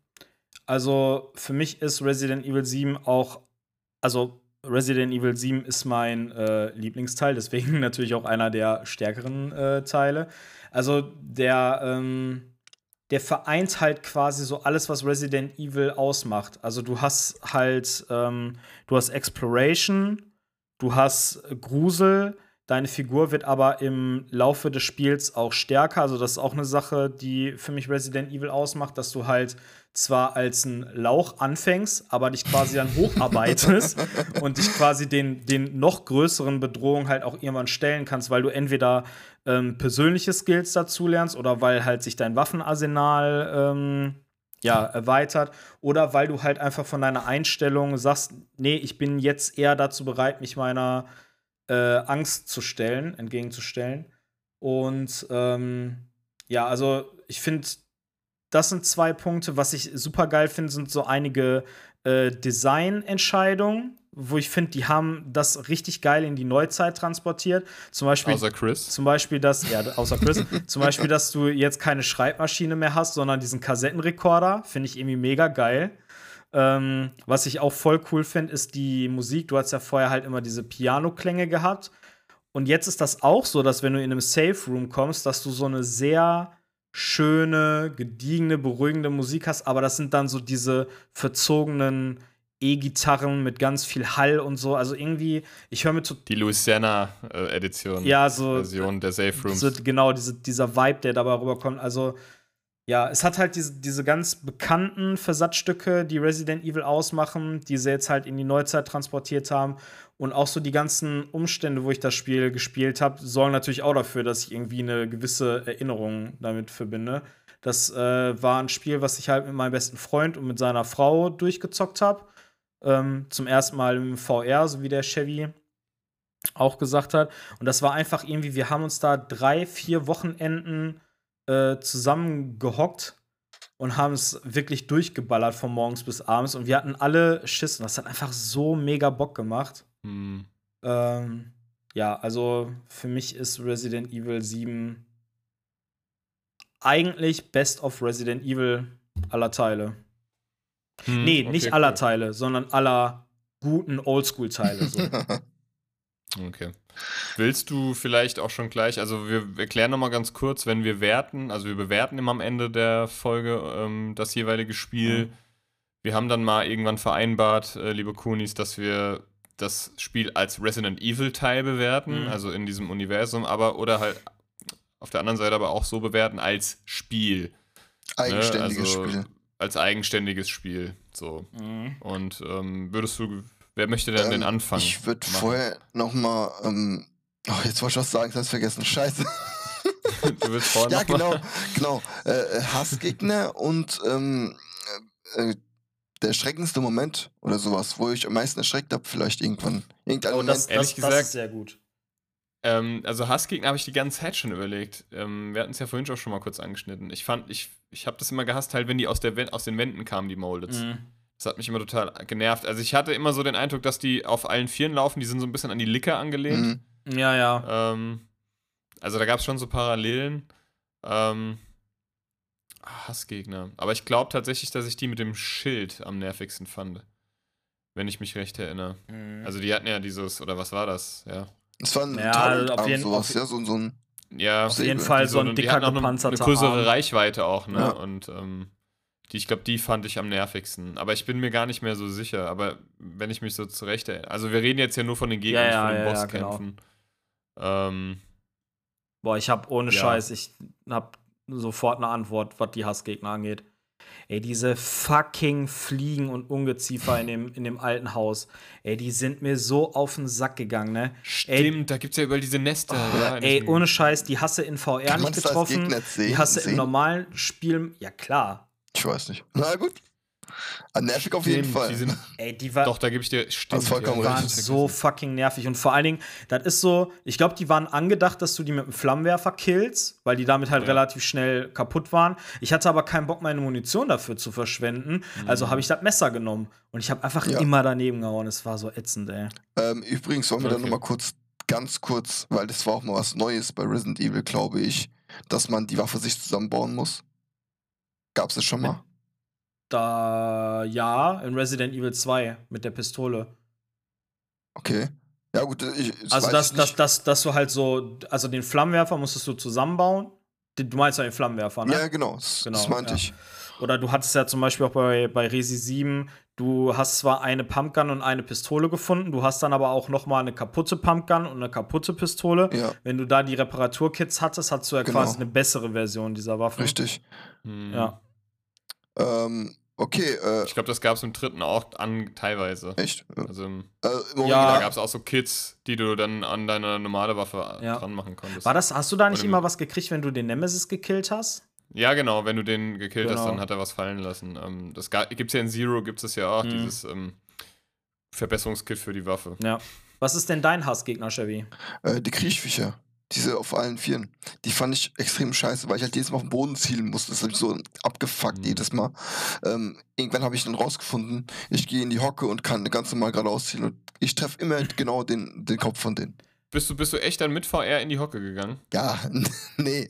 also für mich ist Resident Evil 7 auch, also Resident Evil 7 ist mein äh, Lieblingsteil, deswegen natürlich auch einer der stärkeren äh, Teile. Also der, ähm, der vereint halt quasi so alles, was Resident Evil ausmacht. Also du hast halt, ähm, du hast Exploration, du hast Grusel, deine Figur wird aber im Laufe des Spiels auch stärker. Also das ist auch eine Sache, die für mich Resident Evil ausmacht, dass du halt zwar als ein Lauch anfängst, aber dich quasi dann hocharbeitest und dich quasi den, den noch größeren Bedrohungen halt auch irgendwann stellen kannst, weil du entweder ähm, persönliche Skills dazu lernst oder weil halt sich dein Waffenarsenal ähm, ja, erweitert oder weil du halt einfach von deiner Einstellung sagst, nee, ich bin jetzt eher dazu bereit, mich meiner äh, Angst zu stellen, entgegenzustellen. Und ähm, ja, also ich finde, das sind zwei Punkte. Was ich super geil finde, sind so einige äh, Designentscheidungen, wo ich finde, die haben das richtig geil in die Neuzeit transportiert. Zum Beispiel Außer Chris. zum Beispiel, dass, ja, außer Chris, zum Beispiel, dass du jetzt keine Schreibmaschine mehr hast, sondern diesen Kassettenrekorder, finde ich irgendwie mega geil. Ähm, was ich auch voll cool finde, ist die Musik. Du hast ja vorher halt immer diese Piano-Klänge gehabt. Und jetzt ist das auch so, dass wenn du in einem Safe Room kommst, dass du so eine sehr schöne, gediegene, beruhigende Musik hast, aber das sind dann so diese verzogenen E-Gitarren mit ganz viel Hall und so. Also irgendwie, ich höre mir to Die Louisiana-Edition. ja, so Version der Safe Rooms. so, genau, diese, dieser Vibe, der dabei rüberkommt. Also, ja, es hat halt diese, diese ganz bekannten Versatzstücke, die Resident Evil ausmachen, die sie jetzt halt in die Neuzeit transportiert haben. Und auch so die ganzen Umstände, wo ich das Spiel gespielt habe, sorgen natürlich auch dafür, dass ich irgendwie eine gewisse Erinnerung damit verbinde. Das äh, war ein Spiel, was ich halt mit meinem besten Freund und mit seiner Frau durchgezockt habe. Ähm, zum ersten Mal im VR, so wie der Chevy auch gesagt hat. Und das war einfach irgendwie, wir haben uns da drei, vier Wochenenden äh, zusammengehockt und haben es wirklich durchgeballert von morgens bis abends. Und wir hatten alle Schiss. Und das hat einfach so mega Bock gemacht. Hm. Ähm, ja, also für mich ist Resident Evil 7 eigentlich Best of Resident Evil aller Teile. Hm, nee, okay, nicht aller cool. Teile, sondern aller guten Oldschool-Teile. So. Okay. Willst du vielleicht auch schon gleich, also wir erklären nochmal ganz kurz, wenn wir werten, also wir bewerten immer am Ende der Folge ähm, das jeweilige Spiel. Mhm. Wir haben dann mal irgendwann vereinbart, äh, liebe Kunis, dass wir das Spiel als Resident Evil Teil bewerten, Mhm. also in diesem Universum, aber oder halt auf der anderen Seite aber auch so bewerten als Spiel. Eigenständiges also, Spiel. Als eigenständiges Spiel. So. Mhm. Und ähm, würdest du, wer möchte denn den Ähm, Anfang? Ich würde vorher noch mal, ähm, oh, jetzt wollte ich was sagen, ich hab's vergessen. Scheiße. Du willst vorher ja, mal- genau, genau. Äh, äh, Hassgegner und ähm, äh, äh, der erschreckendste Moment oder sowas, wo ich am meisten erschreckt habe, vielleicht irgendwann. Irgendein Oh, Moment. das, Ehrlich das, gesagt- das ist sehr gut. Ähm, also Hassgegner habe ich die ganze Zeit schon überlegt. Ähm, wir hatten es ja vorhin auch schon mal kurz angeschnitten. Ich fand, ich, ich habe das immer gehasst, halt, wenn die aus, der, aus den Wänden kamen, die Moldeds. Mhm. Das hat mich immer total genervt. Also ich hatte immer so den Eindruck, dass die auf allen Vieren laufen, die sind so ein bisschen an die Licke angelehnt. Mhm. Ja, ja. Ähm, also da gab es schon so Parallelen. Ähm, Hassgegner. Aber ich glaube tatsächlich, dass ich die mit dem Schild am nervigsten fand. Wenn ich mich recht erinnere. Mhm. Also die hatten ja dieses, oder was war das? Ja. Es war ein Ja, Torrent auf Arm, jeden- sowas, auf- ja, so, so ein. Ja, Auf jeden. Fall so ein dicker auch eine, gepanzerter größere. Reichweite auch, ne? Ja. Und ähm, die, ich glaube, die fand ich am nervigsten. Aber ich bin mir gar nicht mehr so sicher. Aber wenn ich mich so zurecht erinnere. Also wir reden jetzt ja nur von den Gegnern, Ja, nicht ja, von den ja, ja, genau. Bosskämpfen. Ähm, Boah, ich habe ohne Ja. Scheiß, ich habe sofort eine Antwort, was die Hassgegner angeht. Ey, diese fucking Fliegen und Ungeziefer in dem, in dem alten Haus. Ey, die sind mir so auf den Sack gegangen, ne? stimmt, da gibt es ja überall diese Nester. ja, in Ey, ohne Scheiß, die Hasse in VR Kann nicht getroffen. Die Hasse Sehen? im normalen Spiel, ja klar. Ich weiß nicht. Na gut. Ah, nervig auf jeden Fall. Die sind, Ey, die war, doch, da gebe ich dir. Stimmt, Hast vollkommen recht. waren so fucking nervig. Und vor allen Dingen, das ist so, ich glaube, die waren angedacht, dass du die mit einem Flammenwerfer killst, weil die damit halt Ja. relativ schnell kaputt waren. Ich hatte aber keinen Bock, meine Munition dafür zu verschwenden. Also habe ich das Messer genommen. Und ich habe einfach Ja. immer daneben gehauen. Es war so ätzend, ey. Ähm, übrigens wollen wir dann Okay. nochmal kurz, ganz kurz, weil das war auch mal was Neues bei Resident Evil, glaube ich, dass man die Waffe sich zusammenbauen muss. Gab's das schon mal? Da, ja, in Resident Evil 2 mit der Pistole. Okay. Ja, gut, ich, das also, weiß dass, dass, dass, dass du halt so, also den Flammenwerfer musstest du zusammenbauen. Du meinst ja den Flammenwerfer, ne? Ja, genau, das, Genau, das meinte ja. ich. Oder du hattest ja zum Beispiel auch bei, bei Resi 7, du hast zwar eine Pumpgun und eine Pistole gefunden, du hast dann aber auch noch mal eine kaputte Pumpgun und eine kaputte Pistole. Ja, Wenn du da die Reparaturkits hattest, hattest du ja Genau. quasi eine bessere Version dieser Waffe. richtig. Hm. Ja. Ähm, okay, äh, Ich glaube, das gab es im dritten auch an, teilweise. echt? Äh, Also im, im Ja. Da gab es auch so Kits, die du dann an deine normale Waffe Ja. dran machen konntest. War das, hast du da nicht immer was gekriegt, wenn du den Nemesis gekillt hast? Ja, genau, wenn du den gekillt hast, Genau. dann hat er was fallen lassen. Ähm, das gibt es ja in Zero, gibt es ja auch, Mhm. dieses ähm, Verbesserungskit für die Waffe. Ja. Was ist denn dein Hassgegner, Chevy? Äh, die Kriechviecher. Diese auf allen Vieren. Die fand ich extrem scheiße, weil ich halt jedes Mal auf den Boden zielen musste. Das habe ich so abgefuckt Mhm. jedes Mal. Ähm, irgendwann habe ich dann rausgefunden, ich gehe in die Hocke und kann ganz normal geradeaus zielen und ich treffe immer genau den, den Kopf von denen. Bist du, bist du echt dann mit VR in die Hocke gegangen? Ja, nee.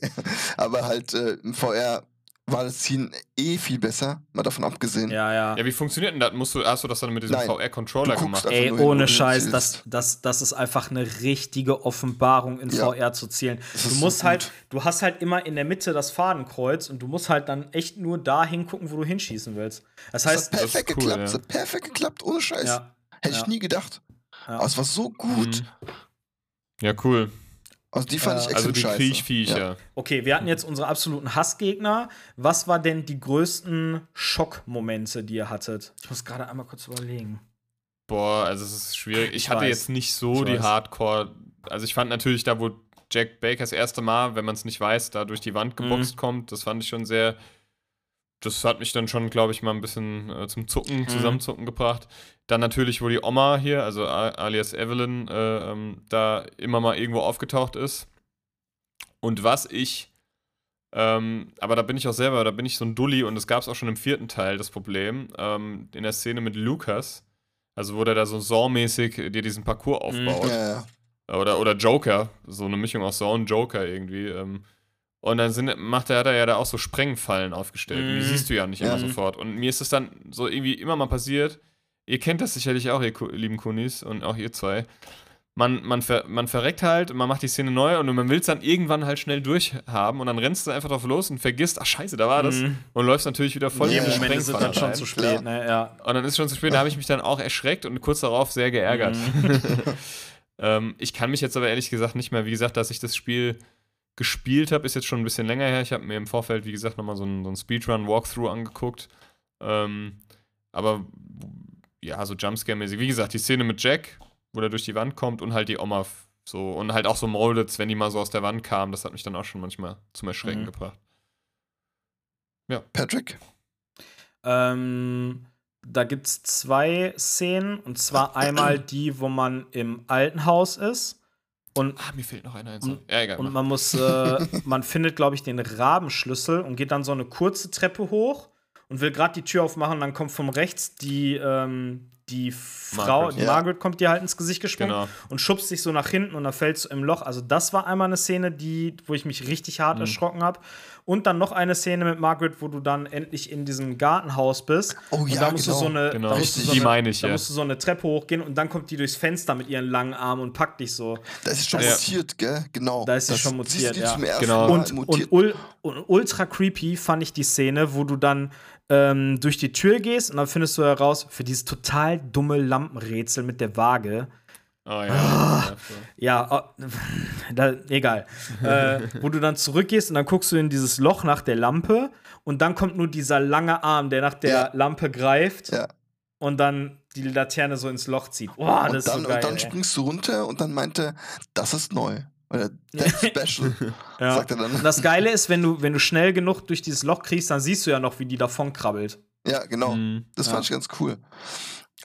Aber halt äh, im VR war das Ziehen eh viel besser, mal davon abgesehen. Ja, ja. Ja, wie funktioniert denn das? Musst du, hast du das dann mit diesem. VR-Controller gemacht? Ey, ohne Scheiß, das, das, das ist einfach eine richtige Offenbarung in Ja. VR zu zielen. Du ist so musst halt, gut. du hast halt immer in der Mitte das Fadenkreuz und du musst halt dann echt nur da hingucken, wo du hinschießen willst. Das Das hat heißt, perfekt das ist cool, geklappt. ja. Das hat perfekt geklappt, ohne Scheiß. ja, Hätte ich nie gedacht. Ja. Aber es war so gut. Mhm. Ja, cool. Also die fand Äh, ich extrem Also die scheiße. Kriechviecher. Ja. okay, wir hatten jetzt unsere absoluten Hassgegner. Was war denn die größten Schockmomente, die ihr hattet? Ich muss gerade einmal kurz überlegen. Boah, also es ist schwierig. Ich, Ich hatte weiß. jetzt nicht so Ich die weiß. Hardcore. Also ich fand natürlich da, wo Jack Baker das erste Mal, wenn man es nicht weiß, da durch die Wand geboxt Mhm. kommt, das fand ich schon sehr. Das hat mich dann schon, glaube ich, mal ein bisschen äh, zum Zucken, Mhm. Zusammenzucken gebracht. Dann natürlich, wo die Oma hier, also alias Evelyn, äh, ähm, da immer mal irgendwo aufgetaucht ist. Und was ich, ähm, aber da bin ich auch selber, da bin ich so ein Dulli und das gab es auch schon im vierten Teil, das Problem, ähm, in der Szene mit Lukas, also wo der da so Saw-mäßig dir diesen Parcours aufbaut. Mhm. Ja, ja. Oder, oder Joker, so eine Mischung aus Saw und Joker irgendwie. Und dann sind, macht er, hat er ja da auch so Sprengfallen aufgestellt. Und die Mhm. siehst du ja nicht immer Ja. sofort. Und mir ist es dann so irgendwie immer mal passiert. Ihr kennt das sicherlich auch, ihr lieben Kunis und auch ihr zwei. Man, man, ver, man verreckt halt, man macht die Szene neu und man will es dann irgendwann halt schnell durchhaben und dann rennst du einfach drauf los und vergisst, ach scheiße, da war das. Mhm. Und läufst natürlich wieder voll In in die Moment ist es dann schon zu spät, ne? Ja. Und dann ist schon zu spät, da habe ich mich dann auch erschreckt und kurz darauf sehr geärgert. Mhm. ähm, ich kann mich jetzt aber ehrlich gesagt nicht mehr, wie gesagt, dass ich das Spiel gespielt habe, ist jetzt schon ein bisschen länger her. Ich habe mir im Vorfeld, wie gesagt, nochmal so ein, so ein Speedrun-Walkthrough angeguckt. Ähm, aber ja, so Jumpscare-mäßig. Wie gesagt, die Szene mit Jack, wo der durch die Wand kommt und halt die Oma so und halt auch so Moldeds, wenn die mal so aus der Wand kamen, das hat mich dann auch schon manchmal zum Erschrecken Mhm. gebracht. Patrick? Ähm, da gibt es zwei Szenen. Und zwar einmal die, wo man im alten Haus ist. Und, Ah, mir fehlt noch einer. Und- ja, egal. und man muss, äh, man findet, glaube ich, den Rabenschlüssel und geht dann so eine kurze Treppe hoch und will gerade die Tür aufmachen. Dann kommt von rechts die, ähm, die Frau, Margaret. die Ja. Margaret kommt dir halt ins Gesicht gesprungen Genau. und schubst dich so nach hinten und dann fällst du im Loch. Also das war einmal eine Szene, die, wo ich mich richtig Mhm. hart erschrocken habe. Und dann noch eine Szene mit Margaret, wo du dann endlich in diesem Gartenhaus bist. Oh und ja, da musst genau. du so eine, Genau. da musst du so Die eine, meine ich, da ja. musst du so eine Treppe hochgehen und dann kommt die durchs Fenster mit ihren langen Armen und packt dich so. Da ist sie schon Ja. mutiert, gell? Genau. Da ist sie Das schon mutiert, ja. Genau. Und, mutiert. und, ul und ultra creepy fand ich die Szene, wo du dann ähm, durch die Tür gehst und dann findest du heraus, für dieses total dumme Lampenrätsel mit der Waage. Oh ja. Ja, oh, da, egal. äh, wo du dann zurückgehst und dann guckst du in dieses Loch nach der Lampe und dann kommt nur dieser lange Arm, der nach der Ja. Lampe greift ja. und dann die Laterne so ins Loch zieht. Das und, ist dann, so geil. und dann ey. springst du runter und dann meinte, das ist neu. Oder that's special, Ja. sagt er Und dann. das Geile ist, wenn du, wenn du schnell genug durch dieses Loch kriegst, dann siehst du ja noch, wie die davon krabbelt. Ja, genau. Mhm. Das Ja. fand ich ganz cool.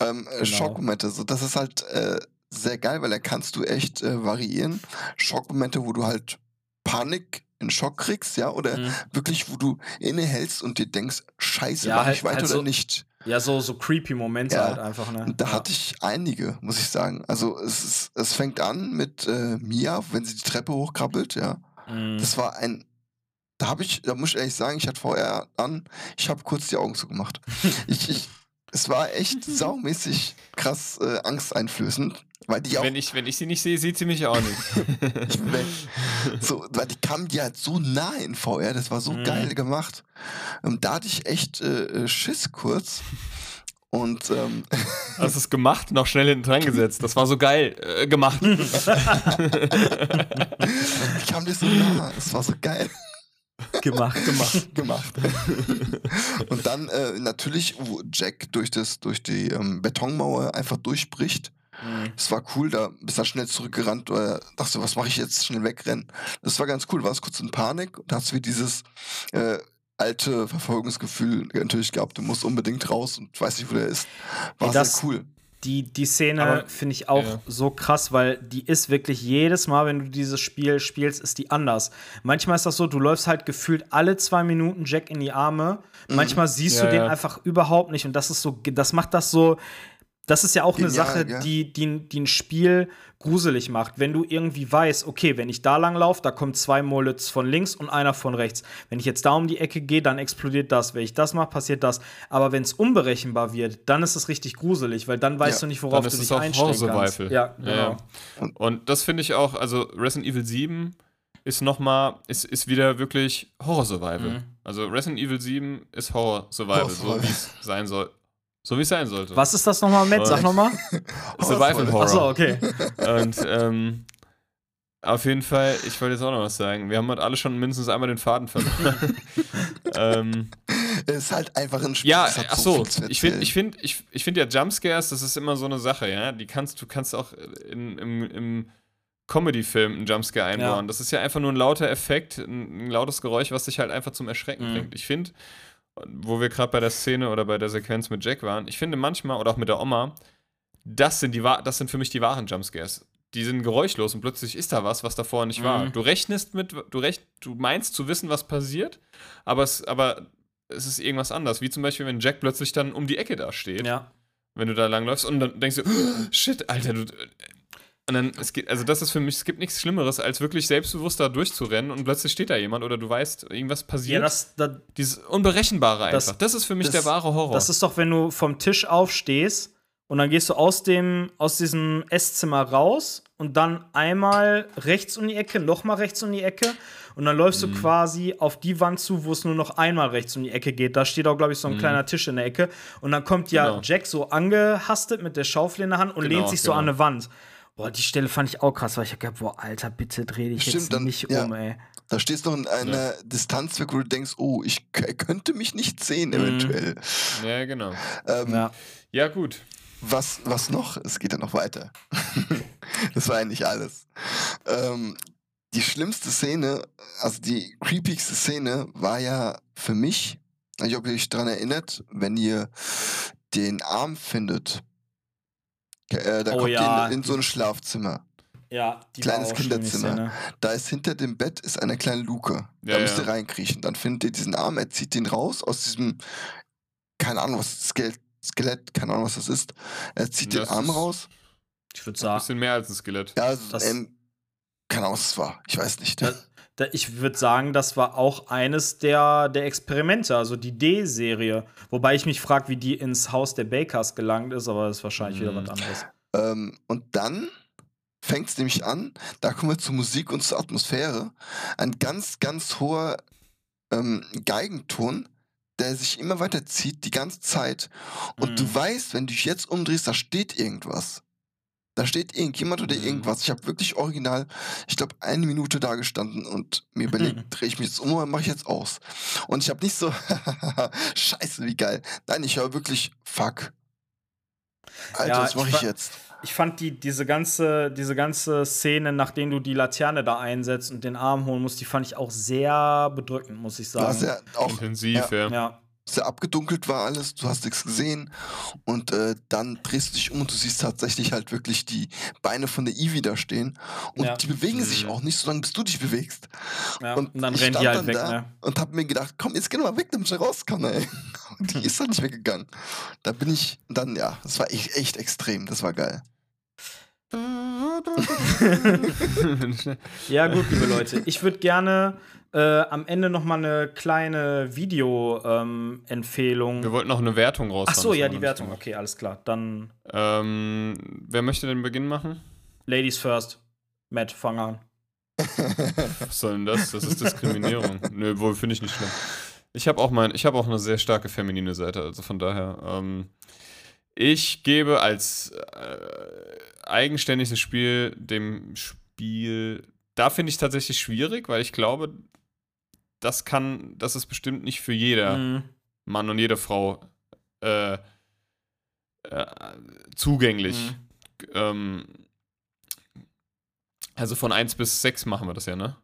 Ähm, äh, Genau. Schockmomente, so, das ist halt äh, sehr geil, weil da kannst du echt äh, variieren. Schockmomente, wo du halt Panik in Schock kriegst, ja, oder Mhm. wirklich, wo du innehältst und dir denkst, scheiße, Ja, mach halt- ich weiter halt oder so- nicht. Ja, so, so creepy Momente Ja. halt einfach, ne? Da ja. hatte ich einige, muss ich sagen. Also es, ist, es fängt an mit äh, Mia, wenn sie die Treppe hochkrabbelt, ja. Mhm. Das war ein. Da habe ich, da muss ich ehrlich sagen, ich hatte VR an, ich habe kurz die Augen zugemacht. ich, ich, es war echt saumäßig krass äh, angsteinflößend, weil die auch Wenn ich, wenn ich sie nicht sehe, sieht sie mich auch nicht. ich so, weil die kamen die halt so nah in VR, das war so Mhm. geil gemacht. Und da hatte ich echt äh, äh, Schiss kurz. Und ähm, Hast es gemacht, noch schnell hinten dran gesetzt. Das war so geil äh, gemacht. die kamen dir so nah, das war so geil. gemacht, gemacht. gemacht. und dann äh, natürlich, wo Jack durch, das, durch die ähm, Betonmauer einfach durchbricht. Mhm. Das war cool, da bist du schnell zurückgerannt oder dachte, was mache ich jetzt? Schnell wegrennen. Das war ganz cool, du warst kurz in Panik und hast wie dieses äh, alte Verfolgungsgefühl natürlich gehabt. Du musst unbedingt raus und weißt nicht, wo der ist. War Ey, das- sehr cool. Die, die Szene finde ich auch ja. so krass, weil die ist wirklich jedes Mal, wenn du dieses Spiel spielst, ist die anders. Manchmal ist das so, du läufst halt gefühlt alle zwei Minuten Jack in die Arme. Manchmal siehst Ja, du den ja. einfach überhaupt nicht und das ist so, das macht das so. Das ist ja auch eine Genial, Sache, gell? die, die, die ein Spiel gruselig macht. Wenn du irgendwie weißt, okay, wenn ich da lang laufe, da kommen zwei Mullets von links und einer von rechts. Wenn ich jetzt da um die Ecke gehe, dann explodiert das. Wenn ich das mache, passiert das. Aber wenn es unberechenbar wird, dann ist es richtig gruselig, weil dann weißt Ja, du nicht, worauf dann ist du es dich auch einstellen kannst. Ja, genau. Ja, ja. Und das finde ich auch, also Resident Evil 7 ist nochmal, ist, ist wieder wirklich Horror-Survival. Mhm. Also Resident Evil 7 ist Horror-Survival, so Horror-Survival. wie es sein soll. So wie es sein sollte. Was ist das nochmal, Matt? Sag Oh. nochmal. Survival Horror. Achso, okay. Und ähm, auf jeden Fall, ich wollte jetzt auch noch was sagen. Wir haben halt alle schon mindestens einmal den Faden verloren. ähm, Es ist halt einfach ein Spiel. ja, das hat ach so Ich finde, ich finde, ich, ich finde ja Jumpscares, das ist immer so eine Sache, ja. Die kannst du kannst auch in, im, im Comedy-Film einen Jumpscare einbauen. Ja. Das ist ja einfach nur ein lauter Effekt, ein, ein lautes Geräusch, was dich halt einfach zum Erschrecken Mhm. bringt. Ich finde, wo wir gerade bei der Szene oder bei der Sequenz mit Jack waren, ich finde manchmal oder auch mit der Oma, das sind die wahr- das sind für mich die wahren Jumpscares. Die sind geräuschlos und plötzlich ist da was, was davor nicht war. Mhm. Du rechnest mit, du recht, du meinst zu wissen, was passiert, aber es, aber es ist irgendwas anderes. Wie zum Beispiel, wenn Jack plötzlich dann um die Ecke da steht, Ja. wenn du da langläufst und dann denkst du, "Oh, shit, Alter, du. Und dann, es geht, also das ist für mich, es gibt nichts Schlimmeres, als wirklich selbstbewusst da durchzurennen und plötzlich steht da jemand oder du weißt, irgendwas Ja, passiert. das, das, Dieses Unberechenbare Das- einfach. Das, ist für mich das- der wahre Horror. das ist doch, wenn du vom Tisch aufstehst und dann gehst du aus dem aus diesem Esszimmer raus und dann einmal rechts um die Ecke, nochmal rechts um die Ecke und dann läufst Mhm. du quasi auf die Wand zu, wo es nur noch einmal rechts um die Ecke geht. Da steht auch, glaube ich, so ein kleiner Tisch in der Ecke und dann kommt ja Mhm. Genau. Jack so angehastet mit der Schaufel in der Hand und Genau, lehnt sich so genau. an eine Wand. Boah, die Stelle fand ich auch krass, weil ich hab gedacht, boah, Alter, bitte dreh dich Stimmt, jetzt dann- nicht ja. um, ey. Da stehst du noch in einer Distanz weg, wo du denkst, oh, ich könnte mich nicht sehen, Mhm. eventuell. ja, genau. Ähm, Ja. Ja, gut. was, was noch? Es geht ja noch weiter. das war eigentlich alles. Ähm, die schlimmste Szene, also die creepigste Szene, war ja für mich, ich weiß nicht, ob ihr euch daran erinnert, wenn ihr den Arm findet. Äh, da Oh kommt ja. ihr in, in so ein Schlafzimmer. Ja, die Kleines Kinderzimmer. Da ist hinter dem Bett ist eine kleine Luke. Ja, da müsst ihr ja. reinkriechen. Dann findet ihr diesen Arm, er zieht den raus aus diesem, keine Ahnung, was Skeleton, Skelett, keine Ahnung, was das ist. Er zieht Das den Arm ist- raus. Ich würde Ein sagen, bisschen mehr als ein Skelett. Ja, also, Das- ähm, keine Ahnung, was es war. Ich weiß nicht. Ja. Da, ich würde sagen, das war auch eines der, der Experimente, also die D-Serie. Wobei ich mich frage, wie die ins Haus der Bakers gelangt ist, aber das ist wahrscheinlich wieder Mhm. was anderes. Ähm, und dann fängt es nämlich an, da kommen wir zur Musik und zur Atmosphäre. Ein ganz, ganz hoher ähm, Geigenton, der sich immer weiter zieht, die ganze Zeit. Und du Mhm. weißt, wenn du dich jetzt umdrehst, da steht irgendwas. Da steht irgendjemand oder Mhm. irgendwas. Ich habe wirklich original, ich glaube, eine Minute da gestanden und mir überlegt, drehe ich mich jetzt um oder mache ich jetzt aus? Und ich habe nicht so, scheiße, wie geil. Nein, ich höre wirklich, fuck. Alter, Ja, was mache ich ich jetzt? Ich fand die, diese, ganze, diese ganze Szene, nachdem du die Laterne da einsetzt und den Arm holen musst, die fand ich auch sehr bedrückend, muss ich sagen. ja auch Intensiv, ja. ja. Sehr abgedunkelt war alles, du hast nichts gesehen und äh, dann drehst du dich um und du siehst tatsächlich halt wirklich die Beine von der Ivy da stehen und Ja. die bewegen sich Mhm. auch nicht, solange bis du dich bewegst. ja. Und Und, dann ich rennt die stand halt dann weg, da ne? Und hab mir gedacht, komm, jetzt geh doch mal weg, damit ich raus kann, ey. Und die ist dann nicht weggegangen. Da bin ich dann, ja, das war echt, echt extrem, das war geil. Ja, gut, liebe Leute. Ich würde gerne äh, am Ende noch mal eine kleine Video-Empfehlung. Wir wollten noch eine Wertung raus. Ach so, ja, die Wertung. Okay, alles klar. Dann Ähm, wer möchte den Beginn machen? Ladies first. Matt, fang an. Was soll denn das? Das ist Diskriminierung. Nö, wohl finde ich nicht schlimm. Ich habe auch mein, ich habe auch eine sehr starke feminine Seite, also von daher. Ähm, ich gebe als äh, eigenständiges Spiel dem Spiel. Da finde ich tatsächlich schwierig, weil ich glaube, das kann, das ist bestimmt nicht für jeder Mhm. Mann und jede Frau äh, äh, zugänglich. Mhm. Ähm, also von 1 bis 6 machen wir das ja, ne?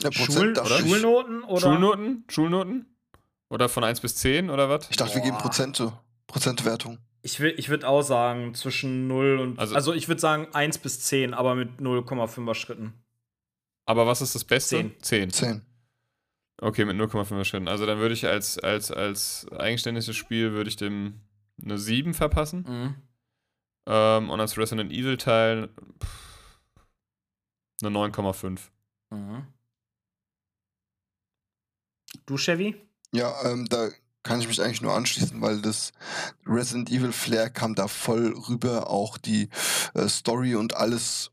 Ja, Schul ich. Schulnoten oder? Schulnoten? Schulnoten? Oder von 1 bis 10 oder was? Ich dachte, wir geben Boah. Prozente. Prozentwertung. Ich, will- ich würde auch sagen, zwischen 0 und. Also- Also, ich würde sagen 1 bis 10, aber mit 0,5er Schritten. Aber was ist das Beste? Zehn. 10. 10. Okay, mit 0,5 Schritten. Also dann würde ich als, als, als eigenständiges Spiel würde ich dem eine 7 verpassen. Mhm. Ähm, und als Resident Evil Teil pff, eine 9,5. Mhm. Du, Chevy? Ja, ähm, da kann ich mich eigentlich nur anschließen, weil das Resident Evil Flair kam da voll rüber, auch die äh, Story und alles,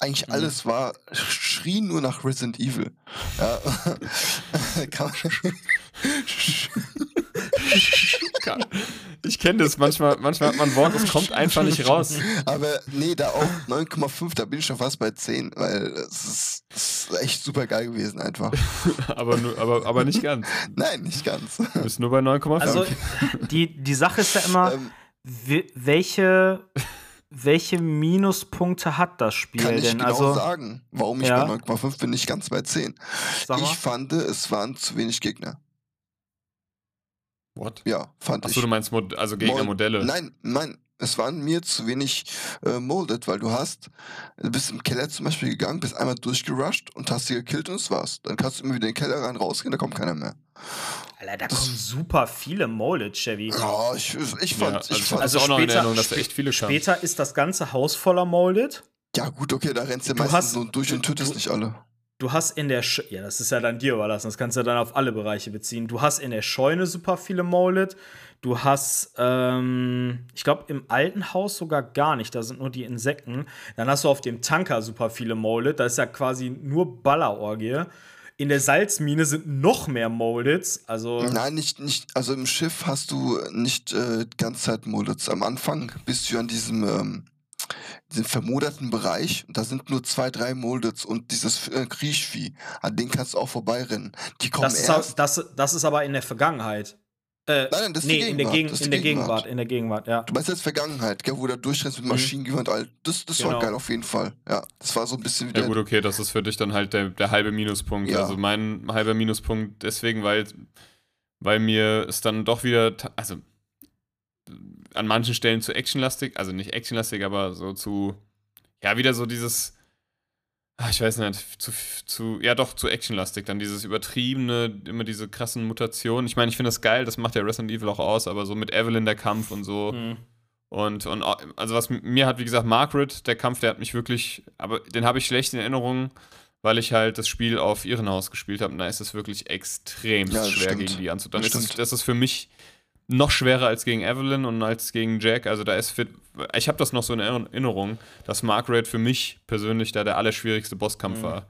eigentlich Mhm. alles war, schrie nur nach Resident Evil. Ja. Kann man- Ich kenne das, manchmal, manchmal hat man ein Wort, es kommt einfach nicht raus. Aber nee, da auch 9,5, da bin ich schon fast bei 10, weil es ist, es ist echt super geil gewesen einfach. Aber, nur, aber, aber nicht ganz. Nein, nicht ganz. Du bist nur bei 9,5. Also, die, die Sache ist ja immer, Ähm, we- welche, welche Minuspunkte hat das Spiel kann ich denn? genau also, sagen, warum ich Ja. bei 9,5 bin, nicht ganz bei 10. sag mal. Ich fand, es waren zu wenig Gegner. What? Ja, fand Achso, ich. du meinst Mod also Gegnermodelle. Nein, nein, es waren mir zu wenig äh, molded, weil du hast, du bist im Keller zum Beispiel gegangen, bist einmal durchgerusht und hast sie gekillt und das war's. Dann kannst du immer wieder in den Keller rein, rausgehen, da kommt keiner mehr. Alter, da kommen super viele Molded, Chevy. Ja, ich, ich fand, Ja, ich also, fand, also auch noch in später- Erinnerung, dass da echt viele kamen. Später ist das ganze Haus voller Molded. ja gut, okay, da rennst du Du meistens hast- so durch und du- tötest du- nicht alle. Du hast in der Sch ja, das ist ja dann dir überlassen, das kannst du ja dann auf alle Bereiche beziehen. Du hast in der Scheune super viele Molded. Du hast, ähm, ich glaube, im alten Haus sogar gar nicht, da sind nur die Insekten. Dann hast du auf dem Tanker super viele Molded, da ist ja quasi nur Ballerorgie. In der Salzmine sind noch mehr Moldeds, also Nein, nicht, nicht, also im Schiff hast du nicht äh, die ganze Zeit Mullets. Am Anfang bist du an diesem, ähm, diesem vermoderten Bereich da sind nur zwei, drei Mullets und dieses äh, Kriechvieh, an denen kannst du auch vorbeirennen. Die kommen das ist, erst. au- das, das ist aber in der Vergangenheit. Äh, Nein, nein, das ist nee, die in der, Gegenwart, Gegen das ist in der Gegenwart, in der Gegenwart, ja. Du meinst jetzt Vergangenheit, gell, wo du da durchrennst mit Mhm. Maschinengewehr und all. Das, das war Genau. geil auf jeden Fall. Ja, das war so ein bisschen wie Ja gut, okay, das ist für dich dann halt der, der halbe Minuspunkt. Ja. Also mein halber Minuspunkt deswegen, weil, weil mir es dann doch wieder, also an manchen Stellen zu actionlastig, also nicht actionlastig, aber so zu, ja, wieder so dieses, Ich weiß nicht, zu, zu, ja doch, zu actionlastig. Dann dieses übertriebene, immer diese krassen Mutationen. Ich meine, ich finde das geil, das macht ja Resident Evil auch aus, aber so mit Evelyn der Kampf und so. Mhm. Und, und also was mir hat, wie gesagt, Margaret, der Kampf, der hat mich wirklich, aber den habe ich schlecht in Erinnerung, weil ich halt das Spiel auf Irrenhaus gespielt habe und da ist es wirklich extrem Ja, schwer stimmt. gegen die anzutun. Das Das, ist, stimmt. das ist für mich noch schwerer als gegen Evelyn und als gegen Jack. Also da ist fit, ich habe das noch so in Erinnerung, dass Margaret für mich persönlich da der allerschwierigste Bosskampf Mhm. war.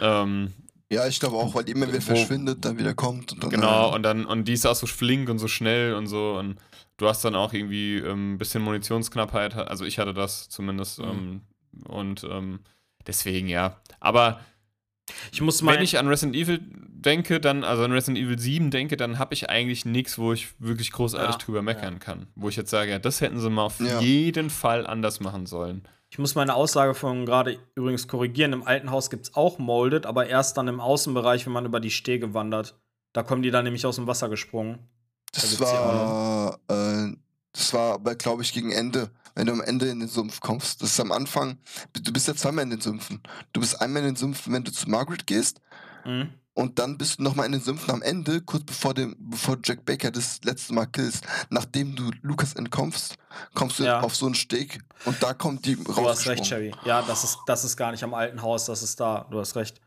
Ähm, Ja, ich glaube auch, weil die immer wieder verschwindet, dann wieder kommt. Und dann, Genau, äh, und dann, und die ist auch so flink und so schnell und so. Und du hast dann auch irgendwie ähm, ein bisschen Munitionsknappheit. Also ich hatte das zumindest. Mhm. Ähm, und ähm, deswegen, ja. Aber Ich muss mal. wenn ich an Resident Evil denke, dann, also an Resident Evil 7 denke, dann habe ich eigentlich nichts, wo ich wirklich großartig Ja, drüber meckern kann. Wo ich jetzt sage, ja, das hätten sie mal auf Ja. jeden Fall anders machen sollen. Ich muss meine Aussage von gerade übrigens korrigieren. Im alten Haus gibt es auch Molded, aber erst dann im Außenbereich, wenn man über die Stege wandert. Da kommen die dann nämlich aus dem Wasser gesprungen. Da Das ja war, äh, das war aber, glaube ich, gegen Ende. Wenn du am Ende in den Sumpf kommst. Das ist am Anfang. Du bist ja zweimal in den Sümpfen. Du bist einmal in den Sümpfen, wenn du zu Margaret gehst. Mhm. Und dann bist du nochmal in den Sümpfen am Ende, kurz bevor, dem, bevor Jack Baker das letzte Mal killst. Nachdem du Lukas entkommst, kommst du Ja. auf so einen Steg und da kommt die Du hast recht. Chevy. Ja, das ist, das ist gar nicht am alten Haus, das ist da. Du hast recht.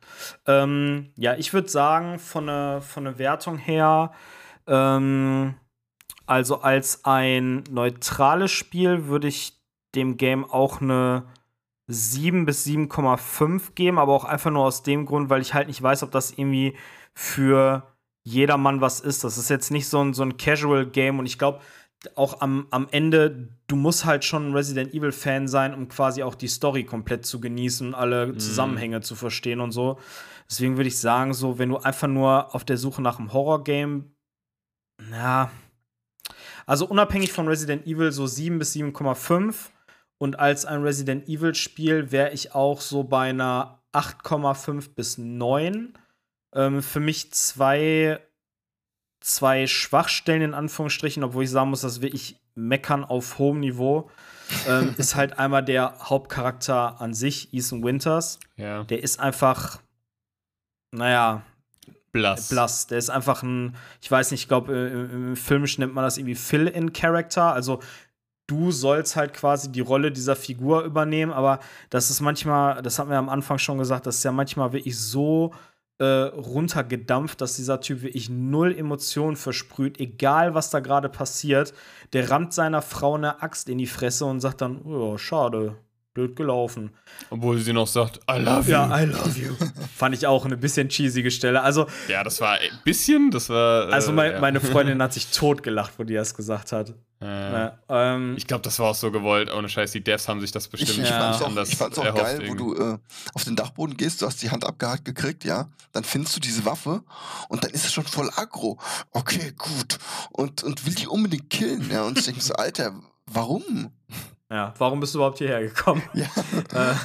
Ähm, ja, ich würde sagen, von der von der Wertung her, ähm, also als ein neutrales Spiel würde ich dem Game auch eine 7 bis 7,5 geben, aber auch einfach nur aus dem Grund, weil ich halt nicht weiß, ob das irgendwie für jedermann was ist. Das ist jetzt nicht so ein, so ein Casual-Game und ich glaube, auch am, am Ende, du musst halt schon ein Resident Evil-Fan sein, um quasi auch die Story komplett zu genießen und alle Zusammenhänge zu verstehen und so. Deswegen würde ich sagen, so, wenn du einfach nur auf der Suche nach einem Horror-Game, na, also unabhängig von Resident Evil so 7 bis 7,5 und als ein Resident Evil-Spiel wäre ich auch so bei einer 8,5 bis 9. Ähm, für mich zwei, zwei Schwachstellen in Anführungsstrichen, obwohl ich sagen muss, dass wirklich meckern auf hohem Niveau. ähm, ist halt einmal der Hauptcharakter an sich, Ethan Winters. Ja. Der ist einfach, naja, Blass. blass. Der ist einfach ein, ich weiß nicht, ich glaube, im Filmisch nennt man das irgendwie Fill-in-Character. Also du sollst halt quasi die Rolle dieser Figur übernehmen, aber das ist manchmal, das hatten wir am Anfang schon gesagt, das ist ja manchmal wirklich so äh, runtergedampft, dass dieser Typ wirklich null Emotionen versprüht, egal was da gerade passiert. Der rammt seiner Frau eine Axt in die Fresse und sagt dann, oh, schade, blöd gelaufen. Obwohl sie noch sagt, I love you. Ja, I love you. Fand ich auch eine bisschen cheesige Stelle. Also, Ja, das war ein bisschen, das war. äh, also mein, ja. meine Freundin hat sich totgelacht, wo die das gesagt hat. Ja. Ja, ähm, Ich glaube, das war auch so gewollt. Ohne Scheiß, die Devs haben sich das Ich, bestimmt ich Ja. fand's auch, anders ich fand's auch erhofft geil, wo du äh, auf den Dachboden gehst, du hast die Hand abgehakt gekriegt, ja, dann findest du diese Waffe und dann ist es schon voll aggro. Okay, gut. Und, und will die unbedingt killen, ja, und ich denke so, Alter, warum? Ja, warum bist du überhaupt hierher gekommen? Ja. äh,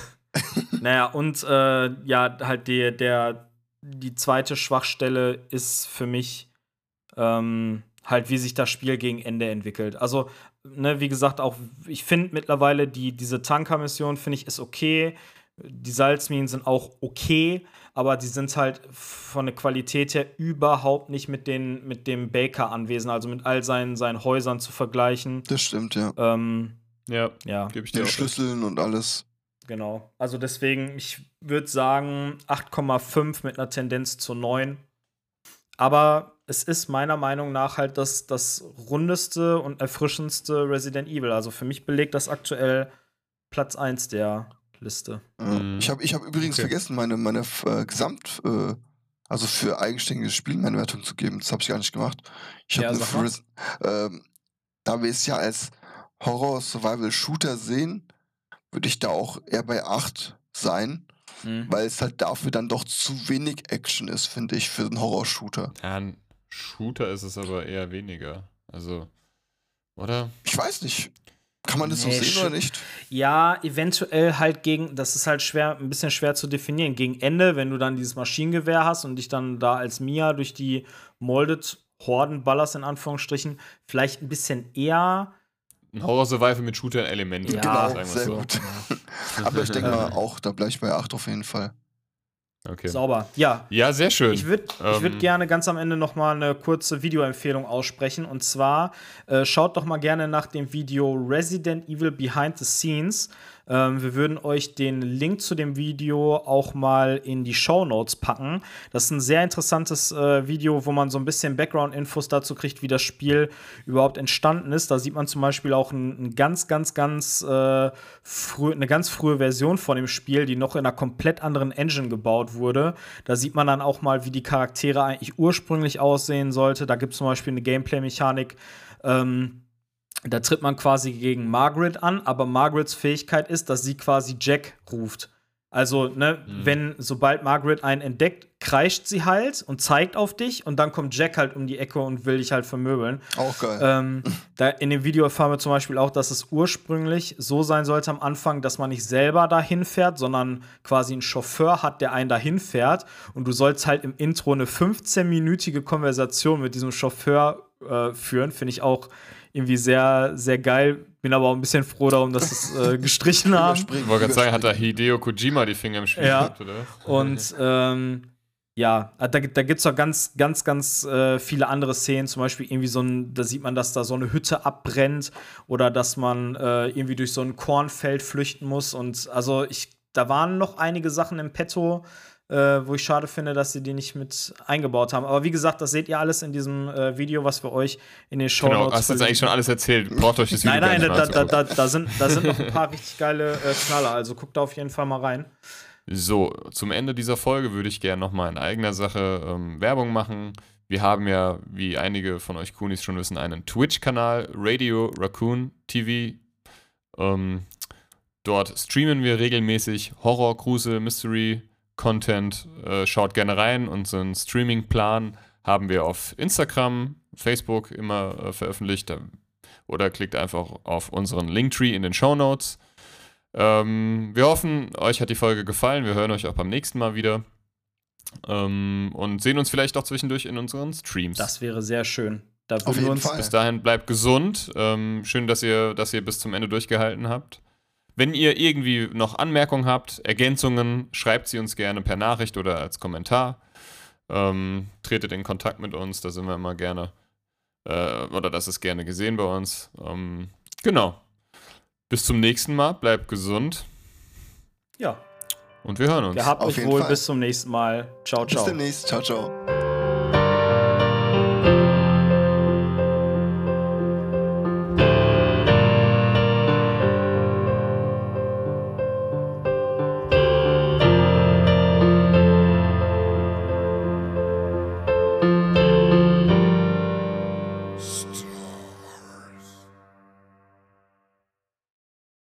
naja, und äh, ja, halt die, der, die zweite Schwachstelle ist für mich ähm, halt, wie sich das Spiel gegen Ende entwickelt. Also, ne, wie gesagt, auch ich finde mittlerweile die, diese Tanker-Mission, finde ich, ist okay. Die Salzminen sind auch okay, aber die sind halt von der Qualität her überhaupt nicht mit, den, mit dem Baker anwesend, also mit all seinen, seinen Häusern zu vergleichen. Das stimmt, ja. Ähm, Ja, ja. gebe ich dir Den auch. recht. Schlüsseln und alles. Genau. Also deswegen, ich würde sagen 8,5 mit einer Tendenz zu 9. Aber es ist meiner Meinung nach halt das, das rundeste und erfrischendste Resident Evil. Also für mich belegt das aktuell Platz 1 der Liste. Mhm. Ich habe ich hab übrigens Okay. vergessen, meine, meine äh, Gesamt, äh, also für eigenständiges Spiel meine Wertung zu geben. Das habe ich gar nicht gemacht. Ich habe Ja, eine. Res- ähm, da wir es ja als Horror-Survival-Shooter sehen, würde ich da auch eher bei 8 sein, weil es halt dafür dann doch zu wenig Action ist, finde ich, für einen Horror-Shooter. Ja, ein Shooter ist es aber eher weniger. Also, oder? Ich weiß nicht. Kann man das Nee, so sehen oder nicht? Ja, eventuell halt gegen, das ist halt schwer, ein bisschen schwer zu definieren. Gegen Ende, wenn du dann dieses Maschinengewehr hast und dich dann da als Mia durch die Molded Horden ballerst, in Anführungsstrichen, vielleicht ein bisschen eher. Ein Horror-Survival mit Shooter-Elementen. Ja, genau, sehr so. gut. Aber ich denke mal auch, da bleibe ich bei 8 auf jeden Fall. Okay. Sauber. Ja, Ja, sehr schön. Ich würde ich würd Ähm, gerne ganz am Ende noch mal eine kurze Videoempfehlung aussprechen. Und zwar äh, schaut doch mal gerne nach dem Video Resident Evil Behind the Scenes. Ähm, wir würden euch den Link zu dem Video auch mal in die Show Notes packen. Das ist ein sehr interessantes äh, Video, wo man so ein bisschen Background-Infos dazu kriegt, wie das Spiel überhaupt entstanden ist. Da sieht man zum Beispiel auch ein, ein ganz, ganz, ganz äh, früh, eine ganz frühe Version von dem Spiel, die noch in einer komplett anderen Engine gebaut wurde. Da sieht man dann auch mal, wie die Charaktere eigentlich ursprünglich aussehen sollte. Da gibt es zum Beispiel eine Gameplay-Mechanik. Ähm, da tritt man quasi gegen Margaret an, aber Margarets Fähigkeit ist, dass sie quasi Jack ruft. Also, ne, wenn, sobald Margaret einen entdeckt, kreischt sie halt und zeigt auf dich und dann kommt Jack halt um die Ecke und will dich halt vermöbeln. Auch geil. Ähm, da in dem Video erfahren wir zum Beispiel auch, dass es ursprünglich so sein sollte am Anfang, dass man nicht selber dahin fährt, sondern quasi einen Chauffeur hat, der einen dahin fährt. Und du sollst halt im Intro eine 15-minütige Konversation mit diesem Chauffeur äh, führen. Finde ich auch irgendwie sehr, sehr geil. Bin aber auch ein bisschen froh darum, dass es äh, gestrichen haben. Ich wollte gerade sagen, hat da. Hideo Kojima die Finger im Spiel Ja. gehabt, oder? Und ähm, ja, da, da gibt es auch ganz, ganz, ganz äh, viele andere Szenen. Zum Beispiel irgendwie so ein, da sieht man, dass da so eine Hütte abbrennt oder dass man äh, irgendwie durch so ein Kornfeld flüchten muss. Und also ich, da waren noch einige Sachen im Petto, äh, wo ich schade finde, dass sie die nicht mit eingebaut haben. Aber wie gesagt, das seht ihr alles in diesem äh, Video, was wir euch in den Show Genau, hast du jetzt eigentlich schon alles erzählt. Braucht euch das Video Nein, nein, da, mehr da, da, da, sind, da sind noch ein paar richtig geile äh, Knaller. Also guckt da auf jeden Fall mal rein. So, zum Ende dieser Folge würde ich gerne nochmal in eigener Sache ähm, Werbung machen. Wir haben ja, wie einige von euch Kunis schon wissen, einen Twitch-Kanal, Radio Raccoon TV. Ähm, dort streamen wir regelmäßig Horror, Grusel, Mystery, Content. Äh, schaut gerne rein. Unseren Streaming-Plan haben wir auf Instagram, Facebook immer äh, veröffentlicht. Da, oder klickt einfach auf unseren Linktree in den Show Notes. Ähm, wir hoffen, euch hat die Folge gefallen. Wir hören euch auch beim nächsten Mal wieder. Ähm, und sehen uns vielleicht auch zwischendurch in unseren Streams. Das wäre sehr schön. Da Auf jeden uns Fall. Bis dahin bleibt gesund. Ähm, schön, dass ihr, dass ihr bis zum Ende durchgehalten habt. Wenn ihr irgendwie noch Anmerkungen habt, Ergänzungen, schreibt sie uns gerne per Nachricht oder als Kommentar. Ähm, tretet in Kontakt mit uns, da sind wir immer gerne. Äh, oder das ist gerne gesehen bei uns. Ähm, genau. Bis zum nächsten Mal. Bleibt gesund Ja, und wir hören uns. gehabt Auf euch jeden wohl. Fall. Bis zum nächsten Mal. Ciao, Bis ciao. demnächst. Ciao, ciao.